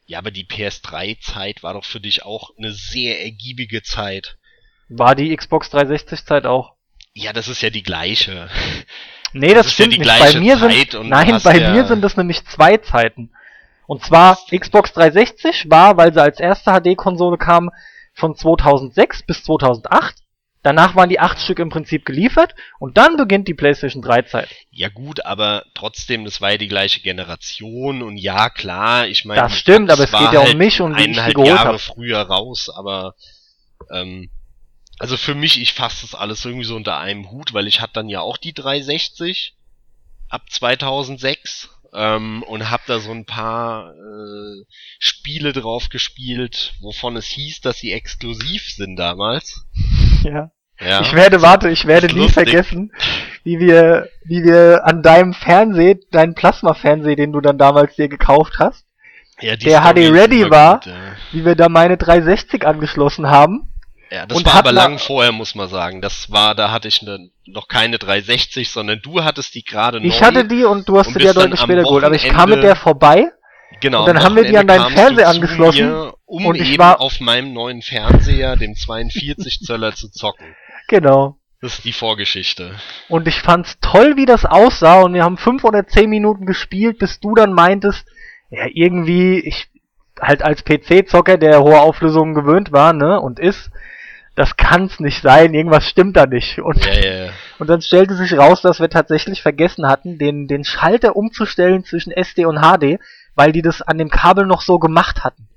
Ja, aber die PS3-Zeit war doch für dich auch eine sehr ergiebige Zeit. War die Xbox 360-Zeit auch? Ja, das ist ja die gleiche. Nee, das, das stimmt ja nicht. Bei mir Zeit sind, nein, bei ja mir sind das nämlich zwei Zeiten. Und zwar Xbox 360 war, weil sie als erste HD-Konsole kam, von 2006 bis 2008 Danach waren die acht Stück im Prinzip geliefert und dann beginnt die PlayStation 3 Zeit. Ja gut, aber trotzdem, das war ja die gleiche Generation und ja klar, ich meine, das stimmt, aber es geht ja um halt mich und wie ich die geholt Jahre hab. früher raus, aber ähm, also für mich, ich fasse das alles irgendwie so unter einem Hut, weil ich hatte dann ja auch die 360 ab 2006 ähm, und hab da so ein paar äh, Spiele drauf gespielt, wovon es hieß, dass sie exklusiv sind damals. Ja. Ja. Ich werde, warte, ich werde nie lustig. vergessen, wie wir, wie wir an deinem Fernseher, deinen Plasma-Fernseher, den du dann damals dir gekauft hast, ja, der HD Ready war, gut, ja. wie wir da meine 360 angeschlossen haben. Ja, das war aber lang vorher, muss man sagen. Das war, da hatte ich ne, noch keine 360, sondern du hattest die gerade neu. Ich hatte die und du hast sie ja deutlich später geholt. Aber ich kam mit der vorbei Genau. Und dann haben wir die an deinen Fernseher angeschlossen. Mir, um und ich war auf meinem neuen Fernseher, dem 42 Zöller, zu zocken. Genau. Das ist die Vorgeschichte. Und ich fand's toll, wie das aussah und wir haben fünf oder zehn Minuten gespielt, bis du dann meintest, ja, irgendwie, ich halt als PC-Zocker, der hohe Auflösungen gewöhnt war, ne, und ist, das kann's nicht sein, irgendwas stimmt da nicht. Und, ja, ja, ja. und dann stellte sich raus, dass wir tatsächlich vergessen hatten, den, den Schalter umzustellen zwischen SD und HD, weil die das an dem Kabel noch so gemacht hatten.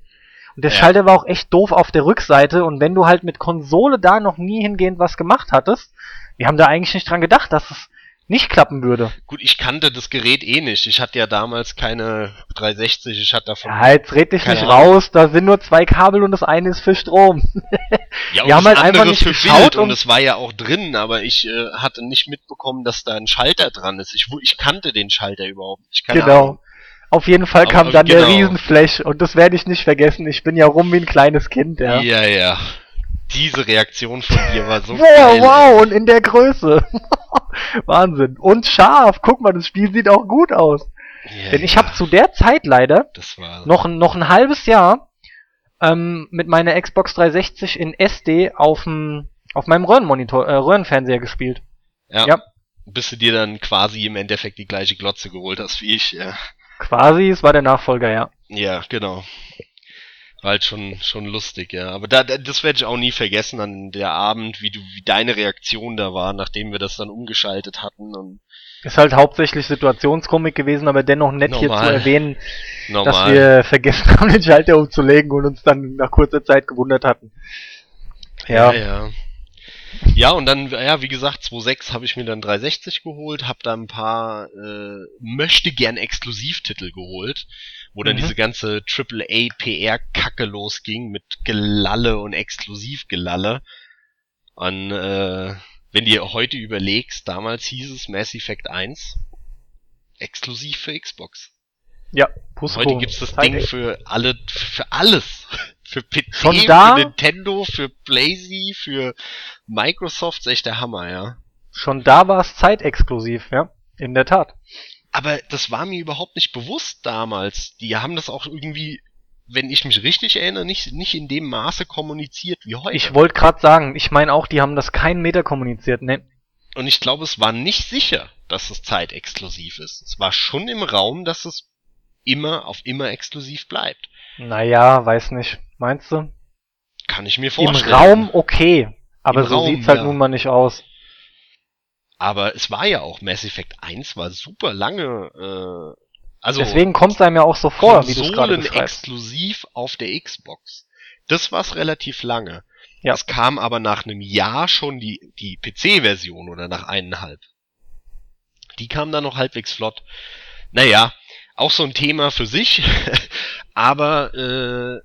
Und der. Schalter war auch echt doof auf der Rückseite und wenn du halt mit Konsole da noch nie hingehend was gemacht hattest, wir haben da eigentlich nicht dran gedacht, dass es nicht klappen würde. Gut, ich kannte das Gerät eh nicht. Ich hatte ja damals keine 360, ich hatte davon. Ja, jetzt red dich nicht Ahnung. raus, da sind nur zwei Kabel und das eine ist für Strom. ja, und Wir haben halt einfach nicht für geschaut Bild und es war ja auch drin, aber ich äh, hatte nicht mitbekommen, dass da ein Schalter dran ist. Ich, ich kannte den Schalter überhaupt nicht. Keine genau. Ahnung. Auf jeden Fall kam aber, dann genau. der Riesenflash und das werde ich nicht vergessen. Ich bin ja rum wie ein kleines Kind, ja. Ja, ja. Diese Reaktion von dir war so wow, geil. Wow, und in der Größe. Wahnsinn. Und scharf. Guck mal, das Spiel sieht auch gut aus. Ja, Denn ich habe zu der Zeit leider noch, noch ein halbes Jahr ähm, mit meiner Xbox 360 in SD aufm, auf meinem Röhrenmonitor, äh, Röhrenfernseher gespielt. Ja. ja. Bis du dir dann quasi im Endeffekt die gleiche Glotze geholt hast wie ich, ja. Quasi, es war der Nachfolger, ja. Ja, genau. War halt schon, schon lustig, ja. Aber da, das werde ich auch nie vergessen an der Abend, wie du, wie deine Reaktion da war, nachdem wir das dann umgeschaltet hatten und. Ist halt hauptsächlich Situationskomik gewesen, aber dennoch nett Normal. hier zu erwähnen, Normal. dass wir vergessen haben, den Schalter umzulegen und uns dann nach kurzer Zeit gewundert hatten. Ja. ja, ja. Ja, und dann, ja, wie gesagt, 2.6 habe ich mir dann 360 geholt, habe da ein paar äh, möchte gern Exklusivtitel geholt, wo dann mhm. diese ganze AAA PR Kacke losging mit Gelalle und Exklusivgelalle. Und äh, wenn dir heute überlegst, damals hieß es Mass Effect 1 exklusiv für Xbox. Ja, Pusco. Heute gibt's das Ding für alle, für alles. Für PC, Schon da? für Nintendo, für Blazy, für Microsoft, ist echt der Hammer, ja. Schon da war es zeitexklusiv, ja. In der Tat. Aber das war mir überhaupt nicht bewusst damals. Die haben das auch irgendwie, wenn ich mich richtig erinnere, nicht, nicht in dem Maße kommuniziert wie heute. Ich wollte gerade sagen, ich meine auch, die haben das keinen Meter kommuniziert, ne. Und ich glaube, es war nicht sicher, dass es zeitexklusiv ist. Es war schon im Raum, dass es immer auf immer exklusiv bleibt. Naja, weiß nicht. Meinst du? Kann ich mir vorstellen. Im Raum okay, aber Im so Raum, sieht's halt ja. nun mal nicht aus. Aber es war ja auch Mass Effect 1 war super lange äh, also Deswegen kommt es einem ja auch so vor, wie du gerade exklusiv auf der Xbox. Das war's relativ lange. Ja. Es kam aber nach einem Jahr schon die, die PC-Version oder nach eineinhalb. Die kam dann noch halbwegs flott. Naja, auch so ein Thema für sich. aber äh,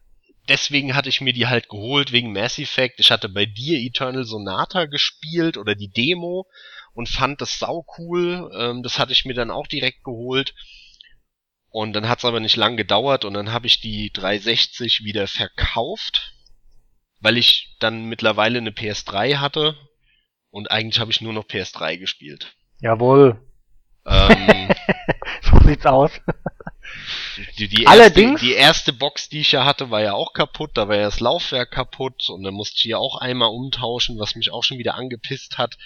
deswegen hatte ich mir die halt geholt wegen Mass Effect. Ich hatte bei dir Eternal Sonata gespielt oder die Demo und fand das sau cool. Ähm, das hatte ich mir dann auch direkt geholt. Und dann hat's aber nicht lang gedauert und dann habe ich die 360 wieder verkauft, weil ich dann mittlerweile eine PS3 hatte und eigentlich habe ich nur noch PS3 gespielt. Jawohl. Ähm, so sieht's aus. Die, die, Allerdings, erste, die erste Box, die ich ja hatte, war ja auch kaputt, da war ja das Laufwerk kaputt und dann musste ich ja auch einmal umtauschen, was mich auch schon wieder angepisst hat.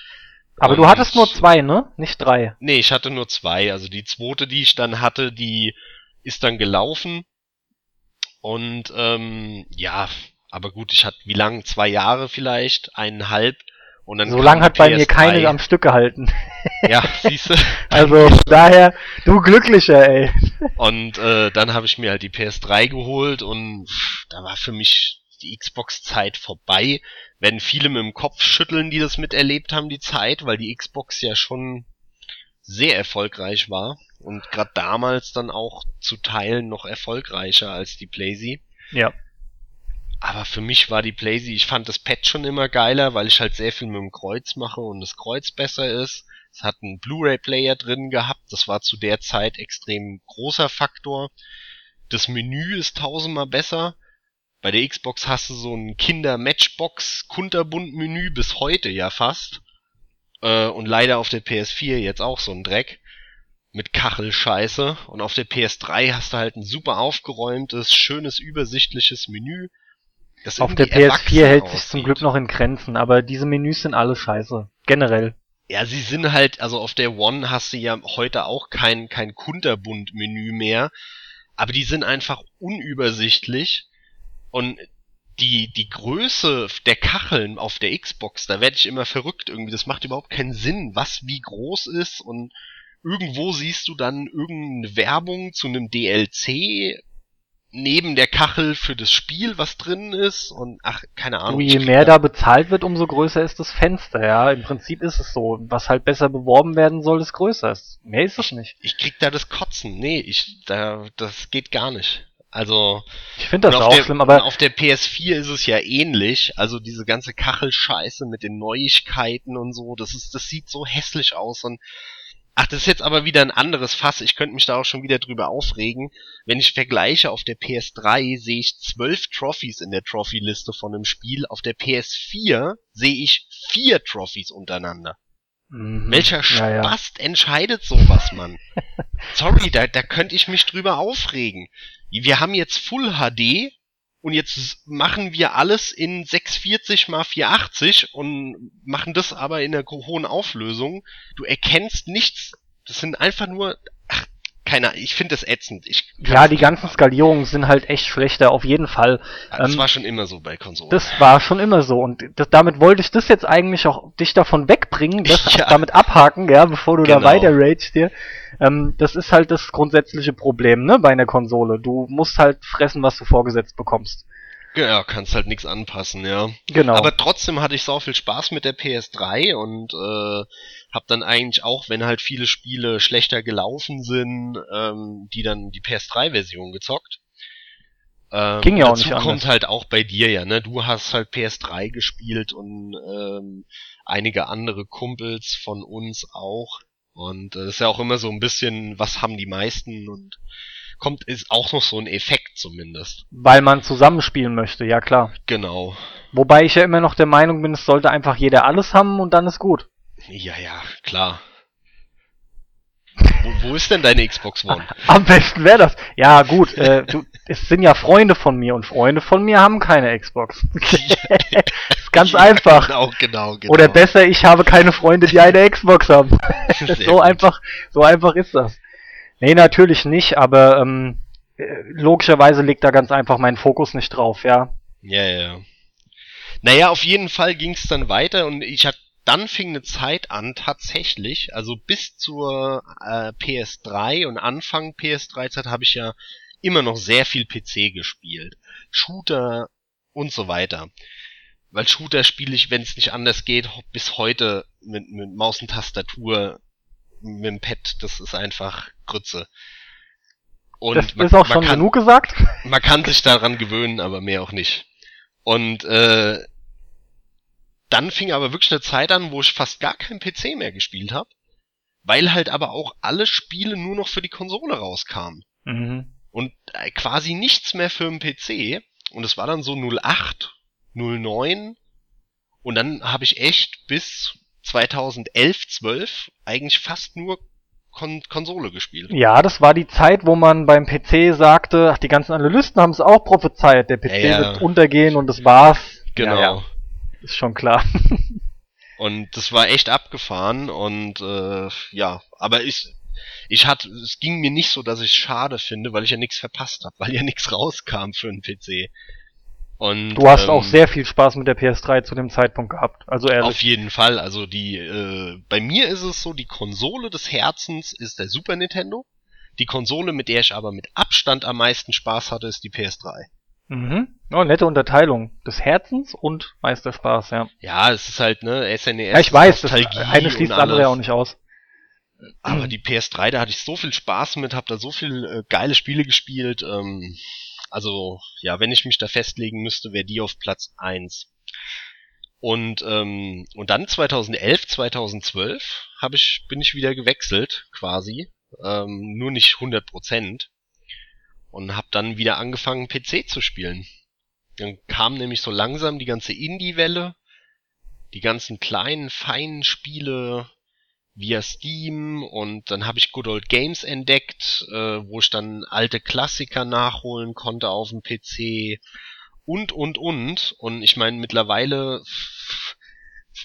Aber und du hattest nur zwei, ne? Nicht drei. Nee, ich hatte nur zwei. Also die zweite, die ich dann hatte, die ist dann gelaufen. Und ähm, ja, aber gut, ich hatte wie lang? Zwei Jahre vielleicht, eineinhalb. Und dann so lange hat bei mir keine am Stück gehalten. Ja, siehst du. also daher, du glücklicher, ey. Und äh, dann habe ich mir halt die PS3 geholt und pff, da war für mich die Xbox-Zeit vorbei. Werden viele mit dem Kopf schütteln, die das miterlebt haben, die Zeit, weil die Xbox ja schon sehr erfolgreich war und gerade damals dann auch zu Teilen noch erfolgreicher als die Blazy. Ja. Aber für mich war die Blazy, ich fand das Pad schon immer geiler, weil ich halt sehr viel mit dem Kreuz mache und das Kreuz besser ist. Es hat einen Blu-ray-Player drin gehabt, das war zu der Zeit extrem großer Faktor. Das Menü ist tausendmal besser. Bei der Xbox hast du so ein Kinder-Matchbox-Kunterbund-Menü bis heute ja fast. Äh, und leider auf der PS4 jetzt auch so ein Dreck. mit Kachelscheiße. Und auf der PS3 hast du halt ein super aufgeräumtes, schönes, übersichtliches Menü. Auf der PS4 hält sich zum Glück noch in Grenzen, aber diese Menüs sind alle scheiße. Generell. Ja, sie sind halt, also auf der One hast du ja heute auch kein, kein Kunterbund-Menü mehr, aber die sind einfach unübersichtlich und die, die Größe der Kacheln auf der Xbox, da werde ich immer verrückt irgendwie. Das macht überhaupt keinen Sinn, was wie groß ist und irgendwo siehst du dann irgendeine Werbung zu einem DLC neben der Kachel für das Spiel, was drin ist und ach, keine Ahnung. Je mehr da bezahlt wird, umso größer ist das Fenster, ja. Im Prinzip ist es so. Was halt besser beworben werden soll, ist größer. Mehr ist es nicht. Ich krieg da das Kotzen. Nee, ich, da, das geht gar nicht. Also. Ich finde das auch der, schlimm, aber. Auf der PS4 ist es ja ähnlich. Also diese ganze Kachelscheiße mit den Neuigkeiten und so, das ist, das sieht so hässlich aus und Ach, das ist jetzt aber wieder ein anderes Fass. Ich könnte mich da auch schon wieder drüber aufregen. Wenn ich vergleiche, auf der PS3 sehe ich zwölf Trophies in der Trophy-Liste von einem Spiel. Auf der PS4 sehe ich vier Trophies untereinander. Mhm. Welcher ja, Spast ja. entscheidet sowas, Mann? Sorry, da, da könnte ich mich drüber aufregen. Wir haben jetzt Full HD und jetzt machen wir alles in 640 mal 480 und machen das aber in einer hohen Auflösung. Du erkennst nichts. Das sind einfach nur, ach, keine ich finde das ätzend. Ich ja, die ganzen Skalierungen sind halt echt schlechter, auf jeden Fall. Ja, das ähm, war schon immer so bei Konsolen. Das war schon immer so und das, damit wollte ich das jetzt eigentlich auch dich davon wegbringen, das ja. damit abhaken, ja, bevor du genau. da weiter ragest hier. Ähm, das ist halt das grundsätzliche Problem, ne, bei einer Konsole. Du musst halt fressen, was du vorgesetzt bekommst. Ja, kannst halt nichts anpassen, ja. Genau. Aber trotzdem hatte ich so viel Spaß mit der PS3 und äh, hab dann eigentlich auch, wenn halt viele Spiele schlechter gelaufen sind, ähm, die dann die PS3-Version gezockt. Ähm, Ging ja auch nicht anders. kommt halt auch bei dir ja, ne? Du hast halt PS3 gespielt und ähm, einige andere Kumpels von uns auch. Und äh, ist ja auch immer so ein bisschen, was haben die meisten und kommt, ist auch noch so ein Effekt zumindest. Weil man zusammenspielen möchte, ja klar. Genau. Wobei ich ja immer noch der Meinung bin, es sollte einfach jeder alles haben und dann ist gut. Ja, ja, klar. Wo, wo ist denn deine Xbox One? Am besten wäre das. Ja, gut, äh, du, es sind ja Freunde von mir und Freunde von mir haben keine Xbox. ist ganz ja, einfach. Genau, genau, genau. Oder besser, ich habe keine Freunde, die eine Xbox haben. so einfach, so einfach ist das. Nee, natürlich nicht, aber ähm, äh, logischerweise liegt da ganz einfach mein Fokus nicht drauf, ja. Ja, ja. Naja, auf jeden Fall ging es dann weiter und ich hatte dann fing eine Zeit an, tatsächlich, also bis zur äh, PS3 und Anfang PS3-Zeit habe ich ja immer noch sehr viel PC gespielt. Shooter und so weiter. Weil Shooter spiele ich, wenn es nicht anders geht, bis heute mit, mit Maus und Tastatur, mit dem Pad, das ist einfach Grütze. Und das man, ist auch schon kann, genug gesagt. Man kann sich daran gewöhnen, aber mehr auch nicht. Und äh, dann fing aber wirklich eine Zeit an, wo ich fast gar kein PC mehr gespielt habe, weil halt aber auch alle Spiele nur noch für die Konsole rauskamen. Mhm. Und äh, quasi nichts mehr für den PC. Und es war dann so 08, 09. Und dann habe ich echt bis 2011, 12 eigentlich fast nur Kon Konsole gespielt. Ja, das war die Zeit, wo man beim PC sagte, ach, die ganzen Analysten haben es auch prophezeit, der PC ja, ja. wird untergehen und das war's. Genau. Ja, ist schon klar. und das war echt abgefahren und äh, ja, aber ich ich hatte es ging mir nicht so, dass ich es schade finde, weil ich ja nichts verpasst habe, weil ja nichts rauskam für einen PC. Und, du hast ähm, auch sehr viel Spaß mit der PS3 zu dem Zeitpunkt gehabt, also ehrlich. Auf jeden Fall, also die äh, bei mir ist es so, die Konsole des Herzens ist der Super Nintendo. Die Konsole, mit der ich aber mit Abstand am meisten Spaß hatte, ist die PS3. Mhm. Oh, nette Unterteilung des Herzens und Meisterspaß, ja. Ja, es ist halt, ne, SNES. E ja, ich weiß, das eine schließt das andere ja auch nicht aus. Aber die PS3, da hatte ich so viel Spaß mit, hab da so viel äh, geile Spiele gespielt. Ähm, also, ja, wenn ich mich da festlegen müsste, wäre die auf Platz eins. Und, ähm, und dann 2011, 2012 hab ich, bin ich wieder gewechselt, quasi. Ähm, nur nicht 100 Prozent und habe dann wieder angefangen PC zu spielen. Dann kam nämlich so langsam die ganze Indie-Welle, die ganzen kleinen, feinen Spiele, via Steam und dann habe ich Good Old Games entdeckt, äh, wo ich dann alte Klassiker nachholen konnte auf dem PC und und und und ich meine mittlerweile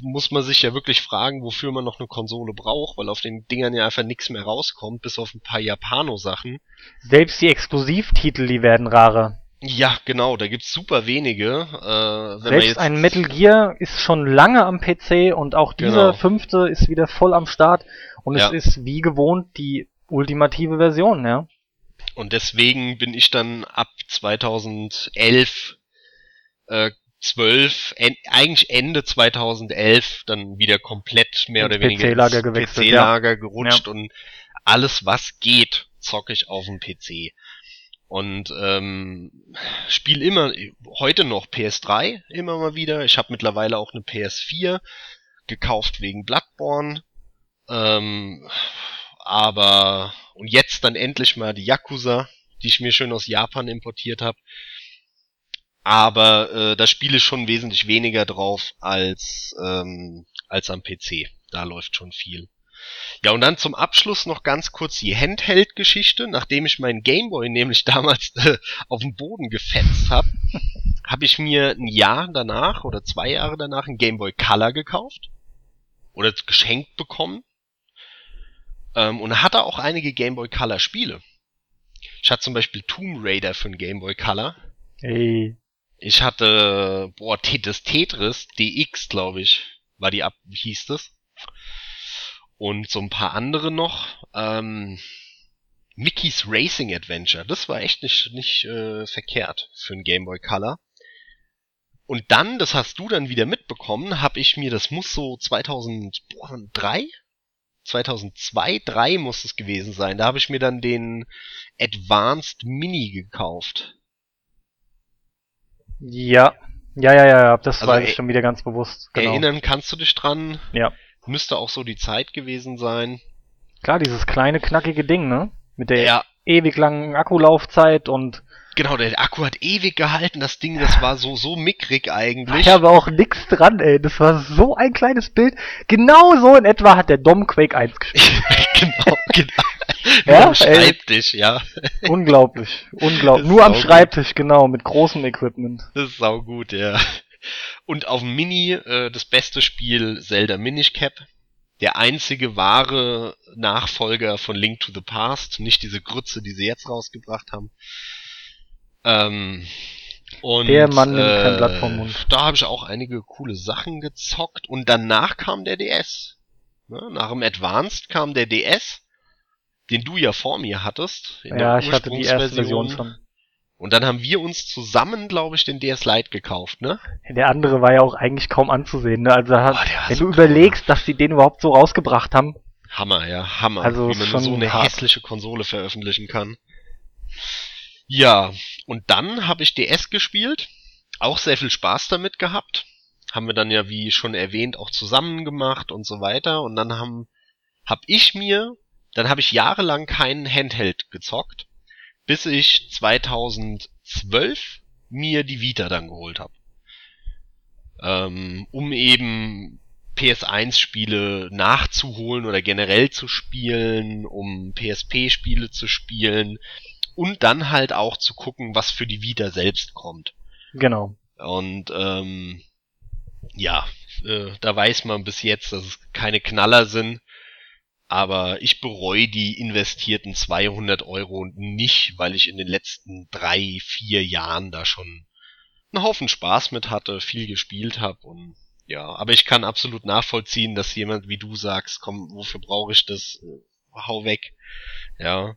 muss man sich ja wirklich fragen, wofür man noch eine Konsole braucht, weil auf den Dingern ja einfach nichts mehr rauskommt, bis auf ein paar Japano-Sachen. Selbst die Exklusivtitel, die werden rarer. Ja, genau, da gibt's super wenige. Äh, Selbst ein Metal Gear ist schon lange am PC und auch dieser genau. fünfte ist wieder voll am Start und ja. es ist wie gewohnt die ultimative Version, ja. Und deswegen bin ich dann ab 2011 äh, 12, en, eigentlich Ende 2011 dann wieder komplett mehr oder weniger PC-Lager gewechselt, PC-Lager ja. gerutscht ja. und alles was geht zocke ich auf dem PC. Und ähm, spiele immer, heute noch PS3 immer mal wieder. Ich habe mittlerweile auch eine PS4 gekauft wegen Bloodborne. Ähm, aber und jetzt dann endlich mal die Yakuza, die ich mir schön aus Japan importiert habe. Aber äh, da spiele ich schon wesentlich weniger drauf als ähm, als am PC. Da läuft schon viel. Ja, und dann zum Abschluss noch ganz kurz die Handheld-Geschichte. Nachdem ich meinen Gameboy nämlich damals äh, auf den Boden gefetzt habe, habe ich mir ein Jahr danach oder zwei Jahre danach ein Gameboy Color gekauft. Oder geschenkt bekommen. Ähm, und hatte auch einige Gameboy Color Spiele. Ich hatte zum Beispiel Tomb Raider für den Gameboy Color. Hey. Ich hatte, boah, das Tetris DX, glaube ich, war die ab, wie hieß das? Und so ein paar andere noch. Ähm, Mickey's Racing Adventure, das war echt nicht, nicht äh, verkehrt für ein Game Boy Color. Und dann, das hast du dann wieder mitbekommen, habe ich mir, das muss so 2003, 2002, 3 muss es gewesen sein. Da habe ich mir dann den Advanced Mini gekauft. Ja, ja, ja, ja, das also, war ich schon wieder ganz bewusst. Genau. Erinnern kannst du dich dran? Ja. Müsste auch so die Zeit gewesen sein. Klar, dieses kleine, knackige Ding, ne? Mit der ja. ewig langen Akkulaufzeit und. Genau, der Akku hat ewig gehalten, das Ding, das war so, so mickrig eigentlich. Ich habe auch nix dran, ey. Das war so ein kleines Bild. Genau so in etwa hat der Dom Quake 1 gespielt. genau, genau. ja, am Schreibtisch, ey. ja. Unglaublich, unglaublich. Nur am Schreibtisch, gut. genau, mit großem Equipment. Das ist sau gut, ja. Und auf dem Mini äh, das beste Spiel Zelda Minish Cap. Der einzige wahre Nachfolger von Link to the Past, nicht diese Grütze, die sie jetzt rausgebracht haben. Ähm, und, der Mann nimmt äh, kein Blatt vom Mund. Da habe ich auch einige coole Sachen gezockt und danach kam der DS. Ne? Nach dem Advanced kam der DS, den du ja vor mir hattest. ja, ich hatte die erste Version schon. Und dann haben wir uns zusammen, glaube ich, den DS Lite gekauft, ne? Der andere war ja auch eigentlich kaum anzusehen, ne? Also oh, wenn so du überlegst, dass sie den überhaupt so rausgebracht haben. Hammer, ja, Hammer. Also wie man so eine hart. hässliche Konsole veröffentlichen kann. Ja, und dann habe ich DS gespielt, auch sehr viel Spaß damit gehabt. Haben wir dann ja, wie schon erwähnt, auch zusammen gemacht und so weiter. Und dann haben, hab ich mir, dann habe ich jahrelang keinen Handheld gezockt bis ich 2012 mir die Vita dann geholt habe. Ähm, um eben PS1-Spiele nachzuholen oder generell zu spielen, um PSP-Spiele zu spielen und dann halt auch zu gucken, was für die Vita selbst kommt. Genau. Und ähm, ja, äh, da weiß man bis jetzt, dass es keine Knaller sind. Aber ich bereue die investierten 200 Euro nicht, weil ich in den letzten drei, vier Jahren da schon einen Haufen Spaß mit hatte, viel gespielt habe und ja, aber ich kann absolut nachvollziehen, dass jemand wie du sagst, komm, wofür brauche ich das? Hau weg. Ja.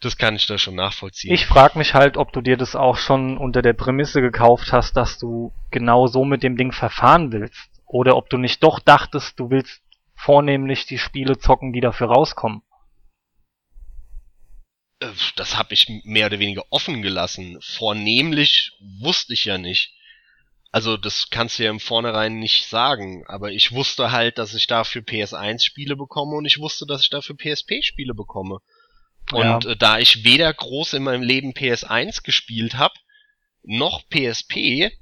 Das kann ich da schon nachvollziehen. Ich frage mich halt, ob du dir das auch schon unter der Prämisse gekauft hast, dass du genau so mit dem Ding verfahren willst. Oder ob du nicht doch dachtest, du willst vornehmlich die Spiele zocken, die dafür rauskommen. Äh, das habe ich mehr oder weniger offen gelassen. Vornehmlich wusste ich ja nicht. Also das kannst du ja im Vornherein nicht sagen, aber ich wusste halt, dass ich dafür PS1 Spiele bekomme und ich wusste, dass ich dafür PSP Spiele bekomme. Und äh, da ich weder groß in meinem Leben PS1 gespielt habe, noch PSP,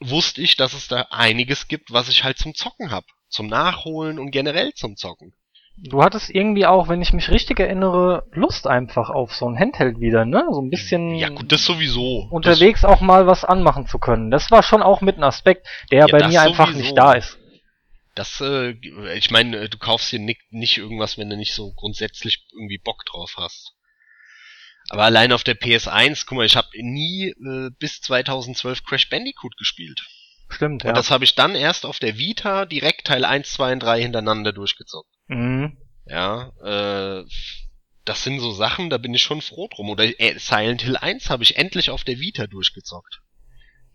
wusste ich, dass es da einiges gibt, was ich halt zum Zocken hab zum Nachholen und generell zum Zocken. Du hattest irgendwie auch, wenn ich mich richtig erinnere, Lust einfach auf so ein Handheld wieder, ne? So ein bisschen. Ja, gut, das sowieso. Unterwegs das auch mal was anmachen zu können. Das war schon auch mit ein Aspekt, der ja, bei mir einfach sowieso. nicht da ist. Das, äh, ich meine, du kaufst hier nicht, nicht irgendwas, wenn du nicht so grundsätzlich irgendwie Bock drauf hast. Aber allein auf der PS1, guck mal, ich habe nie äh, bis 2012 Crash Bandicoot gespielt. Stimmt, ja. Und das habe ich dann erst auf der Vita direkt Teil 1, 2 und 3 hintereinander durchgezockt. Mhm. Ja, äh, das sind so Sachen, da bin ich schon froh drum. Oder äh, Silent Hill 1 habe ich endlich auf der Vita durchgezockt.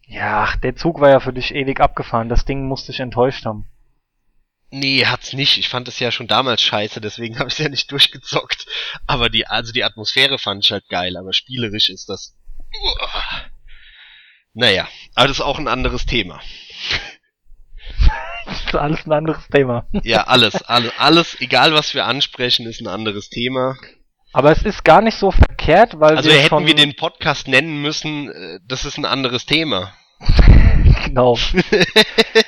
Ja, der Zug war ja für dich ewig abgefahren. Das Ding musste ich enttäuscht haben. Nee, hat's nicht. Ich fand es ja schon damals scheiße, deswegen habe ich ja nicht durchgezockt. Aber die, also die Atmosphäre fand ich halt geil, aber spielerisch ist das. Uah. Naja, aber das ist auch ein anderes Thema. das ist alles ein anderes Thema. ja, alles, alles, alles, egal was wir ansprechen, ist ein anderes Thema. Aber es ist gar nicht so verkehrt, weil also wir hätten wir den Podcast nennen müssen, äh, das ist ein anderes Thema. genau.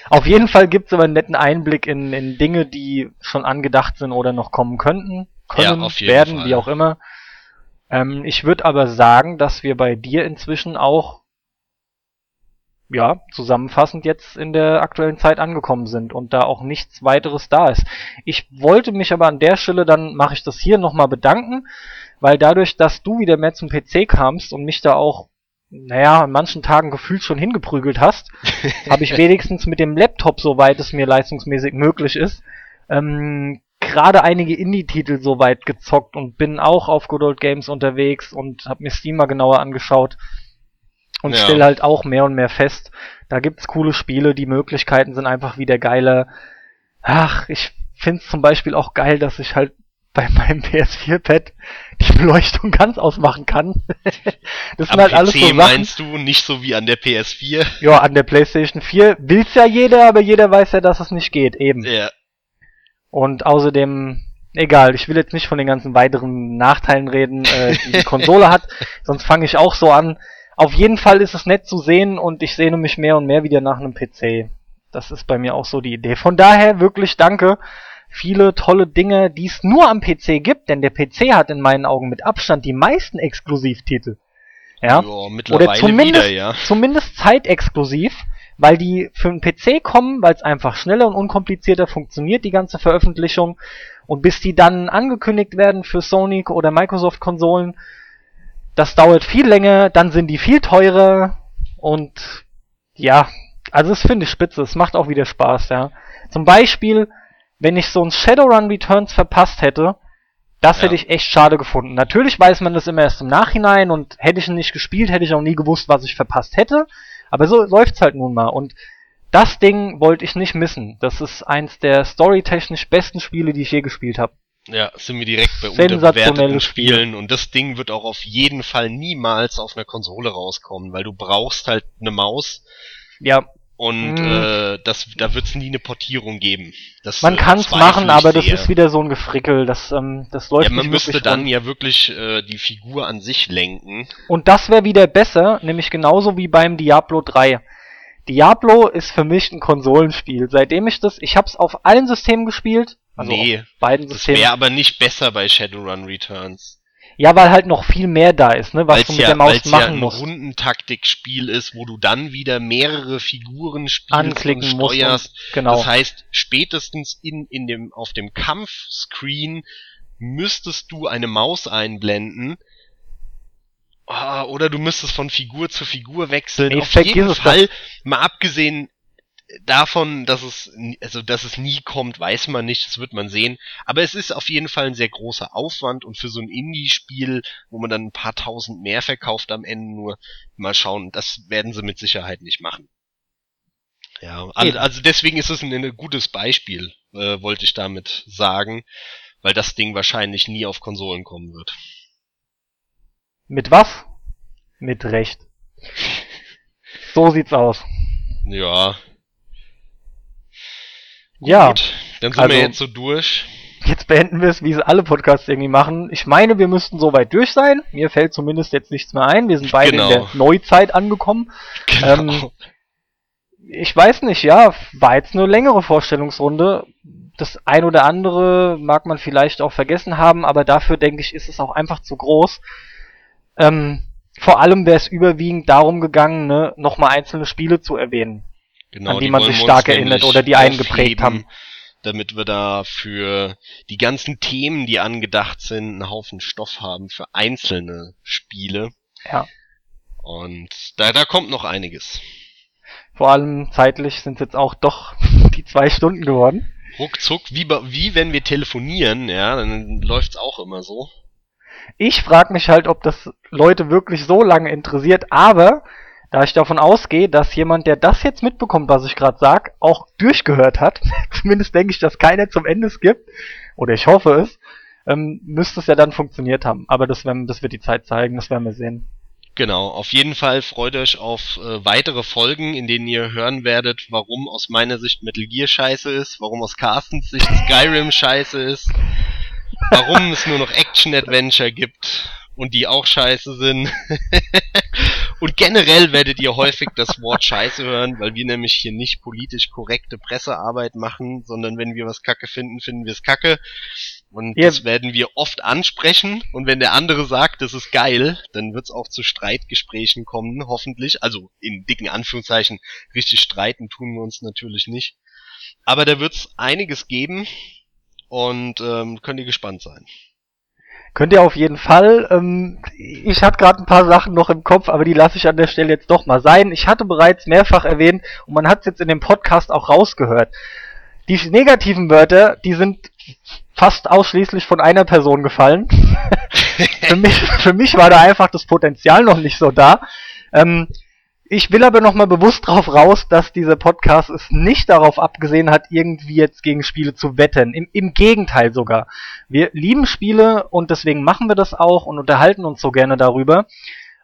Auf jeden Fall gibt es aber einen netten Einblick in, in Dinge, die schon angedacht sind oder noch kommen könnten, können, ja, werden, Fall. wie auch immer. Ähm, ich würde aber sagen, dass wir bei dir inzwischen auch ja, zusammenfassend jetzt in der aktuellen Zeit angekommen sind und da auch nichts weiteres da ist. Ich wollte mich aber an der Stelle, dann mache ich das hier nochmal bedanken, weil dadurch, dass du wieder mehr zum PC kamst und mich da auch, naja, an manchen Tagen gefühlt schon hingeprügelt hast, habe ich wenigstens mit dem Laptop, soweit es mir leistungsmäßig möglich ist, ähm, gerade einige Indie-Titel soweit gezockt und bin auch auf Good Old Games unterwegs und habe mir Steam mal genauer angeschaut und ja. stelle halt auch mehr und mehr fest, da gibt's coole Spiele, die Möglichkeiten sind einfach wieder geile. Ach, ich find's zum Beispiel auch geil, dass ich halt bei meinem PS4-Pad die Beleuchtung ganz ausmachen kann. das sind Am halt PC alles so Sachen. meinst du nicht so wie an der PS4? Ja, an der PlayStation 4 will's ja jeder, aber jeder weiß ja, dass es nicht geht, eben. Ja. Und außerdem, egal, ich will jetzt nicht von den ganzen weiteren Nachteilen reden, äh, die die Konsole hat, sonst fange ich auch so an. Auf jeden Fall ist es nett zu sehen und ich sehne mich mehr und mehr wieder nach einem PC. Das ist bei mir auch so die Idee. Von daher wirklich danke. Viele tolle Dinge, die es nur am PC gibt, denn der PC hat in meinen Augen mit Abstand die meisten Exklusivtitel. Ja, jo, oder zumindest, wieder, ja. zumindest zeitexklusiv, weil die für den PC kommen, weil es einfach schneller und unkomplizierter funktioniert, die ganze Veröffentlichung. Und bis die dann angekündigt werden für Sony oder Microsoft Konsolen, das dauert viel länger, dann sind die viel teurer und ja, also das finde ich spitze, es macht auch wieder Spaß, ja. Zum Beispiel, wenn ich so ein Shadowrun Returns verpasst hätte, das ja. hätte ich echt schade gefunden. Natürlich weiß man das immer erst im Nachhinein und hätte ich ihn nicht gespielt, hätte ich auch nie gewusst, was ich verpasst hätte. Aber so läuft's halt nun mal. Und das Ding wollte ich nicht missen. Das ist eins der storytechnisch besten Spiele, die ich je gespielt habe. Ja, sind wir direkt bei unterbewerteten Spielen und das Ding wird auch auf jeden Fall niemals auf einer Konsole rauskommen, weil du brauchst halt eine Maus. Ja. Und hm. äh, das, da wird es nie eine Portierung geben. Das, man äh, kann es machen, aber das ist wieder so ein Gefrickel. Das, ähm, das läuft ja, man müsste dann rum. ja wirklich äh, die Figur an sich lenken. Und das wäre wieder besser, nämlich genauso wie beim Diablo 3. Diablo ist für mich ein Konsolenspiel. Seitdem ich das, ich hab's auf allen Systemen gespielt, also nee, beiden Systemen. Das wäre aber nicht besser bei Shadowrun Returns. Ja, weil halt noch viel mehr da ist, ne, was weil's du mit ja, der Maus machen ja ein musst. Rundentaktikspiel ist, wo du dann wieder mehrere Figuren spielst Anklicken und steuerst. Und, genau. Das heißt, spätestens in, in dem, auf dem Kampfscreen müsstest du eine Maus einblenden. Oh, oder du müsstest von Figur zu Figur wechseln. Nee, auf jeden Fall, mal abgesehen davon, dass es, also, dass es nie kommt, weiß man nicht, das wird man sehen. Aber es ist auf jeden Fall ein sehr großer Aufwand und für so ein Indie-Spiel, wo man dann ein paar tausend mehr verkauft am Ende nur, mal schauen, das werden sie mit Sicherheit nicht machen. Ja, also, also deswegen ist es ein, ein gutes Beispiel, äh, wollte ich damit sagen, weil das Ding wahrscheinlich nie auf Konsolen kommen wird. Mit was? Mit Recht. So sieht's aus. Ja, ja. Gut, dann sind also, wir jetzt so durch. Jetzt beenden wir es, wie es alle Podcasts irgendwie machen. Ich meine, wir müssten soweit durch sein. Mir fällt zumindest jetzt nichts mehr ein. Wir sind beide genau. in der Neuzeit angekommen. Genau. Ähm, ich weiß nicht, ja, war jetzt eine längere Vorstellungsrunde. Das ein oder andere mag man vielleicht auch vergessen haben, aber dafür denke ich, ist es auch einfach zu groß. Ähm, vor allem wäre es überwiegend darum gegangen, ne, nochmal einzelne Spiele zu erwähnen. Genau, an die, die man sich stark erinnert oder die einen geprägt haben. Damit wir da für die ganzen Themen, die angedacht sind, einen Haufen Stoff haben für einzelne Spiele. Ja. Und da, da kommt noch einiges. Vor allem zeitlich sind es jetzt auch doch die zwei Stunden geworden. Ruckzuck, wie, wie wenn wir telefonieren, ja, dann läuft's auch immer so. Ich frage mich halt, ob das Leute wirklich so lange interessiert, aber da ich davon ausgehe, dass jemand, der das jetzt mitbekommt, was ich gerade sag, auch durchgehört hat, zumindest denke ich, dass keiner zum Ende skippt, oder ich hoffe es, ähm, müsste es ja dann funktioniert haben. Aber das, werden, das wird die Zeit zeigen, das werden wir sehen. Genau, auf jeden Fall freut euch auf äh, weitere Folgen, in denen ihr hören werdet, warum aus meiner Sicht Metal Gear scheiße ist, warum aus Carstens Sicht Skyrim scheiße ist, warum es nur noch Action-Adventure gibt und die auch scheiße sind. und generell werdet ihr häufig das Wort scheiße hören, weil wir nämlich hier nicht politisch korrekte Pressearbeit machen, sondern wenn wir was kacke finden, finden wir es kacke. Und ja. das werden wir oft ansprechen. Und wenn der andere sagt, das ist geil, dann wird es auch zu Streitgesprächen kommen, hoffentlich. Also in dicken Anführungszeichen, richtig streiten tun wir uns natürlich nicht. Aber da wird es einiges geben und ähm, könnt ihr gespannt sein. Könnt ihr auf jeden Fall. Ähm, ich hatte gerade ein paar Sachen noch im Kopf, aber die lasse ich an der Stelle jetzt doch mal sein. Ich hatte bereits mehrfach erwähnt und man hat es jetzt in dem Podcast auch rausgehört. Die negativen Wörter, die sind fast ausschließlich von einer Person gefallen. für, mich, für mich war da einfach das Potenzial noch nicht so da. Ähm, ich will aber nochmal bewusst darauf raus, dass dieser Podcast es nicht darauf abgesehen hat, irgendwie jetzt gegen Spiele zu wetten. Im, Im Gegenteil sogar. Wir lieben Spiele und deswegen machen wir das auch und unterhalten uns so gerne darüber.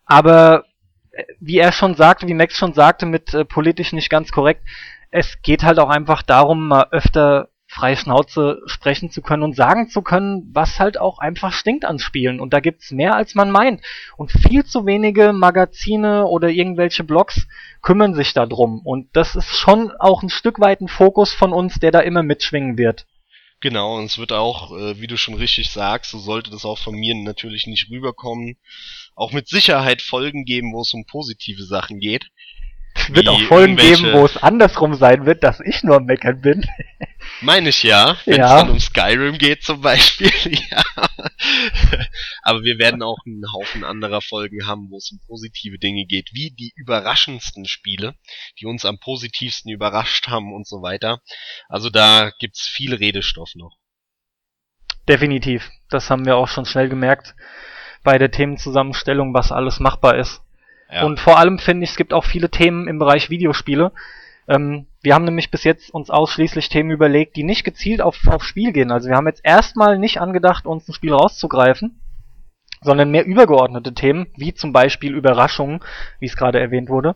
Aber äh, wie er schon sagte, wie Max schon sagte, mit äh, politisch nicht ganz korrekt, es geht halt auch einfach darum, mal öfter freie Schnauze sprechen zu können und sagen zu können, was halt auch einfach stinkt an Spielen. Und da gibt's mehr als man meint. Und viel zu wenige Magazine oder irgendwelche Blogs kümmern sich darum. Und das ist schon auch ein Stück weit ein Fokus von uns, der da immer mitschwingen wird. Genau, und es wird auch, äh, wie du schon richtig sagst, so sollte das auch von mir natürlich nicht rüberkommen, auch mit Sicherheit Folgen geben, wo es um positive Sachen geht. Es wird auch Folgen geben, wo es andersrum sein wird, dass ich nur am Meckern bin. Meine ich ja, wenn ja. es dann um Skyrim geht zum Beispiel, ja. Aber wir werden auch einen Haufen anderer Folgen haben, wo es um positive Dinge geht, wie die überraschendsten Spiele, die uns am positivsten überrascht haben und so weiter. Also da gibt's viel Redestoff noch. Definitiv. Das haben wir auch schon schnell gemerkt bei der Themenzusammenstellung, was alles machbar ist. Ja. Und vor allem finde ich, es gibt auch viele Themen im Bereich Videospiele. Ähm, wir haben nämlich bis jetzt uns ausschließlich Themen überlegt, die nicht gezielt auf, auf Spiel gehen. Also wir haben jetzt erstmal nicht angedacht, uns ein Spiel rauszugreifen, sondern mehr übergeordnete Themen, wie zum Beispiel Überraschungen, wie es gerade erwähnt wurde.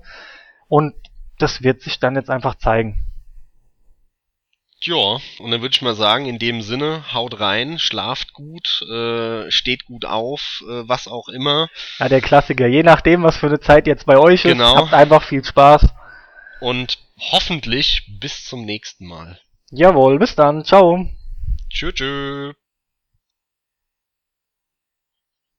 Und das wird sich dann jetzt einfach zeigen. Ja, und dann würde ich mal sagen, in dem Sinne, haut rein, schlaft gut, äh, steht gut auf, äh, was auch immer. Ja, der Klassiker. Je nachdem, was für eine Zeit jetzt bei euch genau. ist, habt einfach viel Spaß. Und hoffentlich bis zum nächsten Mal. Jawohl, bis dann. Ciao. Tschüss. tschüss.